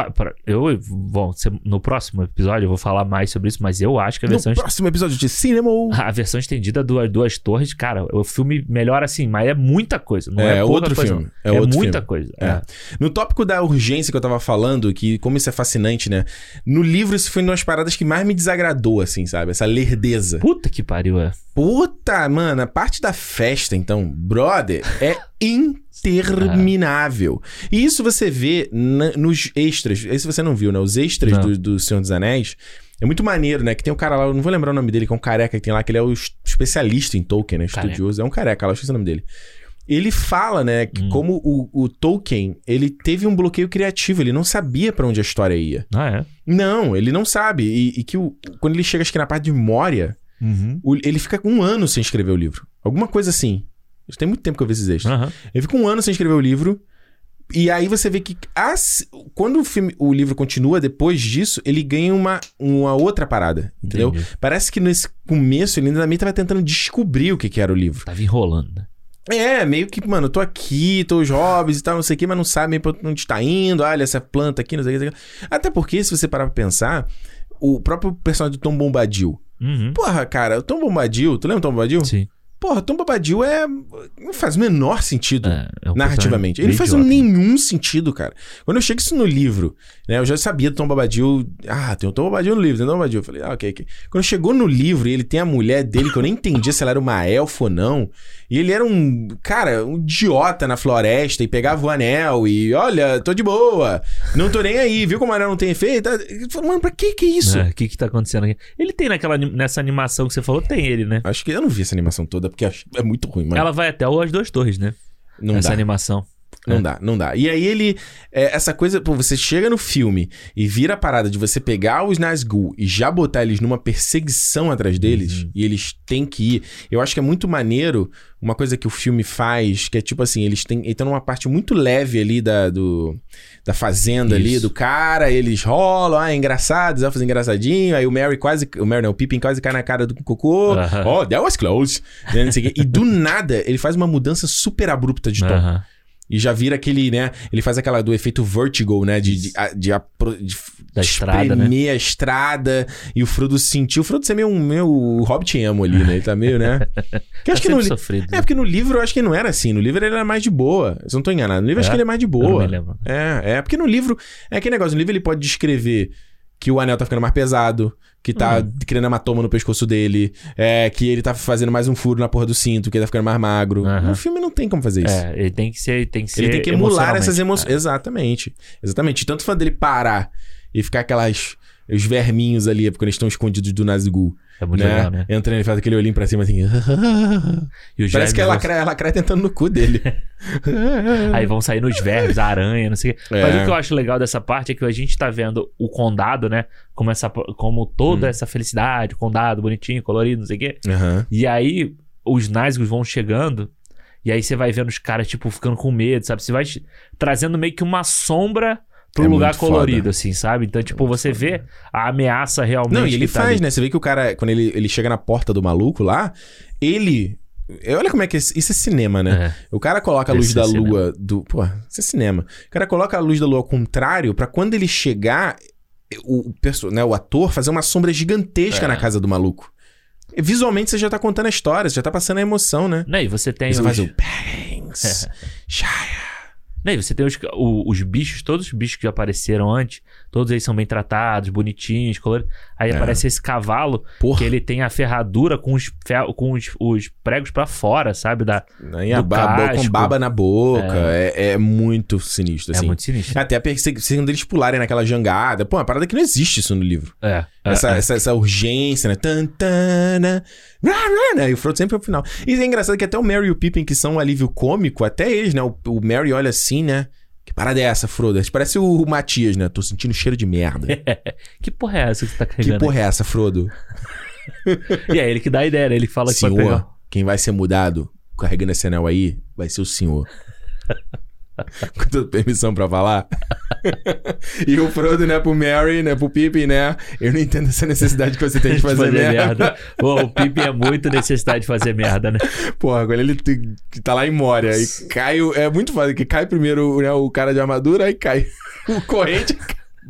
eu bom, no próximo episódio eu vou falar mais sobre isso, mas eu acho que a No versão, próximo episódio de Cinema. a versão estendida do Duas Torres, cara, o filme melhora assim, mas é muita coisa, não é, É, pouca outro coisa, filme, é É, outro muita filme. coisa. É. é. No tópico da urgência que eu tava falando, que como isso é fascinante, né? No livro, isso foi uma das paradas que mais me desagradou, assim, sabe? Essa lerdeza. Puta que pariu, é. Puta, mano, a parte da festa, então, brother, é interminável. E isso você vê na- nos extras. Esse você não viu, né? Os extras do, do Senhor dos Anéis. É muito maneiro, né? Que tem um cara lá, eu não vou lembrar o nome dele, que é um careca que tem lá, que ele é o es- especialista em Tolkien, né? Careca. Estudioso. É um careca lá, eu esqueci o nome dele. Ele fala, né, que Hum. como o, o Tolkien, ele teve um bloqueio criativo, ele não sabia pra onde a história ia. Ah, é. Não, ele não sabe. E, e que o- quando ele chega, acho que na parte de Moria, o- ele fica um ano sem escrever o livro. Alguma coisa assim. Isso tem muito tempo que eu vi esses extras. Aham. Ele fica um ano sem escrever o livro. E aí você vê que as- quando o, filme, o livro continua depois disso, ele ganha uma, uma outra parada. Entendeu? Entendi. Parece que nesse começo ele ainda também tava tentando descobrir o que, que era o livro. Tava enrolando, né? É, meio que, mano, tô aqui, tô os hobbies e tal, não sei o que, mas não sabe pra onde tá indo. Olha, essa planta aqui, não sei o que. o. Até porque, se você parar pra pensar, o próprio personagem do Tom Bombadil. Uhum. Porra, cara, o Tom Bombadil, tu lembra do Tom Bombadil? Sim. Porra, Tom Bombadil é. Não faz o menor sentido. É, é Narrativamente. Ele não faz meio nenhum sentido, cara. Quando eu chego isso no livro, né? Eu já sabia do Tom Bombadil. Ah, tem o Tom Bombadil no livro, tem o Tom Bombadil. Eu falei, ah, ok, ok. Quando chegou no livro e ele tem a mulher dele, que eu nem entendia se ela era uma elfa ou não. E ele era um, cara, um idiota na floresta e pegava o anel e, olha, tô de boa. Não tô nem aí, viu como o anel não tem efeito? Falei, Mano, pra que que é isso? É, O que que tá acontecendo aqui? Ele tem naquela, nessa animação que você falou, tem ele, né? Acho que eu não vi essa animação toda, porque é muito ruim, mano. Ela vai até o As Duas Torres, né? não essa dá. animação. Não É. dá, não dá. E aí ele. é, essa coisa, pô, você chega no filme e vira a parada de você pegar os Nazgûl e já botar eles numa perseguição atrás deles, Uhum. e eles têm que ir. Eu acho que é muito maneiro uma coisa que o filme faz, que é tipo assim, eles têm. Então, numa parte muito leve ali da, do, da fazenda ali, Isso. do cara, eles rolam, ah, é engraçado, os elfos engraçadinho, aí o Mary quase. O Mary não, o Pippin quase cai na cara do cocô. Aham. Oh, that was close. Né. E do nada, ele faz uma mudança super abrupta de tom. Aham. E já vira aquele, né? Ele faz aquela do efeito vertigo, né? De, de, de, de Da estrada, né? a estrada. E o Frodo sentiu. O Frodo ser meio um meio Hobbit emo ali, né? Ele tá meio, né? Que eu acho Tá que no sofrido. É, porque no livro eu acho que não era assim. No livro ele era mais de boa. Se eu não tô enganado. No livro eu acho É? que ele é mais de Eu não boa. me lembro. É, é. Porque no livro. É aquele negócio. No livro ele pode descrever que o anel tá ficando mais pesado. Que tá Hum. criando hematoma no pescoço dele. É, que ele tá fazendo mais um furo na porra do cinto. Que ele tá ficando mais magro. Aham. No filme não tem como fazer isso. É, ele tem que ser. Tem que ser Ele tem que emular essas emoções. Exatamente. Exatamente. Tanto fã dele parar e ficar aquelas. Os verminhos ali, porque eles estão escondidos do Nazgûl. É muito né? legal, né? Entrando e faz aquele olhinho pra cima assim. Parece que é lacraia, lacraia tentando no cu dele. vão- Aí vão sair nos vermes, a aranha, não sei o quê. É. Mas o que eu acho legal dessa parte é que a gente tá vendo o condado, né? Como, essa, como toda Hum. essa felicidade, o condado bonitinho, colorido, não sei o quê. Aham. E aí os Nazgûl vão chegando. E aí você vai vendo os caras, tipo, ficando com medo, sabe? Você vai trazendo meio que uma sombra pro É lugar colorido, foda. assim, sabe? Então, tipo, você vê a ameaça realmente. Não, e ele tá faz, ali. né? Você vê que o cara, quando ele, ele chega na porta do maluco lá, ele. Olha como é que é, isso é cinema, né? É. O cara coloca a luz Esse da é cinema. lua do. Pô, isso é cinema. O cara coloca a luz da lua ao contrário pra quando ele chegar, o, o, perso- né, o ator fazer uma sombra gigantesca É. na casa do maluco. Visualmente você já tá contando a história, você já tá passando a emoção, né? Né, e você tem E você os... faz o Bangs, Shire. Né, e você tem os, o- os bichos, todos os bichos que apareceram antes, todos eles são bem tratados, bonitinhos, coloridos. Aí É. aparece esse cavalo Porra, que ele tem a ferradura com os, com os, os pregos pra fora, sabe? Da, aí a do ba- bo- com baba na boca. É, é muito sinistro, É assim. muito sinistro. Até a perseguição deles pularem naquela jangada. Pô, uma parada que não existe isso no livro. É. é, Essa, é. essa, essa urgência, né? Tan, tan, né? Rá, né? E o Frodo sempre é o final. E é engraçado que até o Merry e o Pippin, que são um alívio cômico, até eles, né? O, o Merry olha assim, né? Que parada é essa, Frodo? Parece o Matias, né? Tô sentindo cheiro de merda. Que porra é essa que você tá que carregando? porra é essa, Frodo? E é ele que dá a ideia, né? Ele fala que vai senhor, pegar. quem vai ser mudado carregando esse anel aí vai ser o senhor. Com toda permissão pra falar. e o Frodo, né, pro Mary, né, pro Pippin, né? Eu não entendo essa necessidade que você tem de fazer, merda. Pô, o Pippin é muito necessidade de fazer merda, né? Porra, quando ele tá lá em Moria e cai. o- É muito foda, que cai primeiro né, o cara de armadura, aí cai o corrente.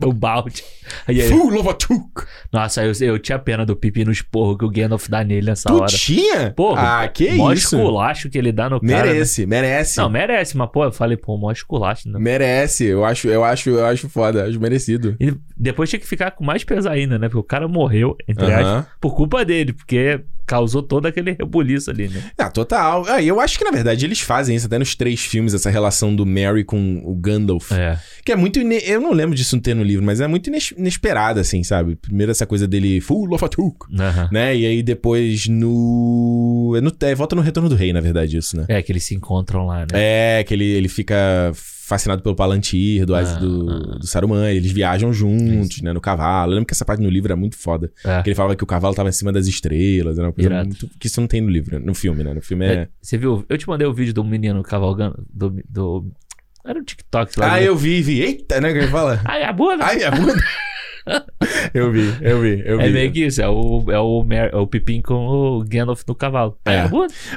O balde. Aí, aí, Full Lovatuk. nossa, eu, eu tinha pena do Pippin no esporro que o Gandalf dá nele nessa Tu hora. tinha? Porra, ah, que mó isso? esculacho que ele dá no cara. né? Merece, merece. Não, merece, mas pô, eu falei, pô, mó esculacho. Né? Merece, eu acho, eu acho, eu acho foda, acho merecido. E depois tinha que ficar com mais peso ainda, né? Porque o cara morreu, entre aspas, Aham. por culpa dele, porque causou todo aquele rebuliço ali, né? Ah, total. Ah, eu acho que, na verdade, eles fazem isso até nos três filmes, essa relação do Mary com o Gandalf. É. Que é muito. ine- Eu não lembro disso não ter no livro, mas é muito ines- inesperado, assim, sabe? Primeiro essa coisa dele, Full of a Took, né? E aí depois no. É, no... é, volta no Retorno do Rei, na verdade, isso, né? É, que eles se encontram lá, né? É, que ele, ele fica fascinado pelo Palantir, do, Ah, do, ah. do Saruman. Eles viajam juntos, né? No cavalo. Eu lembro que essa parte no livro é muito foda. É. Que ele falava que o cavalo tava em cima das estrelas. Era uma coisa Irado. muito. Que isso não tem no livro, no filme, né? No filme é. É, Você viu? Eu te mandei o vídeo do menino cavalgando. Do. do... Era um TikTok lá. Ah, né? eu vi, vi. Eita, né? Que ele fala. Ai, a bunda! Ai, a bunda. eu vi, eu vi, eu vi. é meio que isso, é o, é o, Mer, é o Pipim com o Gandalf no cavalo. É.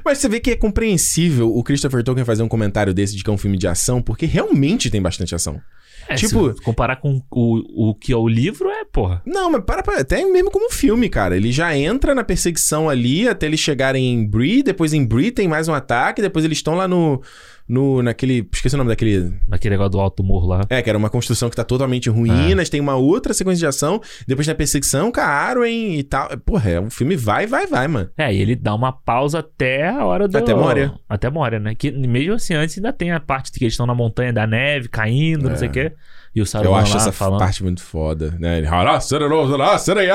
Mas você vê que é compreensível o Christopher Tolkien fazer um comentário desse de que é um filme de ação, porque realmente tem bastante ação. É, Tipo- comparar com o, o que é o livro, é, porra. Não, mas para, para até mesmo como filme, cara. Ele já entra na perseguição ali até eles chegarem em Bree, depois em Bree tem mais um ataque, depois eles estão lá no no naquele, esqueci o nome daquele, Naquele negócio do alto morro lá. é, que era uma construção que tá totalmente em ruínas, tem uma outra sequência de ação, depois na perseguição a Arwen e tal. Porra, é um filme vai, vai, vai, mano. É, e ele dá uma pausa até a hora do. Até Moria. Até Moria, né? Que mesmo assim, antes ainda tem a parte que eles estão na montanha da neve, caindo, não sei o quê. E o Saruman Eu acho essa falando. parte muito foda, né? Ele, "Hará, sererô, será, sereia."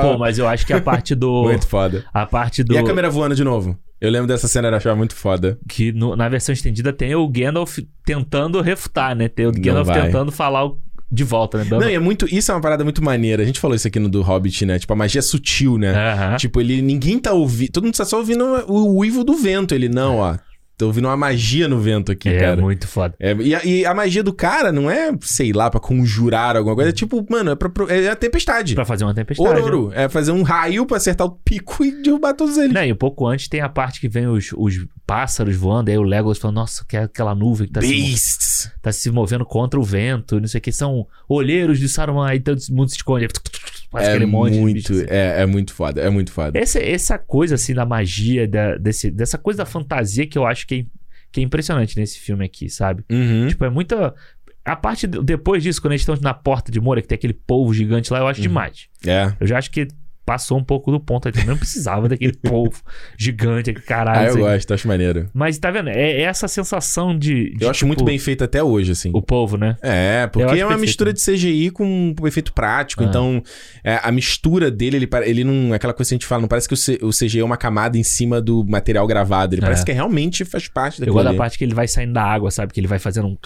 Pô, mas eu acho que a parte do. Muito foda. A parte do. E a câmera voando de novo? Eu lembro dessa cena, eu achava muito foda. Que no- na versão estendida tem o Gandalf tentando refutar, né? Tem o Gandalf tentando falar o- de volta, né? Dando... Não, é muito. Isso é uma parada muito maneira. A gente falou isso aqui no do Hobbit, né? Tipo, a magia é sutil, né? Tipo, ele. Ninguém tá ouvindo. Todo mundo tá só ouvindo o uivo do vento. Ele, não, ó. Tô ouvindo uma magia no vento aqui, é cara. muito foda. É, e, a, e a magia do cara não é, sei lá, pra conjurar alguma coisa. É tipo, mano, é, pra, é a tempestade. Pra fazer uma tempestade. né? Ororo. É fazer um raio pra acertar o pico e derrubar todos eles. Não, e um pouco antes tem a parte que vem os, os pássaros voando, aí o Legolas falando, nossa, que é aquela nuvem que tá se, Beasts. tá se movendo contra o vento, não sei o que, são olheiros de Saruman, aí todo mundo se esconde, faz É muito, assim. é, é muito foda, é muito foda. Essa, essa coisa, assim, da magia, da, desse, dessa coisa da fantasia que eu acho que é, que é impressionante nesse filme aqui, sabe? Uhum. Tipo, é muita... A parte de- depois disso, quando eles estão na porta de Moura, que tem aquele polvo gigante lá, eu acho Uhum. demais. É. Eu já acho que passou um pouco do ponto. Eu não precisava daquele polvo gigante, aquele caralho. Ah, eu gosto, acho maneiro. Mas tá vendo? É, é essa sensação de. de, Eu acho tipo, muito bem feito até hoje, assim. O polvo, né? É, Eu porque acho é uma perfeito, mistura né? de CGI com um efeito prático. Ah. Então, é, a mistura dele, ele, ele não. Aquela coisa que a gente fala, não parece que o, CGI é uma camada em cima do material gravado. Ele É. parece que realmente faz parte Eu daquilo. gosto da parte que ele vai saindo da água, sabe? Que ele vai fazendo um.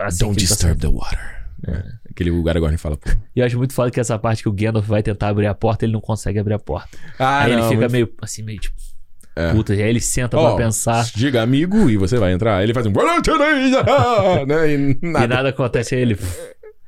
Assim, Don't ele tá disturb the water. É. Aquele o Aragorn fala, pô. E eu acho muito foda que essa parte que o Gandalf vai tentar abrir a porta, ele não consegue abrir a porta. Ah, aí ele não, fica muito- meio assim, meio tipo. É. Puta, e aí ele senta Ó, pra pensar. Diga amigo e você vai entrar. Aí ele faz um. Né? E nada. E nada acontece aí ele.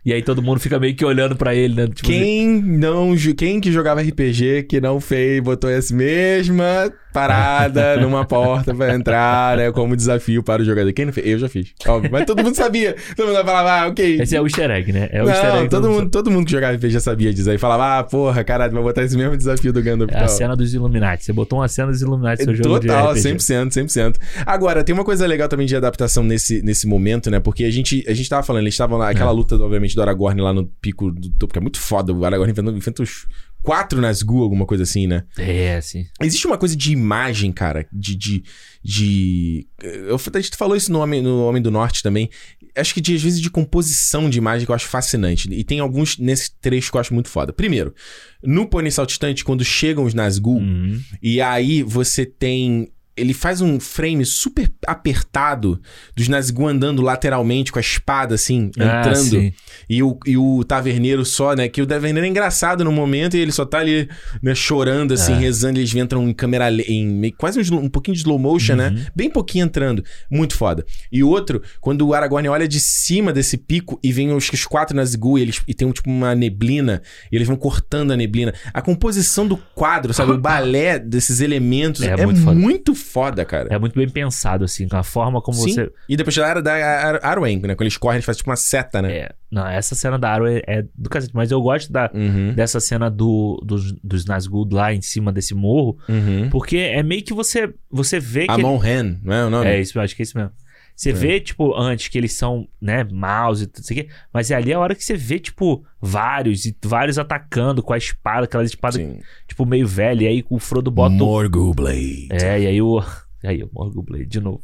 E aí todo mundo fica meio que olhando pra ele, né? Tipo, Quem não. ju- Quem que jogava RPG que não fez, botou essa mesma parada numa porta pra entrar, né? Como desafio para o jogador. Quem não fez? Eu já fiz. Óbvio. Mas todo mundo sabia. Todo mundo falava, ah, ok. Esse é o easter egg, né? É o não, easter egg. todo do- mundo, todo mundo que jogava RPG já sabia disso. Aí falava, ah, porra, caralho, vai botar esse mesmo desafio do Gandalf. É a cena dos Illuminati. Você botou uma cena dos Illuminati no seu jogo Total, de RPG. 100%, 100%. Agora, tem uma coisa legal também de adaptação nesse, nesse momento, né? Porque a gente, a gente tava falando, eles estavam lá, aquela É. luta, obviamente, do Aragorn lá no pico do topo, que é muito foda. O Aragorn enfrenta, enfrenta os quatro Nazgûl, alguma coisa assim, né? É, sim. Existe uma coisa de imagem, cara, de. de, de... Eu, a gente falou isso no Homem, no Homem do Norte também. Acho que de, às vezes de composição de imagem que eu acho fascinante. E tem alguns nesse trecho que eu acho muito foda. Primeiro, no Pônei Saltitante, quando chegam os Nazgûl, Uhum. e aí você tem. Ele faz um frame super apertado dos Nazgûl andando lateralmente com a espada, assim, Ah, entrando. sim. e, o, e o taverneiro só, né? Que o taverneiro é engraçado no momento e ele só tá ali, né, chorando, assim, É. rezando. Eles entram em câmera. em quase um, um pouquinho de slow motion, Uhum. né? Bem pouquinho entrando. Muito foda. E outro, quando o Aragorn olha de cima desse pico e vem os, os quatro Nazgûl e, eles, e tem um, tipo uma neblina, e eles vão cortando a neblina. A composição do quadro, sabe? O balé desses elementos É é, muito muito, foda. cara. É muito bem pensado, assim, com a forma como Sim. você. E depois da era da Ar- Arwen, né? Quando eles correm, eles fazem tipo uma seta, né? É, não, essa cena da Arrow é, do cacete, mas eu gosto da, Uhum. dessa cena do, dos, dos Nazgûl lá em cima desse morro, Uhum. porque é meio que você, você vê que. Amon Hen, não é o nome? É isso, eu acho que é isso mesmo. Você vê, tipo, antes que eles são, né, maus e tudo isso aqui, mas é ali a hora que você vê, tipo, vários e vários atacando com a espada, aquela espada, Sim. tipo, meio velha, e aí o Frodo bota o Morgul Blade. É, e aí o. Aí, o Morgul Blade, de novo.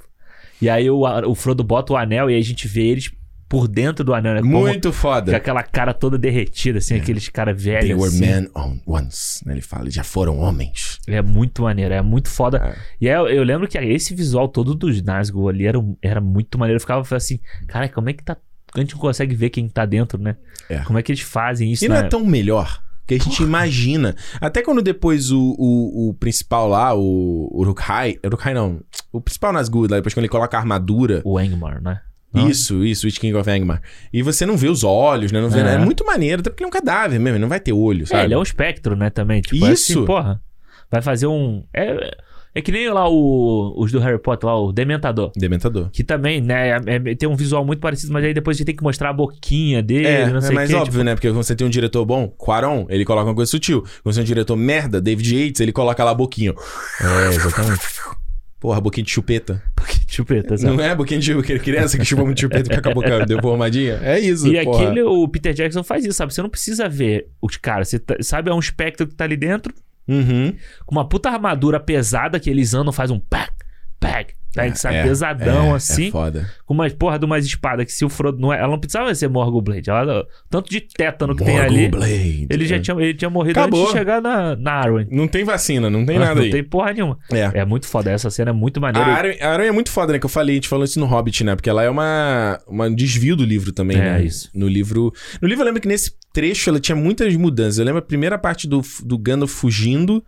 E aí o, o Frodo bota o anel e aí a gente vê eles por dentro do anel, né? Muito Com foda. aquela cara toda derretida, assim, aqueles caras They velhos. were assim. men on once. né? Ele fala, eles já foram homens. É muito maneiro, é muito foda. É. E aí, eu, eu lembro que esse visual todo dos Nazgûl ali era, era muito maneiro. Eu ficava assim, cara, como é que tá. A gente não consegue ver quem tá dentro, né? É. Como é que eles fazem isso, E não é tão melhor que a gente imagina. Até quando depois o, o, o principal lá, o Uruk-hai... Uruk-hai não. O principal Nazgûl, lá, depois quando ele coloca a armadura... O Angmar, né? Não? Isso, isso, Witch King of Angmar. E você não vê os olhos, né? Não vê, É. É muito maneiro, até porque ele é um cadáver mesmo, ele não vai ter olho, É, sabe? ele é um espectro, né, também. Tipo, é Isso. assim, porra. Vai fazer um. É, é que nem lá o, os do Harry Potter, lá, o Dementador. Dementador. Que também, né, é- é- tem um visual muito parecido, mas aí depois a gente tem que mostrar a boquinha dele, É, não é sei o mais quê, óbvio, tipo, né? Porque quando você tem um diretor bom, Quaron, ele coloca uma coisa sutil. Quando você tem um diretor merda, David Yates, ele coloca lá a boquinha. É, exatamente. Porra, boquinha de chupeta. Chupeta, sabe? Não é boquinha de aquele criança que chupa muito chupeta e fica com a boca deformadinha? É isso, E porra. aquele, o Peter Jackson faz isso, sabe? Você não precisa ver os caras. Você tá- sabe, é um espectro que tá ali dentro, Uhum. com uma puta armadura pesada que eles andam, faz um pá, Peg, peg, sabe? É, Pesadão, é, assim. É foda. com umas porra de umas espadas que se o Frodo não é. Ela não precisava ser Morgul Blade. Ela, tanto de tétano que tem Morgul ali. Blade. Ele já É. tinha, ele tinha morrido Acabou. antes de chegar na, na Arwen. Não tem vacina, não tem nada não aí. tem porra nenhuma. É. É muito foda. Essa cena é muito A maneira. Arwen, a Arwen é muito foda, né? Que eu falei, a gente falou isso no Hobbit, né? Porque ela é uma, uma desvio do livro também, É, né? isso. No livro. No livro eu lembro que nesse trecho ela tinha muitas mudanças. Eu lembro a primeira parte do, do Gandalf fugindo,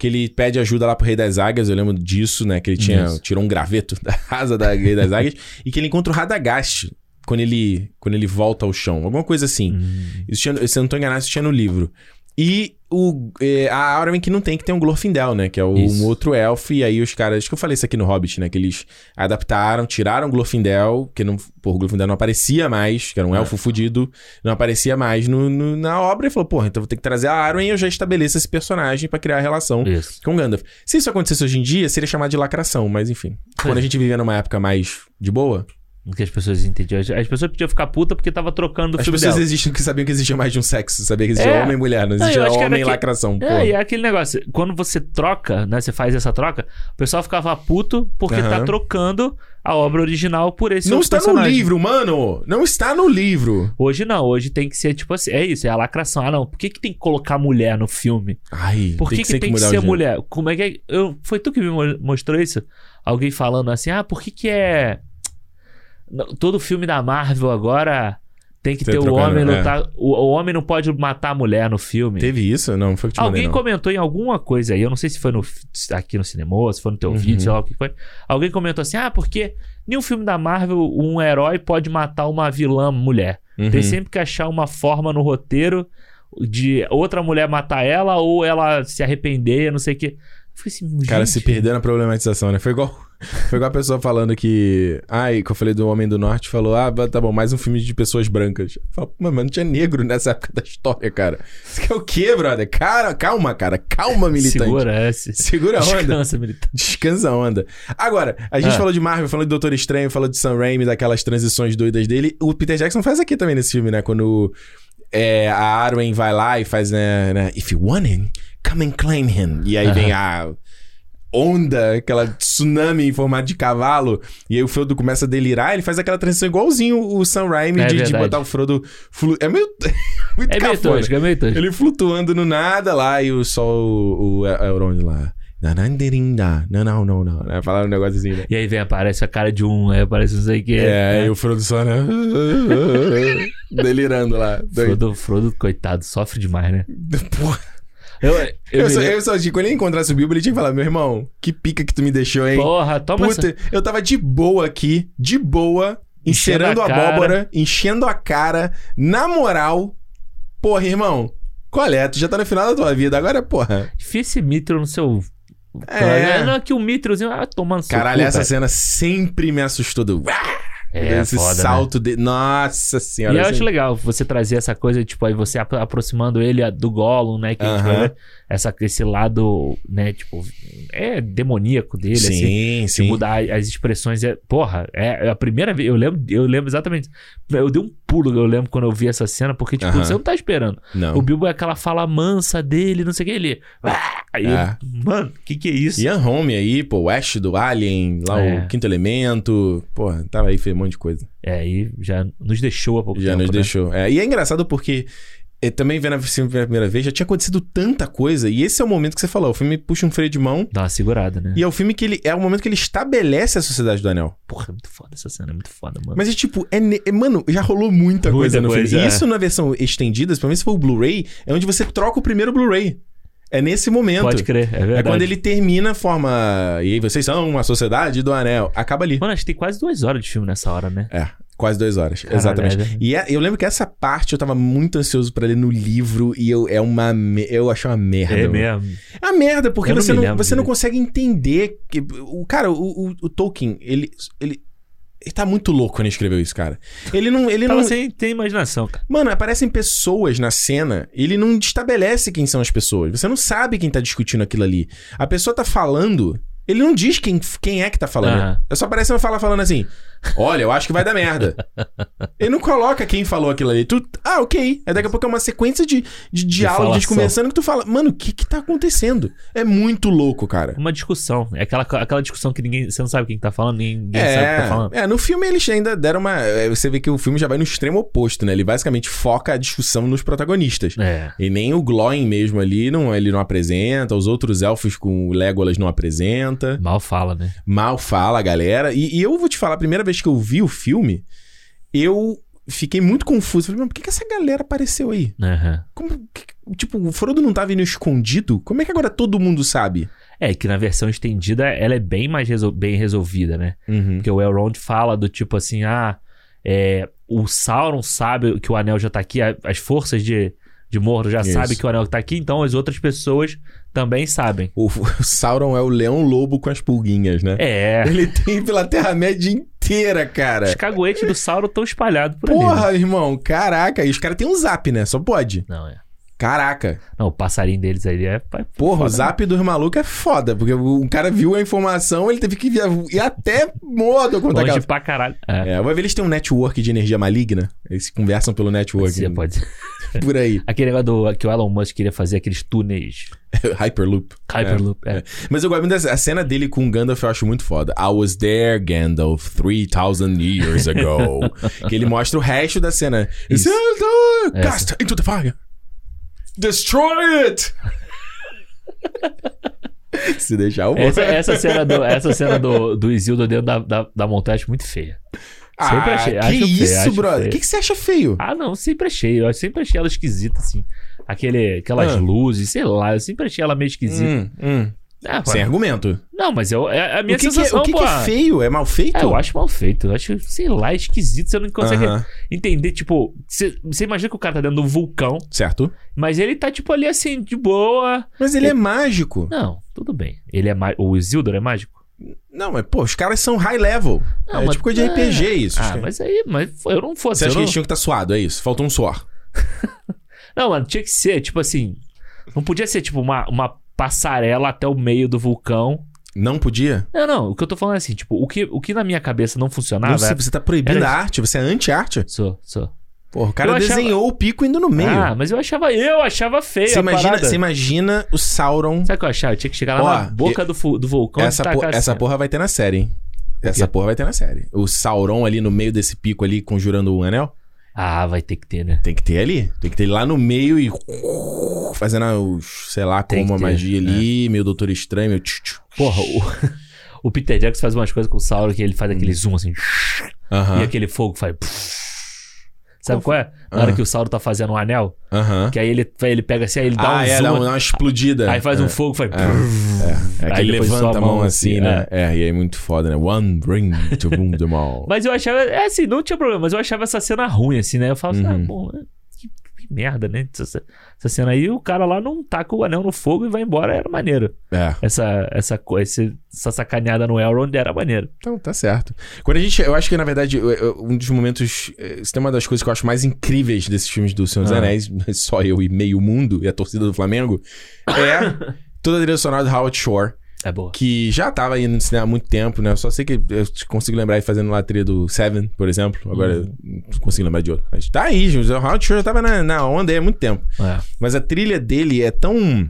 que ele pede ajuda lá pro Rei das Águias. Eu lembro disso, né? Que ele tinha, Isso. tirou um graveto da asa da Rei das Águias. e que ele encontra o Radagast quando ele, quando ele volta ao chão. Alguma coisa assim. Hum. Isso tinha, se eu não tô enganado, isso tinha no livro. E o, é, a Arwen que não tem, que tem um Glorfindel, né? Que é o- um outro elfo. E aí os caras... Acho que eu falei isso aqui no Hobbit, né? Que eles adaptaram, tiraram o Glorfindel, que não, porra, o Glorfindel não aparecia mais, que era um elfo fudido, não aparecia mais no, no- na obra. E falou, porra, então vou ter que trazer a Arwen e eu já estabeleço esse personagem pra criar a relação Isso. com Gandalf. Se isso acontecesse hoje em dia, seria chamado de lacração, mas enfim. Quando a gente vivia numa época mais de boa, Que as pessoas entendiam. As as pessoas podiam ficar puta porque tava trocando o as filme pessoas dela. existiam que sabiam que existia mais de um sexo, sabia que existia É. homem e mulher, não Não, existia eu acho que era homem e que- lacração. É, e é aquele negócio. Quando você troca, né? Você faz essa troca, o pessoal ficava puto porque tá Aham. trocando a obra original por esse Não outro está no personagem. livro, mano! Não está no livro! Hoje não, hoje tem que ser tipo assim. É isso, é a lacração. Ah, não. Por que, que tem que colocar mulher no filme? Ai, Por que, que, tem que, mudar o ser gênero. mulher? Como é que é? Eu, foi tu que me mo- mostrou isso? Alguém falando assim, ah, por que que é... Todo filme da Marvel agora tem que Você ter o trocando, homem é. lutar... O, o homem não pode matar a mulher no filme. Teve isso? Não, foi que te Alguém mandei, comentou em alguma coisa aí, eu não sei se foi no, aqui no cinema, ou se foi no teu Uhum. vídeo, sei lá o que foi. Alguém comentou assim, ah, porque nenhum filme da Marvel um herói pode matar uma vilã mulher. Uhum. Tem sempre que achar uma forma no roteiro de outra mulher matar ela ou ela se arrepender, não sei o que. Assim, cara se perdeu na problematização, né? Foi igual, foi igual a pessoa falando que. Ai, que eu falei do Homem do Norte, falou: Ah, tá bom, mais um filme de pessoas brancas. Eu falo, Mano, mas não tinha negro nessa época da história, cara. Isso que é o quê, brother? Cara, calma, cara. Calma, militante. Segura essa. Segura a onda. Descansa, militante. Descansa a onda. Agora, a gente Ah. falou de Marvel, falou de Doutor Estranho, falou de Sam Raimi, daquelas transições doidas dele. O Peter Jackson faz aqui também nesse filme, né? Quando é, a Arwen vai lá e faz, né, né? If you want him, come and claim him. E aí vem a onda, aquela tsunami em formato de cavalo. E aí o Frodo começa a delirar. Ele faz aquela transição igualzinho o Sam Raimi É de, de botar o Frodo... Flu... É meio... muito É meio tosco, é meio tosco. Ele flutuando no nada lá e o sol, o, o Elrond lá. Nananderinda. Não, não, não, não. Né? Falaram um negócio assim, né? E aí vem, aparece a cara de um, aí aparece não sei o que. É, e o Frodo só, né? Delirando lá. Frodo, Frodo, coitado, sofre demais, né? Porra. Eu, eu, Eu, só, eu só, quando ele encontrasse o Bilbo, ele tinha que falar: Meu irmão, que pica que tu me deixou, hein? Porra, toma essa... Puta, eu tava de boa aqui, de boa, encerando a abóbora, enchendo a cara, na moral. Porra, irmão, qual é? Tu já tá no final da tua vida, agora, porra. Enfia esse mitro no seu... É. Não é que o mitrozinho... Ah, tomando Caralho, cu, essa cara. cena sempre me assustou do. É, esse foda, né? salto de. Nossa E senhora. eu assim. acho legal você trazer essa coisa, tipo, aí você apro- aproximando ele do Gollum, né? Que a gente Aham. vai ver essa, esse lado, né, tipo, é demoníaco dele, assim. Sim, De sim. mudar as expressões. É, porra, é a primeira vez. Eu lembro, eu lembro exatamente. Eu dei um pulo, eu lembro quando eu vi essa cena, porque, tipo, Aham. você não tá esperando. Não. O Bilbo é aquela fala mansa dele, não sei o que, ele. "Ah!" Aí, É. mano, o que que é isso? Ian Holm aí, pô, o Ash do Alien, lá É. o Quinto Elemento. Porra, tava aí, monte de coisa. É, aí já nos deixou há pouco Já tempo. nos né? deixou. É, e é engraçado porque é, também vendo a filme pela primeira vez, já tinha acontecido tanta coisa. E esse é o momento que você falou. O filme puxa um freio de mão. Dá uma segurada, né? E é o filme que ele. É o momento que ele estabelece a Sociedade do Anel. Porra, é muito foda essa cena, é muito foda, mano. Mas é tipo, é, é- mano, já rolou muita, Muita coisa no coisa, filme. E é. isso na versão estendida, pelo menos se for o Blu-ray, é onde você troca o primeiro Blu-ray. É nesse momento. Pode crer, é verdade. É quando ele termina a forma. E aí, vocês são uma sociedade do anel. Acaba ali. Mano, acho que tem quase duas horas de filme nessa hora, né? É, quase duas horas. Caralho, exatamente. é. E é- eu lembro que essa parte eu tava muito ansioso pra ler no livro e eu, é uma. Eu achei uma merda. É mesmo. É uma merda, porque não você, não, você não consegue entender. Que, o cara, o, o, o Tolkien, ele. ele ele tá muito louco quando ele escreveu isso, cara. Ele não. Ele Tava não sem ter imaginação, cara. Mano, aparecem pessoas na cena, ele não estabelece quem são as pessoas. Você não sabe quem tá discutindo aquilo ali. A pessoa tá falando, ele não diz quem, quem é que tá falando. É só aparece uma fala falando assim: Olha, eu acho que vai dar merda. Ele não coloca quem falou aquilo ali. Tu, ah, ok. Aí daqui a pouco é uma sequência de, de diálogos falação. conversando que tu fala, mano, o que que tá acontecendo? É muito louco, cara. Uma discussão. É aquela, aquela discussão que ninguém. Você não sabe quem tá falando, ninguém sabe o que tá falando. É, no filme eles ainda deram uma. é, Você vê que o filme já vai no extremo oposto, né? Ele basicamente foca a discussão nos protagonistas. É. E nem o Glóin mesmo ali, não, ele não apresenta, os outros elfos com o Legolas não apresenta. Mal fala, né? Mal fala galera. E, e eu vou te falar, a primeira vez que eu vi o filme, eu fiquei muito confuso. Falei, mas por que, que essa galera apareceu aí? Aham. Como, que- tipo, o Frodo não tava indo escondido? Como é que agora todo mundo sabe? É, que na versão estendida ela é bem mais resol- bem resolvida, né? Uhum. Porque o Elrond fala do tipo assim, ah, é, o Sauron sabe que o anel já tá aqui, a- as forças de, de Mordor já Isso. sabem que o anel tá aqui, então as outras pessoas também sabem. O, Sauron é o leão lobo com as pulguinhas, né? É, Ele tem pela Terra-média inteira, cara. os caguetes do Sauron estão espalhados por ali. né? Porra, irmão, caraca. E os caras têm um zap, né? Só pode. Não, é. Caraca. Não, o passarinho deles aí é... é Porra, foda, o zap dos malucos é foda. Porque o cara viu a informação, ele teve que via- ir até Mordor né? contar Longe aquela... pra caralho. É, É, vai ver eles têm um network de energia maligna. Eles se conversam pelo network. pode ser, pode ser. Por aí. Aquele negócio do, que o Elon Musk queria fazer, aqueles túneis Hyperloop. Hyperloop. É. É. Mas eu gosto muito dessa a cena dele com o Gandalf, eu acho muito foda. I was there, Gandalf, 3000 years ago. que ele mostra o resto da cena. Isso. Isildur, Essa. cast into the fire. Destroy it! Se deixar, vou. Essa, essa cena, do, essa cena do, do Isildur dentro da, da, da acho muito feia. Sempre ah, achei- que acho feio, isso, acho brother? O feio. que, que você acha feio? Ah, não, sempre achei. Eu sempre achei ela esquisita, assim. Aquele, aquelas Ah. luzes, sei lá, eu sempre achei ela meio esquisita. Hum, hum. Ah, Sem argumento. não, mas eu, é a minha o que, que, é, sensação, o que, pô. que é feio? É mal feito? É, eu acho mal feito. Eu acho, sei lá, esquisito. Você não consegue Aham. entender, tipo... Você você imagina que o cara tá dentro de um vulcão, Certo. mas ele tá, tipo, ali assim, de boa. Mas ele é mágico. Não, tudo bem. Ele é mágico. O Isildur é mágico? Não, mas, pô, os caras são high level. Não, é mas- tipo coisa de é. RPG isso. Os Ah, mas aí... Mas eu não fosse. Você acha eu que não... eles tinham que estar suado, é isso? Faltou um suor. Não, mano, tinha que ser, tipo assim. Não podia ser, tipo, uma, uma passarela até o meio do vulcão. Não podia? Não, não. O que eu tô falando é assim, tipo, o que, o que na minha cabeça não funcionava. não é- você tá proibindo era a isso. arte? Você é anti-arte? Sou, sou. Porra, o cara Eu achava- desenhou o pico indo no meio. Ah, mas eu achava. Eu achava feio. você, imagina, você imagina o Sauron. Sabe o que eu achava? Eu tinha que chegar lá Ó, na boca do, do vulcão Essa, po- tacar essa porra vai ter na série, hein? Essa porra vai ter na série. O Sauron ali no meio desse pico ali, conjurando o anel. Ah, vai ter que ter, né? Tem que ter ali. Tem que ter lá no meio e. Fazendo os. Sei lá, Tem como a que ter, é. magia ali, meio Doutor Estranho, meio. Porra, o, o Peter Jackson faz umas coisas com o Sauron que ele faz aquele zoom assim. Aham. E aquele fogo faz. Sabe qual é? Na hora Ah. que o Sauron tá fazendo um anel, Aham. que aí ele, ele pega assim, aí ele dá Ah, um é, zoom. dá, um- dá uma explodida. Aí faz é. um fogo, faz. É, é que Aí ele levanta a mão mão assim, assim, né? É. e aí é muito foda, né? One ring to boom them all. Mas eu achava, é assim, não tinha problema, mas eu achava essa cena ruim, assim, né? Eu falava assim, Uhum. ah, bom, né? que, que merda, né? Essa, cena aí, o cara lá não taca o anel no fogo e vai embora, era maneiro. É. Essa, essa, esse- essa sacaneada no Elrond era maneiro. Então, tá certo. Quando a gente. Eu acho que, na verdade, um dos momentos. eh, Isso tem uma das coisas que eu acho mais incríveis desses filmes do Senhor dos Ah. Anéis, só eu e meio mundo, e a torcida do Flamengo, é toda a trilha sonora do Howard Shore, É boa. que já tava aí no cinema há muito tempo, né? Eu só sei que eu consigo lembrar ele fazendo lá a trilha do Seven, por exemplo. Agora eu não consigo lembrar de outro. Mas tá aí, gente. O Howard Shore já tava na, na onda aí há muito tempo. É, Mas a trilha dele é tão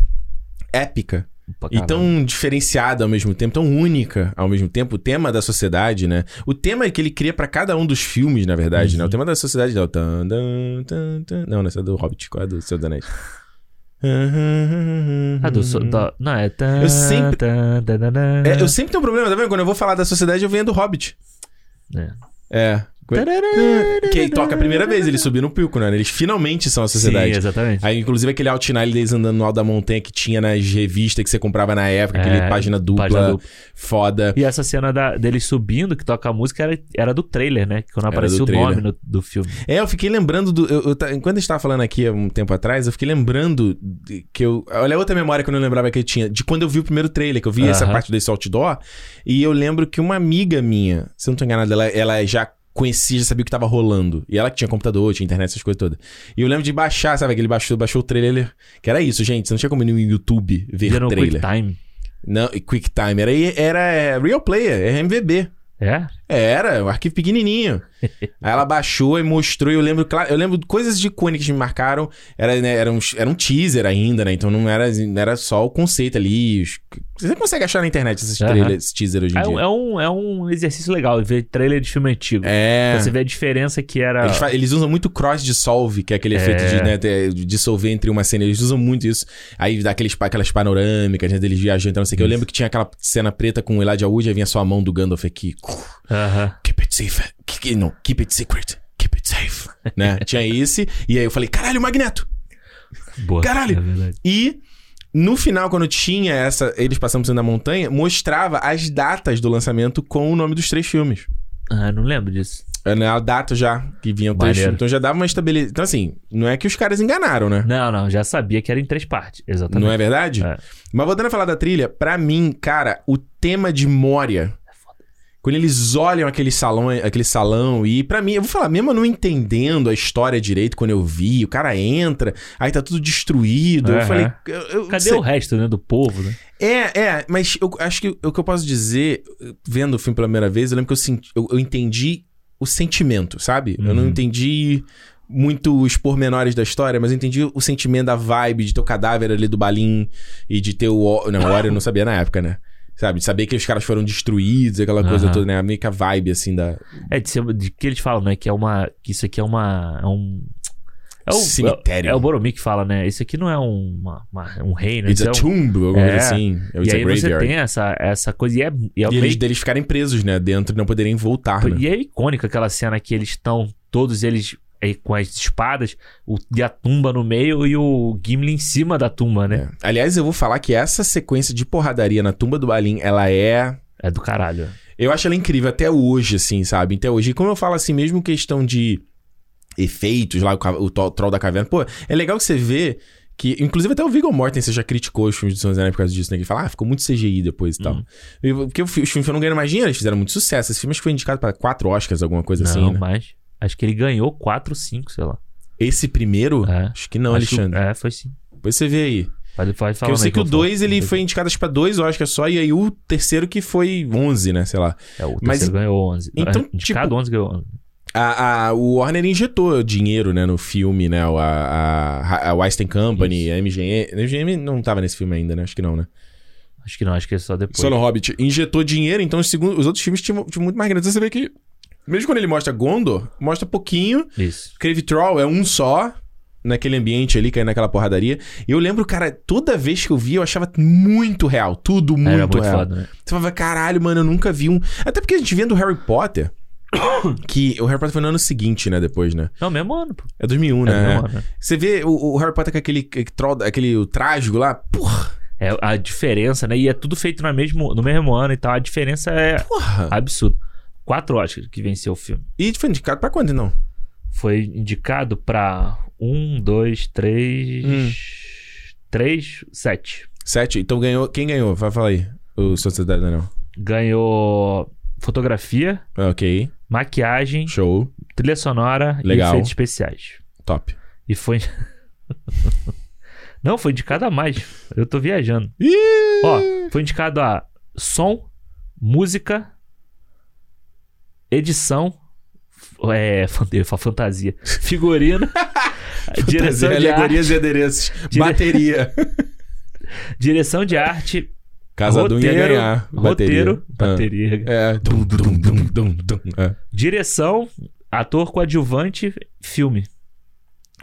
épica e tão diferenciada ao mesmo tempo, tão única ao mesmo tempo, o tema da sociedade, né? O tema que ele cria pra cada um dos filmes, na verdade, Uhum. né? O tema da sociedade é o tan, tan, tan, tan. Não, essa é do Hobbit, qual é do Seu Anéis? Ah, do, da- não, é... Eu sempre- É, eu sempre tenho um problema, tá vendo? Quando eu vou falar da sociedade, eu venho do Hobbit. É. É. Que toca a primeira vez, eles subiram no pico, né? Eles finalmente são a sociedade. Sim, exatamente. Aí, inclusive, aquele outline deles andando no alto da montanha que tinha nas revistas que você comprava na época, É, aquele página dupla, página dupla. foda. E essa cena da, dele subindo, que toca a música, era, era do trailer, né? Quando do o trailer. nome no- do filme. É, eu fiquei lembrando do. Eu, eu enquanto a gente tava falando aqui há um tempo atrás, eu fiquei lembrando que eu. Olha, outra memória que eu não lembrava que eu tinha. De quando eu vi o primeiro trailer, que eu vi essa Aham. parte desse outdoor. E eu lembro que uma amiga minha, se eu não tô enganado, ela, ela já conhecia, já sabia o que tava rolando. E ela que tinha computador, tinha internet, essas coisas todas. E eu lembro de baixar, sabe? Que ele baixou, baixou o trailer. Que era isso, gente. Você não tinha como ir no YouTube ver no trailer. QuickTime. Não, QuickTime. Era, era é, Real Player, é MVB. É? Era, o arquivo pequenininho. Aí ela baixou e mostrou, e eu lembro, eu lembro coisas de icônicas que me marcaram. Era, né, era, um, era um teaser ainda, né? Então não era, não era só o conceito ali. os- Você consegue achar na internet esses trailers, esse teaser hoje em É, dia. um- é um, é um exercício legal ver trailer de filme antigo. É. Você vê a diferença que era. Eles, eles usam muito cross dissolve, que é aquele efeito de, né, de dissolver entre uma cena. Eles usam muito isso. Aí dá aqueles, aquelas panorâmicas, né, deles viajando, então não sei o que. Eu lembro que tinha aquela cena preta com o Elijah Wood, aí vinha só a mão do Gandalf aqui. Aham. Keep it safe. Keep, não, keep it secret. Keep it safe. né? Tinha esse. E aí eu falei, caralho, Magneto! Boa. Caralho. É. E no final, quando tinha essa, eles passando por cima da montanha, mostrava as datas do lançamento com o nome dos três filmes. Ah, não lembro disso. É, né, A data já que vinham três Maneiro. filmes. Então já dava uma estabilidade. Então, assim, não é que os caras enganaram, né? Não, não, já sabia que era em três partes. Exatamente. Não é verdade? É. Mas voltando a falar da trilha, pra mim, cara, o tema de Moria. Quando eles olham aquele salão, aquele salão, e pra mim, eu vou falar, mesmo eu não entendendo a história direito quando eu vi, o cara entra, aí tá tudo destruído. Eu Aham. falei. eu- eu- Cadê sei- o resto, né? Do povo, né? É, é, mas eu acho que o que eu posso dizer, vendo o filme pela primeira vez, eu lembro que eu, senti, eu, eu entendi o sentimento, sabe? Eu não Uhum. entendi muito os pormenores da história, mas eu entendi o sentimento da vibe de ter o cadáver ali do Balim e de ter o... Não, o Ori eu não sabia na época, né? Sabe? De saber que os caras foram destruídos, aquela coisa Aham. toda, né? Meio que a vibe, assim, da... É, de, ser, de que eles falam, né? Que é uma. Que isso aqui é uma. É um. É o, Cemitério. É, é o Boromir que fala, né? Isso aqui não é um, uma, uma- um reino. It's isso a é um- tomb, alguma É. coisa assim. E It's a aí você tem essa, essa coisa. E é, e é E meio- eles deles ficarem presos, né? Dentro e não poderem voltar, né? E é icônica aquela cena que eles estão, todos eles aí com as espadas, o, e a tumba no meio e o Gimli em cima da tumba, né? É. Aliás, eu vou falar que essa sequência de porradaria na tumba do Balim, ela é. É, do caralho. Eu acho ela incrível até hoje, assim, sabe? Até hoje. E como eu falo assim, mesmo questão de efeitos lá, o, o troll da caverna, pô, é legal que você vê que. Inclusive, até o Viggo Mortensen já criticou os filmes de Anéis por causa disso, né? Que ele fala, ah, ficou muito CGI depois e tal. Uhum. E, porque os filmes foram ganhando mais dinheiro, eles fizeram muito sucesso. Esse filme acho que foi indicado pra quatro Oscars, alguma coisa não, assim, né? mas acho que ele ganhou 4, 5, sei lá. Esse primeiro, É. acho que não, Acho que- Alexandre. é, foi sim. Depois você vê aí. Pode, pode Porque falar eu sei que o eu falo. 2 ele foi indicado acho, pra dois Oscars só, e aí o terceiro que foi 11, né? Sei lá. É, o Mas- terceiro ganhou 11. Então, de tipo- cada 11 ganhou 11. A, a- o Warner injetou dinheiro, né, no filme, né? A, a, a Weinstein Company, a MGM. A MGM não tava nesse filme ainda, né? Acho que não, né? Acho que não, acho que é só depois. Só no Hobbit. Injetou dinheiro, então os, segundos, os outros filmes tinham, tinham muito mais grana. Então Você vê que, mesmo quando ele mostra Gondor, mostra pouquinho. Isso. Crave Troll é um só. Naquele ambiente ali, caindo naquela porradaria. E eu lembro, cara, toda vez que eu vi, eu achava muito real. Tudo muito, Era muito real. foda, né? Você falava, caralho, mano, eu nunca vi um. Até porque a gente vendo Harry Potter. que o Harry Potter foi no ano seguinte, né? Depois, né? Não, mesmo ano, pô. É 2001, É, né? mesmo ano, né? Você vê o, o Harry Potter com aquele, aquele, troll- aquele o trágico lá. Porra! É a diferença, né? E é tudo feito no mesmo, no mesmo ano e tal. A diferença é Porra! absurda. Quatro Oscars que venceu o filme. E foi indicado pra quando, não? Foi indicado pra um, dois, três. Hum. Três, sete. Sete. Então ganhou. Quem ganhou? Vai falar aí. O Sociedade do Anel. Ganhou fotografia, Ah, Ok. maquiagem, Show. trilha sonora Legal. e efeitos especiais. Top. E foi. Não, foi indicado a mais. Eu tô viajando. Ó, foi indicado a som, música, edição, é, ia fantasia, figurino, direção Fantasia, de arte, alegorias e adereços. Dire- Bateria. direção de arte, Casadum ia roteiro, ganhar. roteiro, Bateria. bateria, Ah. É. Dum, dum, dum, dum. É. direção, ator coadjuvante, filme.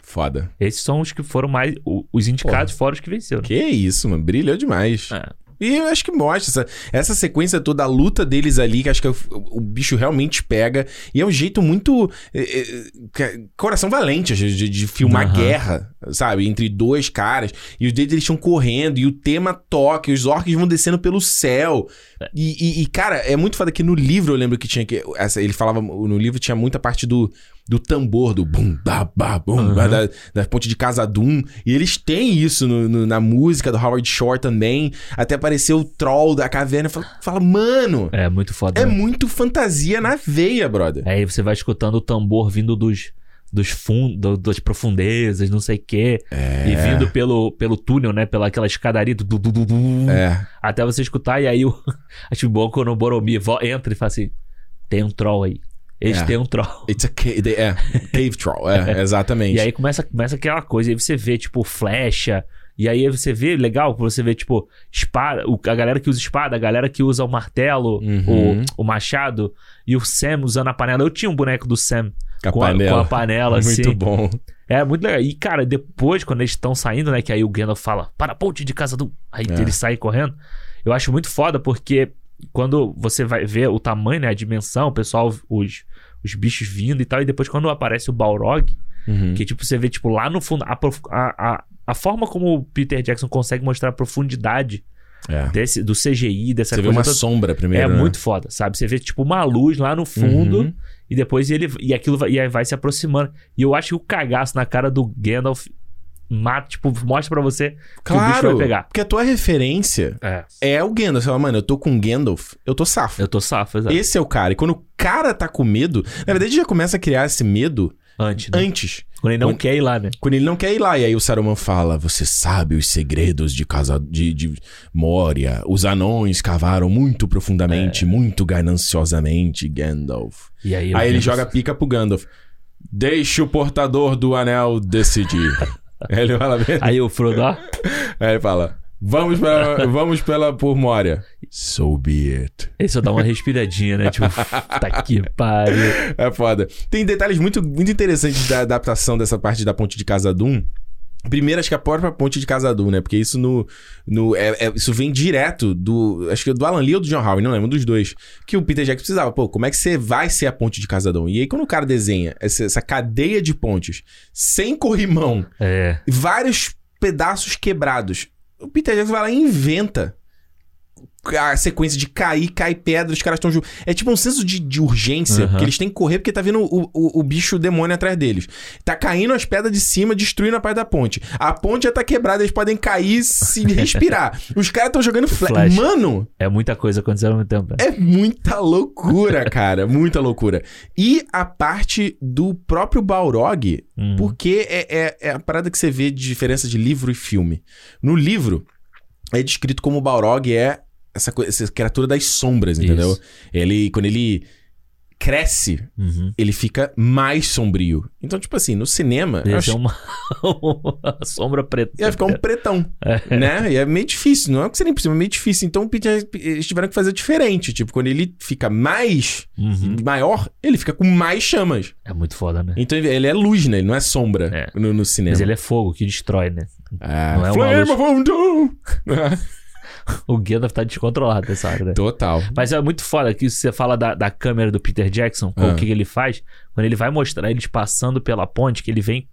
Foda. Esses são os que foram mais. Os indicados fora os que venceram. Que isso, mano. Brilhou demais. É. E eu acho que mostra essa, essa sequência toda, a luta deles ali, que acho que é o, o bicho realmente pega. E é um jeito muito. é, é, coração valente de, de- de filmar Aham. guerra, sabe? Entre dois caras. E os deles eles estão correndo, e o tema toca, e os orcs vão descendo pelo céu. E, e- e, cara, é muito foda que no livro eu lembro que tinha que. Essa, ele falava. No livro tinha muita parte do. Do tambor, do bum, ba, ba, bum, ba, da, da ponte de Casadum. E eles têm isso no- no- na música do Howard Shore também. Até apareceu o troll da caverna. Fala, fala mano, É muito foda. é né? muito fantasia na veia, brother. Aí você vai escutando o tambor vindo dos, dos fundos, das profundezas, não sei o quê. E vindo pelo, pelo túnel, né? Pela aquela escadaria. Du, du, du, du, É. Até você escutar. E aí o. Acho bom quando o Boromir entra e fala assim. tem um troll aí. Eles É. têm um troll. It's a ca- they- é, cave troll, é, exatamente. E aí começa, começa aquela coisa, aí você vê, tipo, flecha. E aí você vê, legal, você vê, tipo, espada, a galera que usa espada, a galera que usa o martelo, Uhum. o, o machado, e o Sam usando a panela. Eu tinha um boneco do Sam Com a com a, panela. com a panela, Muito assim. bom. É muito legal. E, cara, depois, quando eles estão saindo, né? Que aí o Gandalf fala, para a ponte de casa do. Aí É. eles saem correndo. Eu acho muito foda, porque quando você vai ver o tamanho, né? A dimensão, o pessoal, os, os bichos vindo e tal. E depois, quando aparece o Balrog, Uhum. que tipo, você vê, tipo, lá no fundo. A, a, a, forma como o Peter Jackson consegue mostrar a profundidade É. desse, do CGI, dessa Você vê coisa uma toda, sombra É primeiro, né? muito foda, sabe? Você vê, tipo, uma luz lá no fundo. Uhum. E depois ele. E aquilo vai, e vai se aproximando. E eu acho que o cagaço na cara do Gandalf mata, tipo, mostra pra você que o bicho vai Claro, pegar. porque a tua referência É. é o Gandalf. Você fala, mano, eu tô com o Gandalf, eu tô safo. Eu tô safo, exato. Esse é o cara. E quando o cara tá com medo, na verdade já começa a criar esse medo Antes, né? antes. Quando ele não Quando- quer ir lá, né? Quando ele não quer ir lá. E aí o Saruman fala: Você sabe os segredos de casa de, de Moria. Os anões cavaram muito profundamente, muito gananciosamente, Gandalf. E aí, Aí ele joga pica pro Gandalf. Deixe o portador do anel decidir. Aí ele fala, Aí o Frodo, ó. aí ele fala: Vamos pela, vamos pela por Moria. So be it. Ele só dá uma respiradinha, né? Tipo, tá que pariu. É foda. Tem detalhes muito, muito interessantes da adaptação dessa parte da ponte de Casadum. Primeiro, acho que a própria ponte de Casadum, né? Porque isso no. no é- é- isso vem direto do. Acho que do Alan Lee ou do John Howe, não lembro, um dos dois. Que o Peter Jackson precisava. Pô, como é que você vai ser a ponte de Casadum? E aí, quando o cara desenha essa, essa cadeia de pontes sem corrimão, É. vários pedaços quebrados, o Peter Jackson vai lá e inventa a sequência de cair, cai pedra, os caras estão juntos. É tipo um senso de, de urgência, Aham. porque eles têm que correr porque tá vindo o, o, o bicho demônio atrás deles. Tá caindo as pedras de cima, destruindo a parte da ponte. A ponte já tá quebrada, eles podem cair se respirar. Os caras estão jogando flash. Flash. Mano, É muita coisa acontecendo ao mesmo tempo. né? é muita loucura, cara. Muita loucura. E a parte do próprio Balrog, Hum. porque é, é, é a parada que você vê de diferença de livro e filme. No livro, é descrito como o Balrog é essa, essa criatura das sombras, entendeu? Isso. Ele, quando ele cresce, Uhum. ele fica mais sombrio. Então, tipo assim, no cinema, Ia acho uma... uma sombra preta. ia ficar um pretão, né? E é meio difícil, não é que seria impossível, é meio difícil. Então, o Peter, eles tiveram que fazer diferente. Tipo, quando ele fica mais Uhum. maior, ele fica com mais chamas. É muito foda, né? Então, ele é luz, né? Ele não é sombra É. no, no cinema. Mas ele é fogo que destrói, né? Ah, não é uma Flame luz. of O Gandalf tá descontrolado nessa hora, né? Total. Mas é muito foda que você fala da, da câmera do Peter Jackson, Ah. o que, ele faz. Quando ele vai mostrar eles passando pela ponte, que ele vem,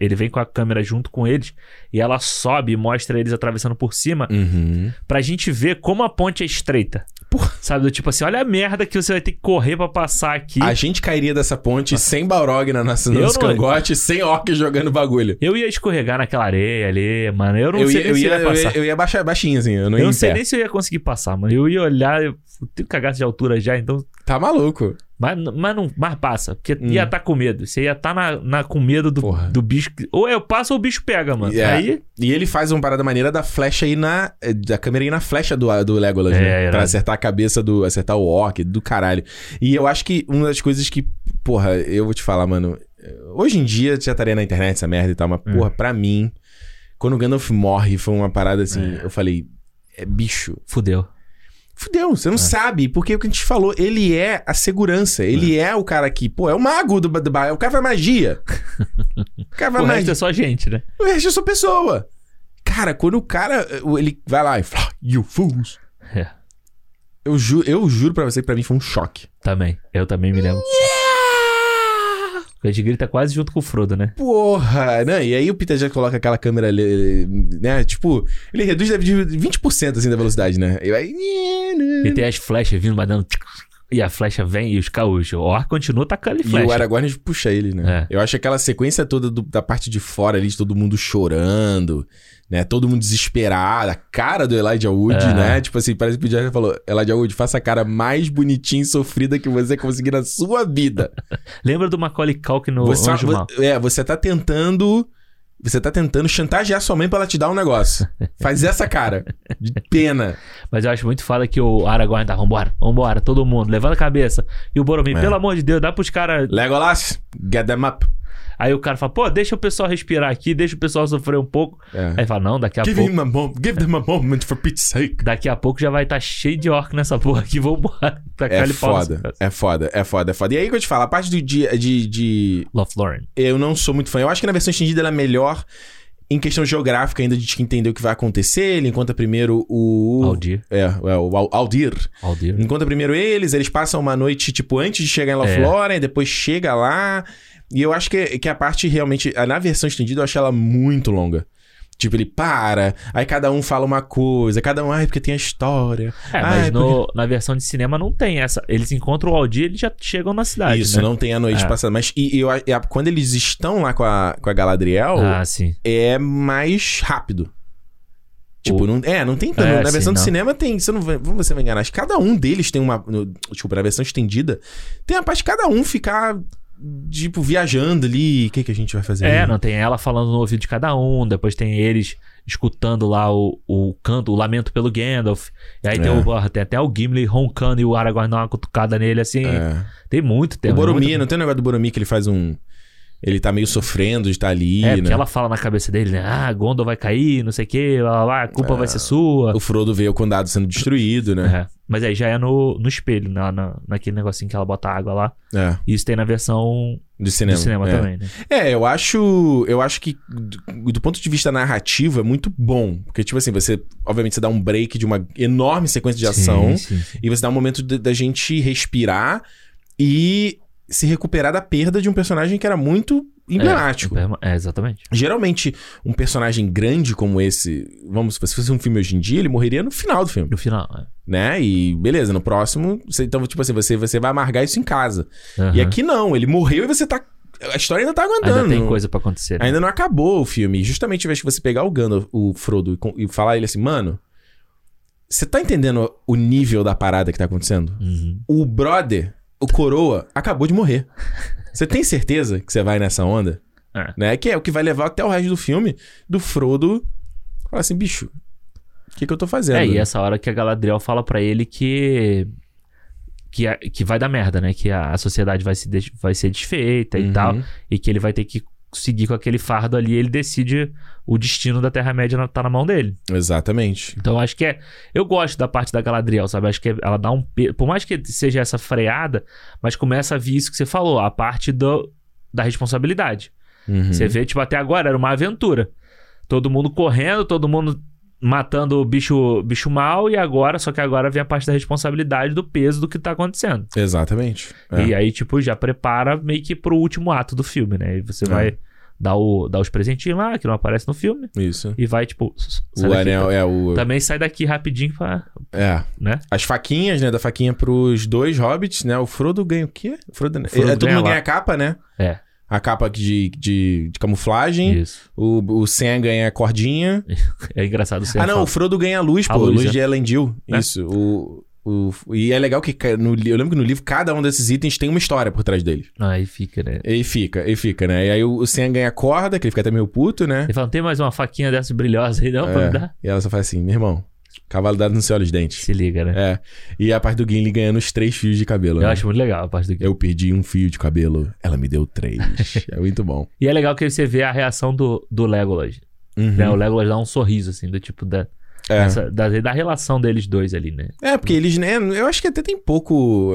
ele vem com a câmera junto com eles e ela sobe e mostra eles atravessando por cima Uhum. pra gente ver como a ponte é estreita. Porra. Sabe? Do tipo assim, olha a merda que você vai ter que correr pra passar aqui. A gente cairia dessa ponte sem Balrog na nossa, nos não- cangotes, sem orc jogando bagulho. Eu ia escorregar naquela areia ali, mano. Eu não Eu sei ia, eu, se ia, ia eu, ia, passar. eu ia baixar baixinho, assim, eu não Eu não sei nem se eu ia conseguir passar, mano. Eu ia olhar, eu tenho cagaço de altura já, então. Tá maluco. Mas, mas não mas passa, porque Hum. ia estar com medo. Você ia estar na, na- com medo do, Porra. do bicho. Ou eu passo ou o bicho pega, mano. É. Aí. E ele faz uma parada maneira da flecha aí na. eh, Da câmera aí na flecha do, do Legolas, É, né? irado. Pra acertar a cabeça do. acertar o orc, do caralho. E eu acho que uma das coisas que. Porra, eu vou te falar, mano. Hoje em dia já estaria na internet essa merda e tal, mas, Hum. porra, pra mim, quando o Gandalf morre, foi uma parada assim. É. Eu falei. É bicho. Fudeu. Fudeu, você não É. sabe, porque o que a gente falou, ele é a segurança, ele é, o cara que, pô, é o mago do, do bairro, o cara faz magia. o cara O faz resto magia. é só gente, né? O resto é só pessoa. Cara, quando o cara, ele vai lá e fala, you fools. É. Eu, ju eu juro pra você que pra mim foi um choque. Também. Eu também me lembro. A gente grita quase junto com o Frodo, né? Porra, né? E aí o Peter Jackson coloca aquela câmera ali, né? Tipo, ele reduz de 20% assim da velocidade, né? E vai... E tem as flechas vindo, mas dando. E a flecha vem e os caos. O Or continua tacando E flecha. o Aragorn puxa ele, né? É. Eu acho aquela sequência toda do- da parte de fora ali, de todo mundo chorando, né? Todo mundo desesperado. A cara do Elijah Wood, É. né? Tipo assim, parece que o Peter falou: Elijah Wood, faça a cara mais bonitinha e sofrida que você conseguir na sua vida. Lembra do Macaulay Culkin no você, Anjo vo- Mal? é, você tá tentando Você tá tentando chantagear sua mãe pra ela te dar um negócio. Faz essa cara. De pena. Mas eu acho muito foda que o Aragorn tá, vambora, vambora, todo mundo, levanta a cabeça. E o Boromir, É. pelo amor de Deus, dá pros caras. Legolas, get them up. Aí o cara fala, pô, deixa o pessoal respirar aqui, deixa o pessoal sofrer um pouco. É. Aí fala, não, daqui a Give, pouco. him a mom- give them a moment for Pete's sake. Daqui a pouco já vai estar cheio de orc nessa porra aqui, vambora. É foda, é foda, é foda, é foda. E aí que eu te falo, a parte do de, de, de- Lothlórien. Eu não sou muito fã. Eu acho que na versão estendida ela é melhor em questão geográfica ainda de te entender o que vai acontecer. Ele encontra primeiro o... Aldir. É, é o Al- Aldir. Aldir. Encontra primeiro eles, eles passam uma noite, tipo, antes de chegar em Lothlórien, e depois chega lá. E eu acho que, que a parte realmente... Na versão estendida eu acho ela muito longa. Tipo, ele para, aí cada um fala uma coisa, cada um, ai, porque tem a história. É, mas porque- no- na versão de cinema não tem essa. Eles encontram o Aldir e eles já chegam na cidade. Isso, né? não tem a noite É. passada. Mas e, e e quando eles estão lá com a, com a Galadriel, Ah, sim. é mais rápido. Tipo, não, é, não tem tanto. É, na sim, versão do não. cinema tem. Você não vai, você vai enganar. Acho que Cada um deles tem uma. No, desculpa, na versão estendida, tem a parte de cada um ficar, tipo, viajando ali. O que, que a gente vai fazer? É, aí? não tem ela falando no ouvido de cada um, depois tem eles escutando lá o, o canto, o lamento pelo Gandalf. E aí tem, É. o, ah, tem até o Gimli roncando e o Aragorn dá uma cutucada nele assim. É. Tem muito tempo. O Boromir, muito... não tem um negócio do Boromir que ele faz um. Ele tá meio sofrendo de estar ali, É, né? porque ela fala na cabeça dele, né? Ah, Gondor vai cair, não sei o que, lá, lá, lá, a culpa vai ser sua. O Frodo vê o condado sendo destruído, né? É. Mas aí já é no, no espelho, na, na, naquele negocinho que ela bota água lá. É. Isso tem na versão Do cinema. do cinema é. também, né? É, eu acho. Eu acho que do, do ponto de vista narrativo é muito bom. Porque, tipo assim, você. Obviamente, você dá um break de uma enorme sequência de ação. Sim, sim, sim. E você dá um momento da gente respirar e se recuperar da perda de um personagem que era muito emblemático. É, é, exatamente. Geralmente, um personagem grande como esse, vamos, se fosse um filme hoje em dia, ele morreria no final do filme, No final, é. né? E beleza, no próximo, você, então, tipo assim, você, você vai amargar isso em casa. E Aham. aqui não, ele morreu e você tá. A história ainda tá aguentando. Ainda tem coisa pra acontecer. né? Ainda não acabou o filme. E Justamente ao invés de você pegar o Gandalf, o Frodo, e, e falar ele assim, mano, você tá entendendo o nível da parada que tá acontecendo? Uhum. O brother, o coroa, acabou de morrer. Você tem certeza que você vai nessa onda? É. Né? Que é o que vai levar até o resto do filme do Frodo falar assim, bicho, o que, que eu tô fazendo? É, e essa hora que a Galadriel fala pra ele que. Que, a- que vai dar merda, né? Que a, a sociedade vai, se des- vai ser desfeita Uhum. e tal. E que ele vai ter que seguir com aquele fardo ali. Ele decide o destino da Terra-média na- tá na mão dele. Exatamente. Então acho que é. Eu gosto da parte da Galadriel, sabe? Acho que ela dá um. Por mais que seja essa freada, mas começa a vir isso que você falou, a parte do, da responsabilidade. Uhum. Você vê, tipo, até agora era uma aventura. Todo mundo correndo, todo mundo matando o bicho, bicho mal, e agora, só que agora vem a parte da responsabilidade do peso do que tá acontecendo. Exatamente. É. E aí, tipo, já prepara meio que pro último ato do filme, né? E você É. vai dar, o, dar os presentinhos lá, que não aparece no filme, Isso. e vai, tipo, O daqui. anel é o. Também sai daqui rapidinho pra. É. né? As faquinhas, né? Da faquinha pros dois hobbits, né? O Frodo ganha o quê? O Frodo, Frodo é, todo ganha mundo ganha a capa, né? É, A capa de, de, de camuflagem. isso. O, o Sam ganha a cordinha. É engraçado você ah, não, falar. o Frodo ganha a luz, pô. A luz, luz é. de Elendil. É. Isso. O, o, e é legal que no, eu lembro que no livro cada um desses itens tem uma história por trás deles. Aí fica, né? E fica, e fica, né? E aí o, o Sam ganha a corda, que ele fica até meio puto, né? Ele fala, não tem mais uma faquinha dessa brilhosa aí não pra me É. dar? E ela só faz assim, meu irmão, cavalo dado no céu os dentes. Se liga, né? É. E a parte do Gimli ganhando os três fios de cabelo. Eu né? acho muito legal a parte do Eu perdi um fio de cabelo, ela me deu três. é muito bom. E é legal que você vê a reação do, do Legolas. Uhum. Né? O Legolas dá um sorriso, assim, do tipo da, É. essa- da, da relação deles dois ali, né? É, porque eles, né? Eu acho que até tem pouco.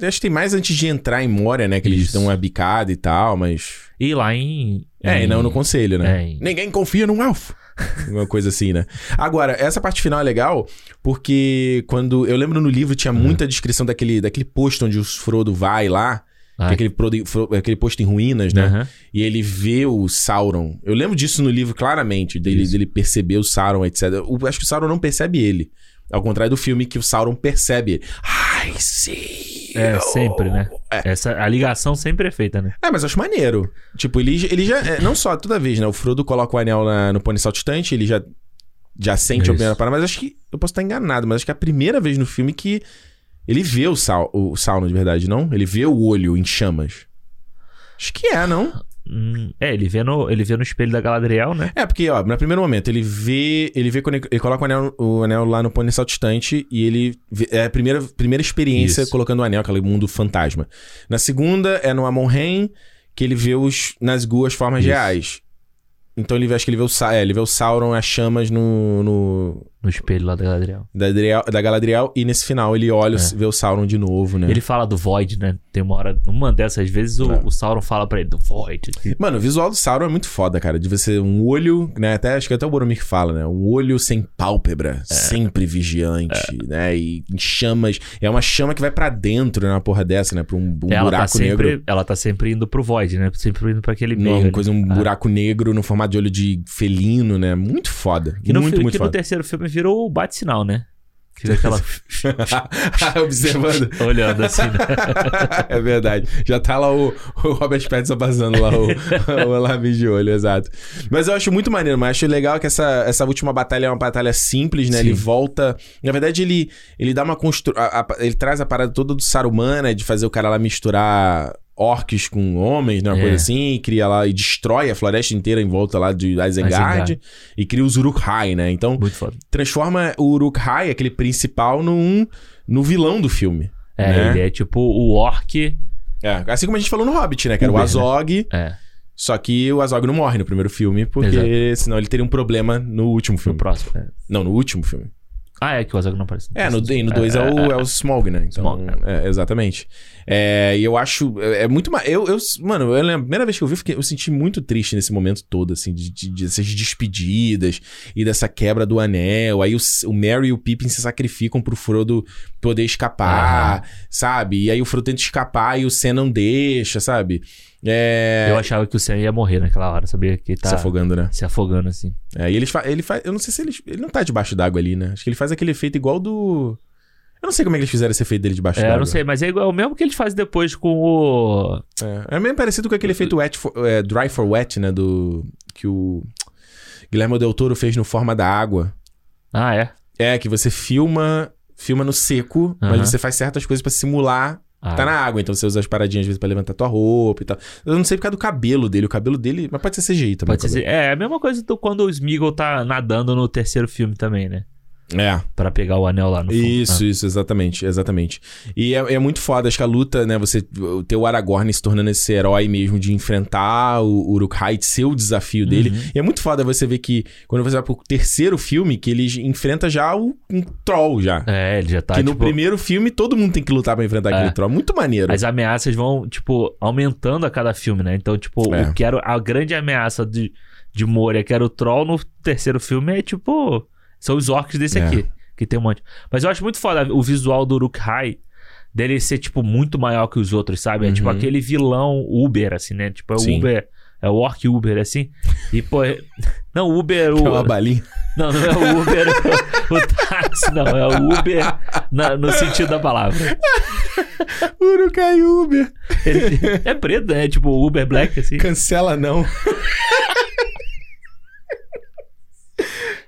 Acho que tem mais antes de entrar em Moria, né? Que eles Isso. dão uma bicada e tal, mas. E lá em. É, em- e não no conselho, né? É, em- Ninguém confia num elfo. Uma coisa assim, né? Agora, essa parte final é legal porque quando. Eu lembro no livro tinha muita descrição daquele, daquele posto onde o Frodo vai lá. Que Ah, é aquele, fro- aquele posto em ruínas, né? E ele vê o Sauron. Eu lembro disso no livro claramente, dele, Isso. dele perceber o Sauron, etc. Eu acho que o Sauron não percebe ele. Ao contrário do filme que o Sauron percebe ele. Ai, sim. É, sempre, né? É. Essa, a ligação sempre é feita, né? É, mas eu acho maneiro. Tipo, ele, ele já. é, não só toda vez, né? O Frodo coloca o anel na- no pônei saltitante, ele já. Já sente Isso. a primeira parada, mas acho que. Eu posso estar enganado, mas acho que é a primeira vez no filme que ele vê o, Sau, o Sauron de verdade, não? Ele vê o olho em chamas. Acho que é, não? Hum, é, ele vê, no, ele vê no espelho da Galadriel, né? É, porque, ó, no primeiro momento, ele vê. Ele vê quando ele, ele coloca o anel, o anel lá no pônei saltistante e ele. Vê, é a primeira, primeira experiência Isso. colocando o anel, aquele mundo fantasma. Na segunda é no Amon-Hen, que ele vê os Nazgûl as formas Isso. reais. Então ele vê, acho que ele vê o, é, ele vê o Sauron, as chamas no. no No espelho lá da Galadriel. da, Adriel- da Galadriel, e nesse final ele olha, o- vê o Sauron de novo, né? Ele fala do Void, né? Tem uma hora, numa dessas vezes, o, É. o Sauron fala pra ele do Void. Mano, o visual do Sauron é muito foda, cara. De você um olho, né? Até acho que até o Boromir que fala, né? Um olho sem pálpebra, É. sempre vigiante, né? E em chamas. É uma chama que vai pra dentro, né? Uma porra dessa, né? Pra um, um ela, tá buraco sempre, negro. ela tá sempre indo pro Void, né? Sempre indo pra aquele meio. Não, ali. coisa, um buraco negro no formato de olho de felino, né? Muito foda. Que no, muito, fi- muito que no foda. terceiro filme virou o bate-sinal, né? Que vê aquela. Observando. olhando assim, né? é verdade. Já tá lá o, o Robert Pattinson passando lá o, o lápis de olho, exato. Mas eu acho muito maneiro, mas acho legal que essa, essa última batalha é uma batalha simples, né? Sim. Ele volta... Na verdade, ele, ele dá uma constru... a- a- Ele traz a parada toda do Saruman, né? De fazer o cara lá misturar orcs com homens, né? Uma É. coisa assim. E cria lá... E destrói a floresta inteira em volta lá de Isengard. E cria os Uruk-hai, né? Então, Muito foda. transforma o Uruk-hai, aquele principal, num, no vilão do filme. É, né? ele é tipo o orc. É, assim como a gente falou no Hobbit, né? Que era o né? Azog, É, só que o Azog não morre no primeiro filme, porque senão ele teria um problema no último no filme. próximo. é. Não, no último filme. Ah, é que o Azog não aparece. É, no 2 no dois é, o, é o Smog, né? Então, Smaug, é, exatamente. É, e eu acho. É, é muito mais. Eu, eu, mano, eu lembro, a primeira vez que eu vi, eu, fiquei- eu senti muito triste nesse momento todo, assim, de, de, de- dessas despedidas e dessa quebra do anel. Aí o, o Merry e o Pippin se sacrificam pro Frodo poder escapar, sabe? E aí o Frodo tenta escapar e o Sam não deixa, sabe? É. Eu achava que o Sam ia morrer naquela hora, sabia? Que ele tá Se afogando, né? se afogando assim. É, e ele, fa ele faz. Eu não sei se ele. Ele não tá debaixo d'água ali, né? Acho que ele faz aquele efeito igual do. Eu não sei como é que eles fizeram esse efeito dele debaixo É, d'água. eu não sei, mas é igual é o mesmo que eles fazem depois com o. É, é meio parecido com aquele efeito wet for- é, dry for wet, né? Do. Que o. Guilherme Del Toro fez no Forma da Água. Ah, é? É, que você filma. Filma no seco, mas você faz certas coisas pra simular Ah, tá na água. Então você usa as paradinhas às vezes pra levantar tua roupa e tal. Eu não sei por causa do cabelo dele. O cabelo dele. Mas pode ser CGI também. Pode ser. É, é a mesma coisa do quando o Smeagol tá nadando no terceiro filme também, né? É. Pra pegar o anel lá no fundo. Isso, isso, exatamente, exatamente. E é, é muito foda, acho que a luta, né, você ter o Aragorn se tornando esse herói mesmo de enfrentar o Uruk-hai, ser o desafio dele. Uhum. E é muito foda você ver que, quando você vai pro terceiro filme, que ele enfrenta já o, um troll já. É, ele já tá, que no tipo... primeiro filme todo mundo tem que lutar pra enfrentar É. aquele troll. Muito maneiro. As ameaças vão, tipo, aumentando a cada filme, né? Então, tipo, É. o que era a grande ameaça de, de Moria, que era o Troll, no terceiro filme é, tipo... São os orcs desse É. aqui, que tem um monte. Mas eu acho muito foda o visual do Uruk-hai, dele ser, tipo, muito maior que os outros, sabe? É tipo Uhum. aquele vilão Uber, assim, né? Tipo, é o Sim. Uber... É o Orc Uber, assim. E, pô... é- Não, o Uber... É uma O... balinha. Não, não é o Uber, o, o táxi, não. É o Uber na- no sentido da palavra. Uruk-hai Uber. Ele- é preto, né? Tipo Uber Black, assim. Cancela não.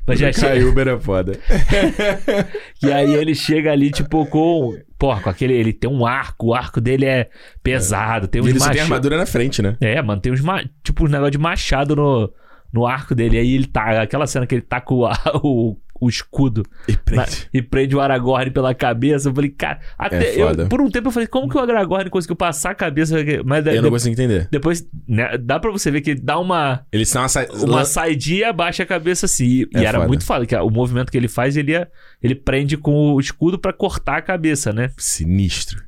Mas já chega. Uber é foda. E aí ele chega ali, tipo, com. Porra, com aquele. Ele tem um arco, o arco dele é pesado, tem E uns ele só tem armadura na frente, né? É, mano, tem uns. Ma... Tipo, um negócio de machado no, no arco dele. Aí ele tá. Aquela cena que ele tá com o, o, o escudo E na- prende. e prende o Aragorn pela cabeça. Eu falei, cara. Até eu- foda. por um tempo eu falei, como que o Aragorn conseguiu passar a cabeça? Mas Eu de- não consigo entender. depois, né, dá pra você ver que dá uma. Eles são uma, sa... uma saidinha e abaixa a cabeça assim. E, É e era foda. muito foda, que o movimento que ele faz, ele, ia, ele prende com o escudo pra cortar a cabeça, né? Sinistro.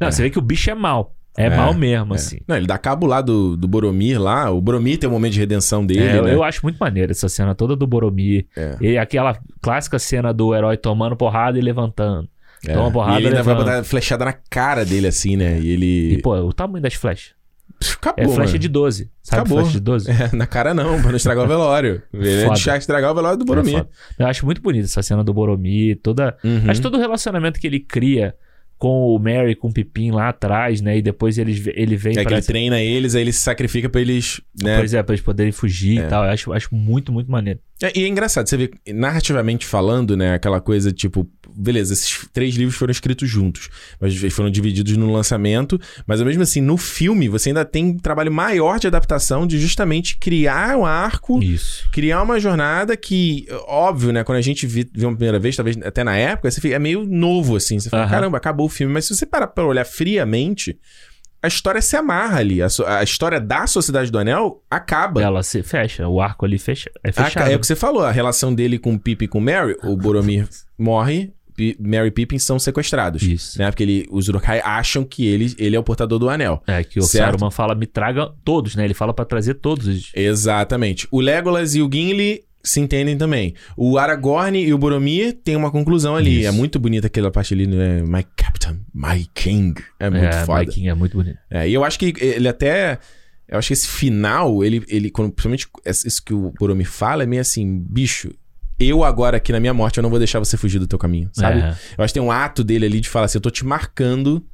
Não, É. você vê que o bicho é mal. É, É, mal mesmo, É. assim. Não, ele dá cabo lá do, do Boromir lá. O Boromir tem um momento de redenção dele, É, eu- né? Eu acho muito maneiro essa cena toda do Boromir. É, E aquela clássica cena do herói tomando porrada e levantando. é. toma porrada, E ele ainda vai levanta. botar flechada na cara dele, assim, né? E ele... E, pô, o tamanho das flechas. Acabou, É flecha mano. de 12. Sabe Acabou. flecha de 12? É, na cara não, pra não estragar o velório. Ele é deixar estragar o velório do É Boromir. foda. Eu acho muito bonita essa cena do Boromir, toda. Uhum. Acho todo o relacionamento que ele cria com o Mary, com o Pipim lá atrás, né? E depois eles, ele vem É que pra ele treina eles, aí ele se sacrifica pra eles, né? Pois é, pra eles poderem fugir É. e tal. Eu acho, acho muito, muito maneiro. É, e é engraçado, você vê, narrativamente falando, né, aquela coisa tipo, beleza, esses três livros foram escritos juntos, mas foram divididos no lançamento, mas mesmo assim, no filme, você ainda tem um trabalho maior de adaptação de justamente criar um arco, Isso. criar uma jornada que, óbvio, né, quando a gente vê, vê uma primeira vez, talvez até na época, você fica, é meio novo, assim, você fala, Aham. caramba, acabou o filme, mas se você parar pra olhar friamente, a história se amarra ali, a, so- a história da Sociedade do Anel acaba. Ela se fecha, o arco ali fecha, é Ah, fechado. é o que você falou, a relação dele com o Pippin e com o Merry, o Boromir morre, Pi- Merry e Pippin são sequestrados. Isso. Né? Porque ele, os Uruk-hai acham que ele, ele é o portador do anel. É, que o Certo. Saruman fala, me traga todos, né? Ele fala pra trazer todos os... Exatamente. O Legolas e o Gimli se entendem também. O Aragorn e o Boromir têm uma conclusão ali. Isso. É muito bonita aquela parte ali, né? My Captain, My King. É muito é, foda. Viking é muito bonito. É, e eu acho que ele até. Eu acho que esse final, ele, ele quando, principalmente isso que o Boromir fala, é meio assim, bicho. Eu agora aqui na minha morte, eu não vou deixar você fugir do teu caminho, sabe? É. Eu acho que tem um ato dele ali de falar assim, eu tô te marcando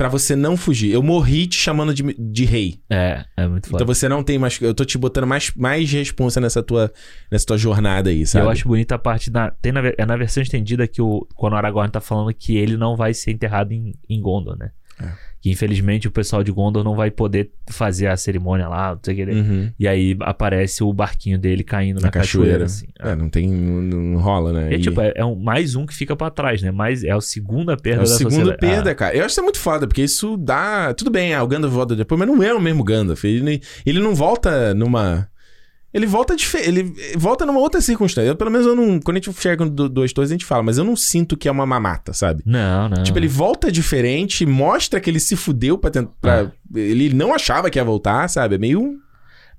pra você não fugir. Eu morri te chamando de, de rei. É, é muito foda. Então você não tem mais. Eu tô te botando mais, mais responsa nessa tua, nessa tua jornada aí, sabe? eu acho bonita a parte da. Tem na, é na versão estendida que o, quando o Aragorn tá falando que ele não vai ser enterrado em, em Gondor, né? É. Que infelizmente o pessoal de Gondor não vai poder fazer a cerimônia lá, não sei o que. Uhum. E aí aparece o barquinho dele caindo na, Na cachoeira. assim. É, não tem. Não, não rola, né? É, E- tipo, é, é um, mais um que fica pra trás, né? Mais, é a segunda É perda o da segundo sociedade. perda, cara. Eu acho isso muito foda, porque isso dá. Tudo bem, ah, o Gandalf volta depois, mas não é o mesmo Gandalf. Ele, ele não volta numa. Ele volta dife- Ele volta numa outra circunstância. Eu, pelo menos eu não. Quando a gente chega do- dois torres, a gente fala, mas eu não sinto que é uma mamata, sabe? Não, não. Tipo, ele volta diferente, mostra que ele se fudeu pra tentar. Ah. Ele não achava que ia voltar, sabe? É meio.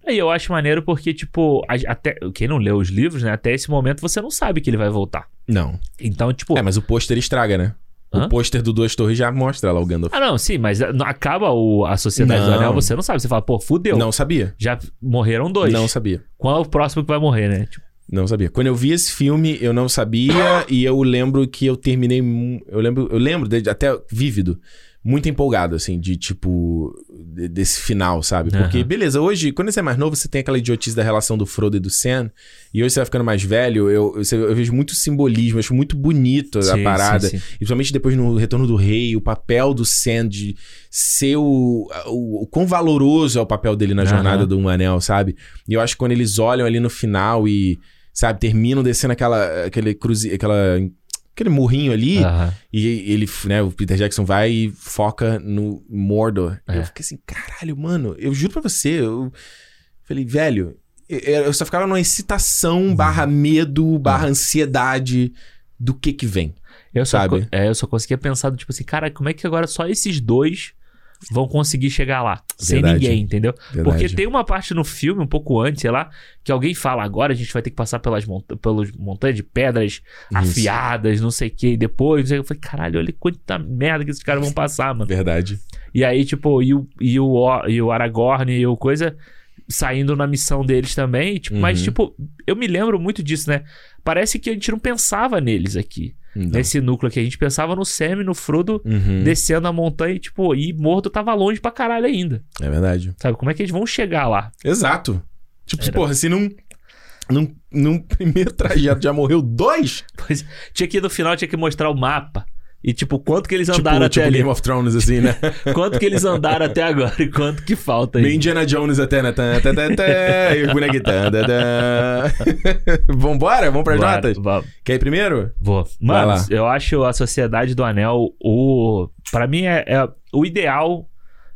E eu acho maneiro porque, tipo, até quem não leu os livros, né? Até esse momento você não sabe que ele vai voltar. Não. Então, tipo. É, mas o pôster estraga, né? Hã? O pôster do Duas Torres já mostra lá o Gandalf. Ah, não, sim, mas não- acaba o, a Sociedade do Não. Anel, você não sabe. Você fala, pô, fudeu. Não sabia. Já morreram dois. Não sabia. Qual é o próximo que vai morrer, né? Tipo, Não sabia. Quando eu vi esse filme, eu não sabia e eu lembro que eu terminei. Eu lembro, eu lembro até vívido, muito empolgado, assim, de tipo. de- desse final, sabe? Porque, Aham. beleza, hoje, quando você é mais novo, você tem aquela idiotice da relação do Frodo e do Sam. E hoje você vai ficando mais velho, eu, eu, eu vejo muito simbolismo, acho muito bonito a sim, parada. sim, sim. E Principalmente depois no Retorno do Rei, o papel do Sam de ser o, o, o quão valoroso é o papel dele na Aham. jornada do Um Anel, sabe? E eu acho que quando eles olham ali no final e, sabe, terminam descendo aquela, aquele cruze, aquela, aquele morrinho ali, e ele, né, o Peter Jackson vai e foca no Mordor. É. Eu fiquei assim, caralho, mano, eu juro pra você, eu falei, velho, eu- só ficava numa excitação, barra medo, barra ansiedade do que que vem. Eu só, Sabe? é, eu só conseguia pensar, do tipo assim, cara, como é que agora só esses dois vão conseguir chegar lá? Sem Verdade. ninguém, entendeu? Verdade. Porque tem uma parte no filme, um pouco antes, sei lá, que alguém fala, agora a gente vai ter que passar pelas, monta pelas montanhas de pedras afiadas, não sei o que, e depois, sei eu falei, caralho, olha quanta merda que esses caras vão passar, mano. Verdade. E aí, tipo, e o, e O- e o Aragorn e o coisa saindo na missão deles também. Tipo, Mas, Uhum. tipo, eu me lembro muito disso, né? Parece que a gente não pensava neles aqui. Não. Nesse núcleo aqui. A gente pensava no Sam e no Frodo Uhum. descendo a montanha, e, tipo, e Mordo tava longe pra caralho ainda. É verdade. Sabe? Como é que eles vão chegar lá? Exato. Tipo, Era. porra, se num, num, num primeiro trajeto já morreu dois, Pois, tinha que ir no final, tinha que mostrar o mapa. E, tipo, quanto que eles tipo, andaram até tipo ali. Game of Thrones, assim, né? Quanto que eles andaram até agora e quanto que falta Bem aí. Indiana Jones até, né? Tá, tá, tá, tá, e o bonequinho. Vambora? Vamos pras Bora, notas? Quer ir primeiro? Vou. Mano, eu acho a Sociedade do Anel o. Pra mim é, é o ideal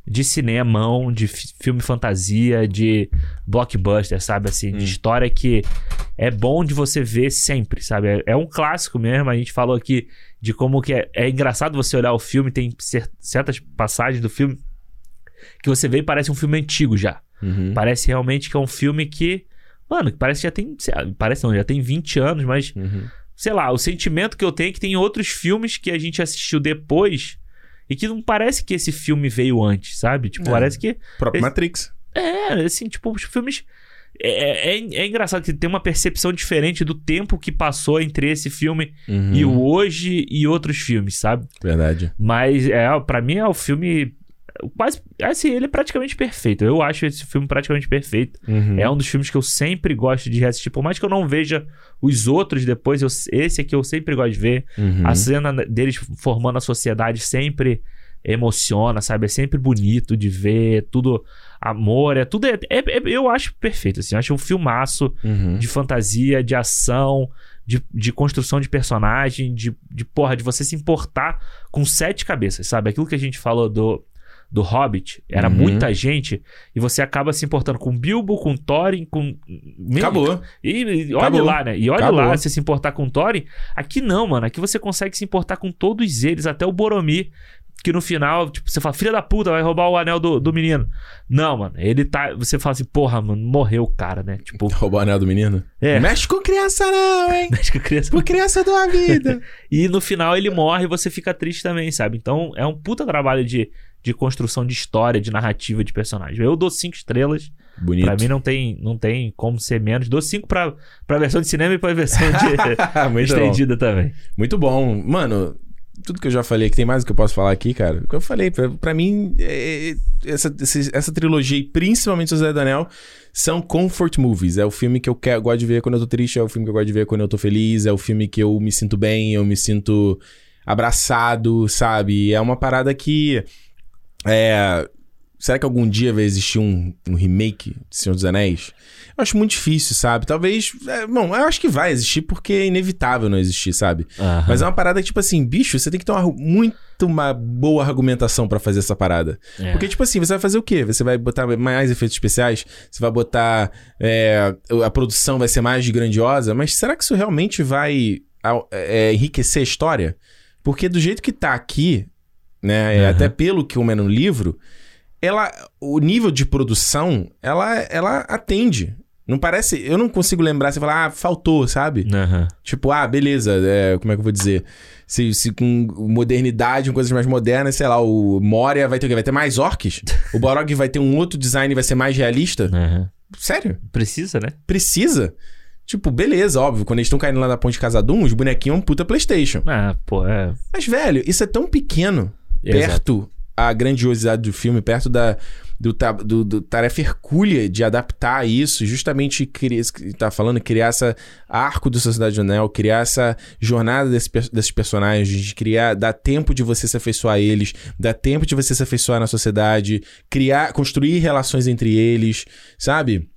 de cinemão, de fi- filme fantasia, de blockbuster, sabe? Assim, Hum. de história que é bom de você ver sempre, sabe? É, é um clássico mesmo. A gente falou aqui de como que é, é engraçado você olhar o filme, tem cer- certas passagens do filme que você vê e parece um filme antigo já. Uhum. Parece realmente que é um filme que. Mano, que parece que já tem. Parece não, já tem 20 anos, mas Uhum. sei lá, o sentimento que eu tenho é que tem outros filmes que a gente assistiu depois e que não parece que esse filme veio antes, sabe? Tipo, É. parece que. Próprio Esse- Matrix. É, assim, tipo, os filmes. É, é, é engraçado que tem uma percepção diferente do tempo que passou entre esse filme Uhum. e o hoje e outros filmes, sabe? Verdade. Mas é, para mim é o filme quase. Assim, ele é praticamente perfeito. Eu acho esse filme praticamente perfeito. Uhum. É um dos filmes que eu sempre gosto de reassistir. Por mais que eu não veja os outros depois, eu- esse aqui eu sempre gosto de ver. Uhum. A cena deles formando a sociedade sempre emociona, sabe? É sempre bonito de ver, tudo amor, é tudo. É, é- é- eu acho perfeito, assim. Eu acho um filmaço Uhum. de fantasia, de ação, de, de construção de personagem, de, de porra, de você se importar com sete cabeças, sabe? Aquilo que a gente falou do. Do Hobbit, era Uhum. muita gente, e você acaba se importando com Bilbo, com Thorin, com. Acabou. E, e olha lá, né? E olha lá, você se importar com Thorin. Aqui não, mano. Aqui você consegue se importar com todos eles, até o Boromir. Que no final, tipo, você fala, filha da puta, vai roubar o anel do, do menino. Não, mano. Ele tá. Você fala assim, porra, mano, morreu o cara, né? Tipo, Roubou o anel do menino? é. Mexe com criança não, hein? Que a criança. Por criança do a vida. E no final ele morre e você fica triste também, sabe? Então é um puta trabalho de, de construção de história, de narrativa de personagem. Eu dou cinco estrelas. Bonito. Pra mim não tem, não tem como ser menos. Dou cinco pra, pra versão de cinema e pra versão de Muito bom. estendida também. Muito bom. Mano, tudo que eu já falei, que tem mais que eu posso falar aqui, cara. O que eu falei, pra, pra mim, é- é- essa, esse- essa trilogia, e principalmente o Zé do Anel, são comfort movies. É o filme que eu quero, gosto de ver quando eu tô triste, é o filme que eu gosto de ver quando eu tô feliz, é o filme que eu me sinto bem, eu me sinto abraçado, sabe? É uma parada que. É. Será que algum dia vai existir um, um remake de Senhor dos Anéis? Eu acho muito difícil, sabe? Talvez. é, bom, eu acho que vai existir porque é inevitável não existir, sabe? Mas é uma parada que, tipo assim, bicho, você tem que ter uma, muito uma boa argumentação pra fazer essa parada. É. Porque, tipo assim, você vai fazer o quê? Você vai botar mais efeitos especiais? Você vai botar. é, a produção vai ser mais grandiosa? Mas será que isso realmente vai é, enriquecer a história? Porque do jeito que tá aqui, né? Aham. Até pelo que é no livro, ela, o nível de produção, ela, ela atende. Não parece. Eu não consigo lembrar, você falar, ah, faltou, sabe? Aham. Tipo, ah, beleza, é, como é que eu vou dizer? Se, se com modernidade, com coisas mais modernas, sei lá, o Moria vai ter o quê? Vai ter mais orcs? O Borog vai ter um outro design e vai ser mais realista? Aham. Sério? Precisa, né? Precisa? Tipo, beleza, óbvio. Quando eles estão caindo lá na ponte de Casadum, os bonequinhos é um puta Playstation. Ah, pô, é. Mas, velho, isso é tão pequeno Exato. perto a grandiosidade do filme, perto da do, do, do tarefa hercúlea de adaptar isso, justamente criar, tá falando, criar essa arco do Sociedade do Anel, criar essa jornada desse desses personagens, de criar, dar tempo de você se afeiçoar a eles, dar tempo de você se afeiçoar na sociedade, criar, construir relações entre eles, sabe?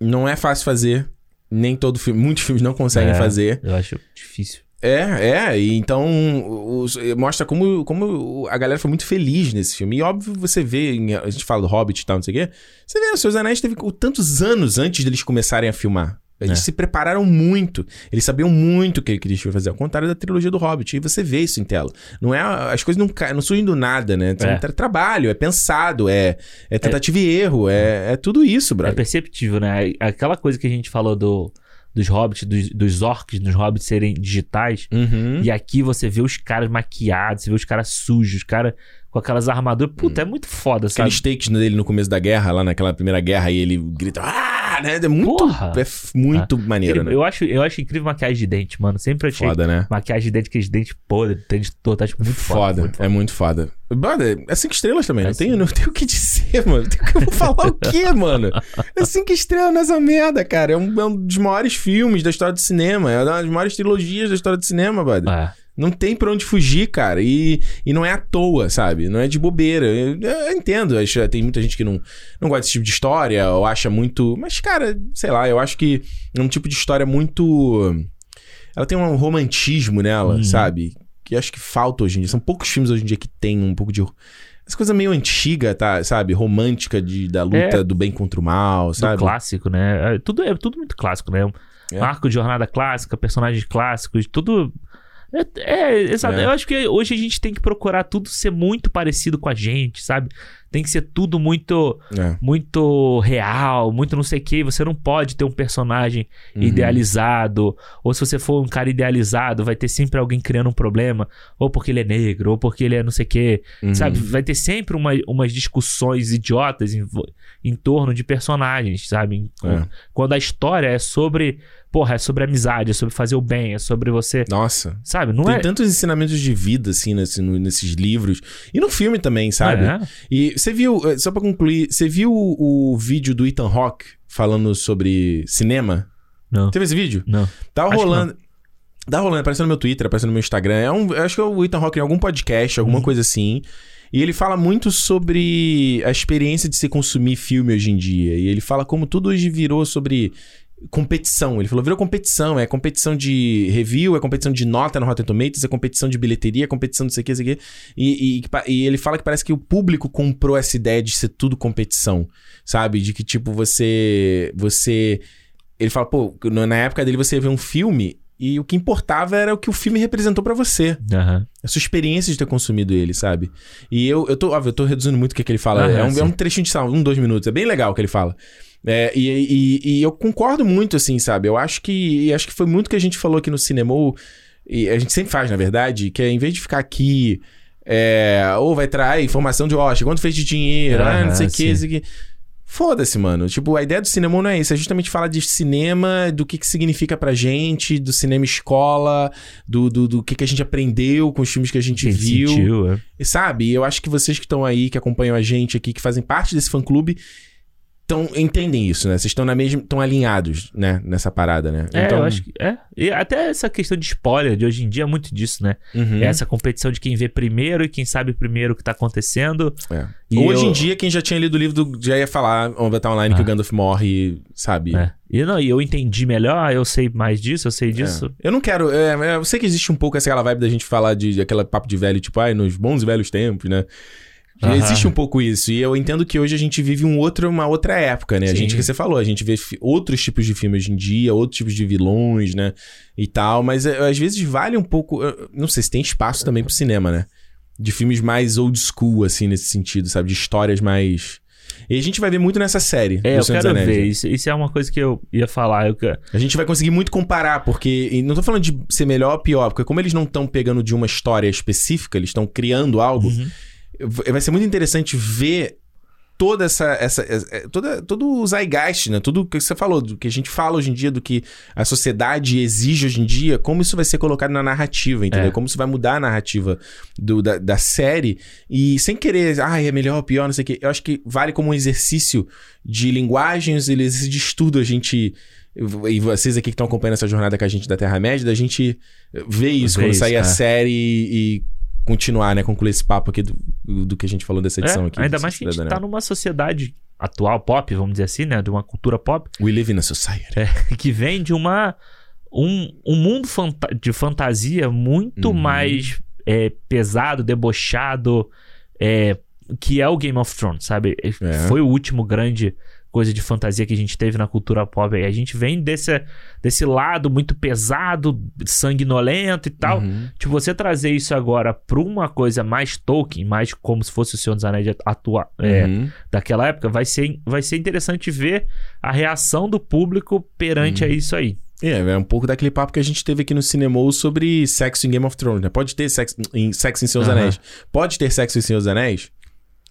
Não é fácil fazer, nem todo filme, muitos filmes não conseguem É. fazer. Eu acho difícil. É, é, e então os- mostra como, como a galera foi muito feliz nesse filme. E óbvio, você vê, a gente fala do Hobbit e tal, não sei o quê. Você vê, os seus anéis teve tantos anos antes deles começarem a filmar. Eles É. se prepararam muito. Eles sabiam muito o que que eles iam fazer. Ao contrário da trilogia do Hobbit. E você vê isso em tela. Não é, as coisas não, não surgem do nada, né? É. É. tra- trabalho, é pensado, é, é tentativa e erro. É, é tudo isso, É brother. perceptível, né? Aquela coisa que a gente falou do, dos hobbits, dos, dos orcs, dos hobbits serem digitais. Uhum. E aqui você vê os caras maquiados, você vê os caras sujos, os caras com aquelas armaduras. Puta, é muito foda, sabe? Aqueles takes dele no começo da guerra, lá naquela primeira guerra, e ele grita, ah, né? É muito, Porra! é muito maneiro, né? eu, acho, eu acho incrível maquiagem de dente, mano. Sempre achei Foda, né? maquiagem de dente, aqueles dentes podres, dente torto, acho muito foda. Foda, muito é muito foda. Brother, é cinco estrelas também, É não, sim. não tem o que dizer, mano. Eu vou falar o quê, mano? É cinco estrelas nessa merda, cara. É um, é um dos maiores filmes da história do cinema. É uma das maiores trilogias da história do cinema, brother. É. Não tem pra onde fugir, cara. E, e não é à toa, sabe? Não é de bobeira. Eu, eu entendo. acho- Tem muita gente que não, não gosta desse tipo de história ou acha muito. Mas, cara, sei lá, eu acho que é um tipo de história muito. Ela tem um romantismo nela, Uhum. sabe? Que acho que falta hoje em dia. São poucos filmes hoje em dia que tem um pouco de. Essa coisa meio antiga, tá? Sabe? Romântica de, da luta É. do bem contra o mal, sabe? clássico, né? É tudo, é tudo muito clássico, né? É. arco de jornada clássica, personagens clássicos, tudo. É, é, exato. É. Eu acho que hoje a gente tem que procurar tudo ser muito parecido com a gente, sabe? tem que ser tudo muito É. muito real, muito não sei o que. Você não pode ter um personagem Uhum. idealizado. Ou se você for um cara idealizado, vai ter sempre alguém criando um problema. Ou porque ele é negro, ou porque ele é não sei o que. Uhum. Sabe? Vai ter sempre uma, umas discussões idiotas em, em torno de personagens, sabe? É. Quando a história é sobre. Porra, é sobre amizade, é sobre fazer o bem, é sobre você. Nossa. Sabe? Não Tem é. tantos ensinamentos de vida, assim, nesse- nesses livros. E no filme também, sabe? É. E você viu, eh, só pra concluir, você viu o, o vídeo do Ethan Hawke falando sobre cinema? Não. Teve esse vídeo? Não. Tá rolando. Tá rolando, apareceu no meu Twitter, apareceu no meu Instagram. É um, eu acho que é o Ethan Hawke em algum podcast, alguma Uhum. coisa assim. E ele fala muito sobre a experiência de se consumir filme hoje em dia. E ele fala como tudo hoje virou sobre competição. Ele falou, virou competição. É competição de review, é competição de nota no Rotten Tomatoes, é competição de bilheteria, é competição de sei o que, sei o que. E, e, e ele fala que parece que o público comprou essa ideia de ser tudo competição. Sabe? De que, tipo, você... Você... Ele fala, pô, na época dele você ia ver um filme e o que importava era o que o filme representou pra você. Aham. A sua experiência de ter consumido ele, sabe? E eu, eu tô, óbvio, eu tô reduzindo muito o que, que ele fala. É, é, um, é um trechinho de sal, um, dois minutos. É bem legal o que ele fala. É, e, e, e eu concordo muito, assim, sabe? Eu acho que acho que foi muito que a gente falou aqui no cinema, e a gente sempre faz, na verdade, que é em vez de ficar aqui. É, ou vai trair informação de Oscar, quanto fez de dinheiro, ah, não sei o que, Aham, não sei o que. Foda-se, mano. Tipo, a ideia do cinema não é isso. É justamente falar de cinema, do que, que significa pra gente, do cinema escola, do, do, do que, que a gente aprendeu com os filmes que a gente Quem viu. sentiu, é. E sabe? Eu acho que vocês que estão aí, que acompanham a gente aqui, que fazem parte desse fã-clube, tão, entendem isso, né? Vocês estão na mesma. estão alinhados, né? Nessa parada, né? É, eu acho que. É. E até essa questão de spoiler de hoje em dia é muito disso, né? Uhum. É essa competição de quem vê primeiro e quem sabe primeiro o que tá acontecendo. É. E Hoje eu- em dia, quem já tinha lido o livro do, já ia falar, vai estar online, que Ah. o Gandalf morre, sabe? É. E, não, e eu entendi melhor, eu sei mais disso, eu sei disso. É. Eu não quero. é, eu sei que existe um pouco essa aquela vibe da gente falar de, de aquela papo de velho, tipo, ai, nos bons e velhos tempos, né? Aham. Existe um pouco isso. E eu entendo que hoje a gente vive um outro, uma outra época, né? A Sim. gente, que você falou, a gente vê outros tipos de filmes hoje em dia, outros tipos de vilões, né? E tal. Mas é, às vezes vale um pouco. Não sei se tem espaço também pro cinema, né? De filmes mais old school, assim, nesse sentido, sabe? De histórias mais. E a gente vai ver muito nessa série. É, eu quero Anéis, ver. né? Isso, isso é uma coisa que eu ia falar. Eu, A gente vai conseguir muito comparar, porque. não tô falando de ser melhor ou pior, porque como eles não estão pegando de uma história específica, eles estão criando algo, Uhum. Vai ser muito interessante ver toda essa. essa, essa- toda, todo o zeitgeist, né? Tudo que você falou, do que a gente fala hoje em dia, do que a sociedade exige hoje em dia, como isso vai ser colocado na narrativa, entendeu? É. Como isso vai mudar a narrativa do, da, da série. E sem querer, ah, é melhor ou pior, não sei o quê. Eu acho que vale como um exercício de linguagens, exercício de estudo, a gente. E vocês aqui que estão acompanhando essa jornada com a gente da Terra-média, da gente ver isso Ver quando isso, sair a é. série e, e continuar, né? Concluir esse papo aqui do, do que a gente falou dessa edição É, aqui. ainda mais que a gente Cidadania. tá numa sociedade atual, pop, vamos dizer assim, né? De uma cultura pop, We live in a society. que vem de uma. Um, um mundo fanta- de fantasia muito Uhum. mais é, pesado, debochado, é, que é o Game of Thrones, sabe? É. Foi o último grande coisa de fantasia que a gente teve na cultura pop. E a gente vem desse, desse lado muito pesado, sanguinolento e tal. Uhum. Tipo, você trazer isso agora pra uma coisa mais Tolkien, mais como se fosse o Senhor dos Anéis atua, é, Uhum. daquela época, vai ser, vai ser interessante ver a reação do público perante a isso aí. É, é um pouco daquele papo que a gente teve aqui no cinema sobre sexo em Game of Thrones, né? Pode ter sexo em, sexo em Senhor dos. Anéis. Pode ter sexo em Senhor dos Anéis?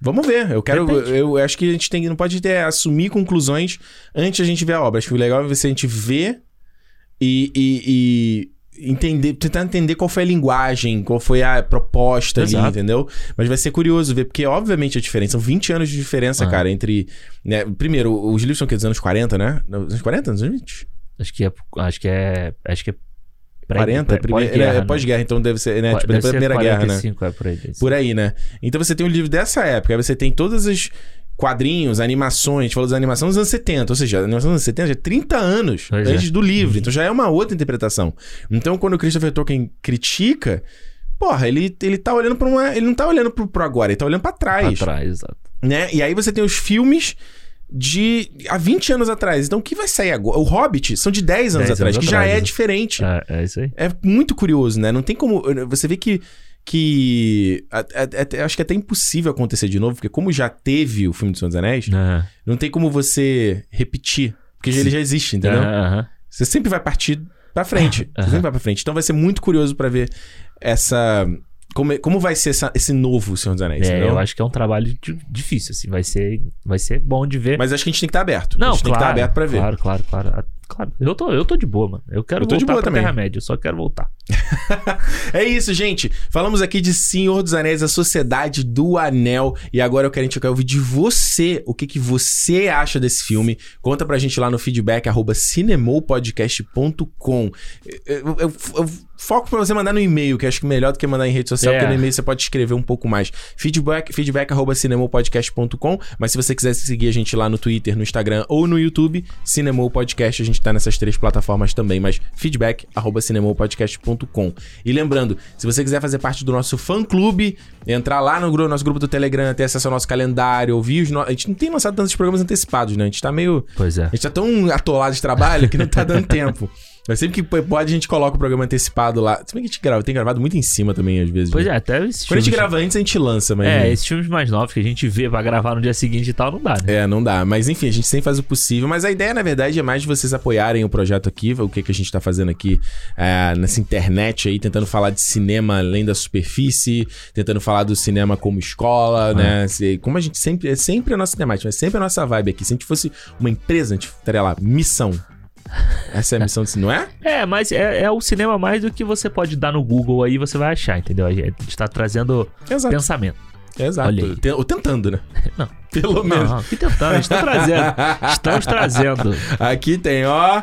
Vamos ver. Eu quero. Depende. Eu, acho que a gente tem, não pode ter, assumir conclusões antes a gente ver a obra. Acho que o legal é ver se a gente vê e, e- e entender, tentar entender qual foi a linguagem, qual foi a proposta ali, Exato. entendeu? Mas vai ser curioso ver, porque obviamente a diferença, são 20 anos de diferença, Ah. cara, entre. né, primeiro, os livros são que dos anos 40, né? Não, Anos 40? Anos 20? Acho que é. Acho que é. Acho que é. Pré- 40? pré- Primeiro- pós-guerra, é, né? pós-guerra, então deve ser, né? Pode- Tipo, deve depois da Primeira Guerra, né? 45, é por aí. Por aí, né? Então você tem um livro dessa época, aí você tem todos os quadrinhos, animações, a gente falou das animações dos anos 70, ou seja, a animação dos anos 70 já é 30 anos Pois é. antes do livro, então já é uma outra interpretação. Então quando o Christopher Tolkien critica, porra, ele, ele tá olhando pra uma. Ele não tá olhando pro, pro agora, ele tá olhando pra trás. Atrás, exato. Né? E aí você tem os filmes de há 20 anos atrás. Então o que vai sair agora? O Hobbit são de 10 anos 10 atrás, anos que já atrás, é né? diferente. É, é isso aí. É muito curioso, né? Não tem como. Você vê que, que. a- a- acho que é até impossível acontecer de novo, porque como já teve o filme do Senhor dos Anéis, não tem como você repetir. Porque ele já existe, entendeu? Você sempre vai partir pra frente. Você sempre vai pra frente. Então vai ser muito curioso pra ver essa. Como, é- como vai ser essa- esse novo Senhor dos Anéis, É, eu acho que é um trabalho di- difícil, assim. Vai ser, vai ser bom de ver. Mas acho que a gente tem que estar aberto. Não, a gente tem que claro, estar aberto pra ver. Claro, claro, claro. Claro. Eu tô, eu tô de boa, mano. Eu quero Eu tô de voltar boa pra também. Terra-média. Eu só quero voltar. É isso, gente. Falamos aqui de Senhor dos Anéis, a Sociedade do Anel. E agora eu quero, gente quer ouvir de você. O que, que você acha desse filme? Conta pra gente lá no feedback, arroba cinemopodcast.com. Eu, eu- eu- eu foco pra você mandar no e-mail, que acho que é melhor do que mandar em rede social, É. porque no e-mail você pode escrever um pouco mais. Feedback, feedback arroba cinemopodcast.com. Mas se você quiser seguir a gente lá no Twitter, no Instagram ou no YouTube, Cinemou Podcast, a gente tá nessas três plataformas também. Mas feedback arroba cinemopodcast.com. E lembrando, se você quiser fazer parte do nosso fã clube, entrar lá no nosso grupo do Telegram, ter acesso ao nosso calendário, ouvir os. No... A gente não tem lançado tantos programas antecipados, né? A gente tá meio. Pois é. A gente tá tão atolado de trabalho que não tá dando tempo. Mas sempre que pode, a gente coloca o programa antecipado lá. Se bem que a gente grava, tem gravado muito em cima também, às vezes. Pois né? é, até esses Quando a gente grava antes, a gente lança, mas. É, esses filmes mais novos que a gente vê pra gravar no dia seguinte e tal, não dá, né? É, não dá. Mas enfim, a gente sempre faz o possível. Mas a ideia, na verdade, é mais de vocês apoiarem o projeto aqui, o que, que a gente tá fazendo aqui é, nessa internet aí, tentando falar de cinema além da superfície, tentando falar do cinema como escola, né? Se- Como a gente sempre. É sempre a nossa temática, é sempre a nossa vibe aqui. Se a gente fosse uma empresa, a gente estaria lá, missão. Essa é a missão, de, não é? É, mas é, é o cinema mais do que você pode dar no Google aí você vai achar, entendeu? A gente tá trazendo Exato. pensamento. Exato. Aí. Ou tentando, né? Não. Pelo menos. Não, que tentando, estamos trazendo. Estamos trazendo Aqui tem, ó.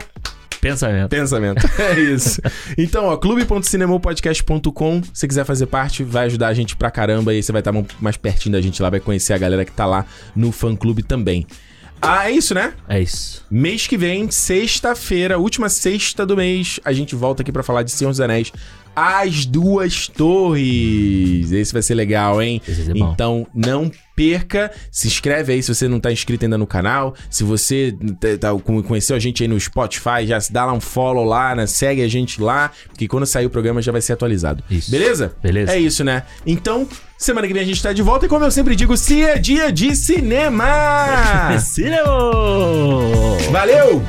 pensamento. Pensamento. É isso. Então, ó, clube.cinemopodcast.com. Se quiser fazer parte, vai ajudar a gente pra caramba. E você vai estar mais pertinho da gente lá, vai conhecer a galera que tá lá no fã clube também. Ah, é isso, né? É isso. Mês que vem, sexta-feira, última sexta do mês, a gente volta aqui pra falar de Senhor dos Anéis. As Duas Torres. Esse vai ser legal, hein? Esse ser bom. Então, não perca. Se inscreve aí se você não tá inscrito ainda no canal. Se você tá- tá- conheceu a gente aí no Spotify, já se dá lá um follow lá, né? Segue a gente lá, porque quando sair o programa já vai ser atualizado. Isso. Beleza? Beleza. É isso, né? Então, semana que vem a gente tá de volta e como eu sempre digo, se é dia de cinema! Cinema! Valeu!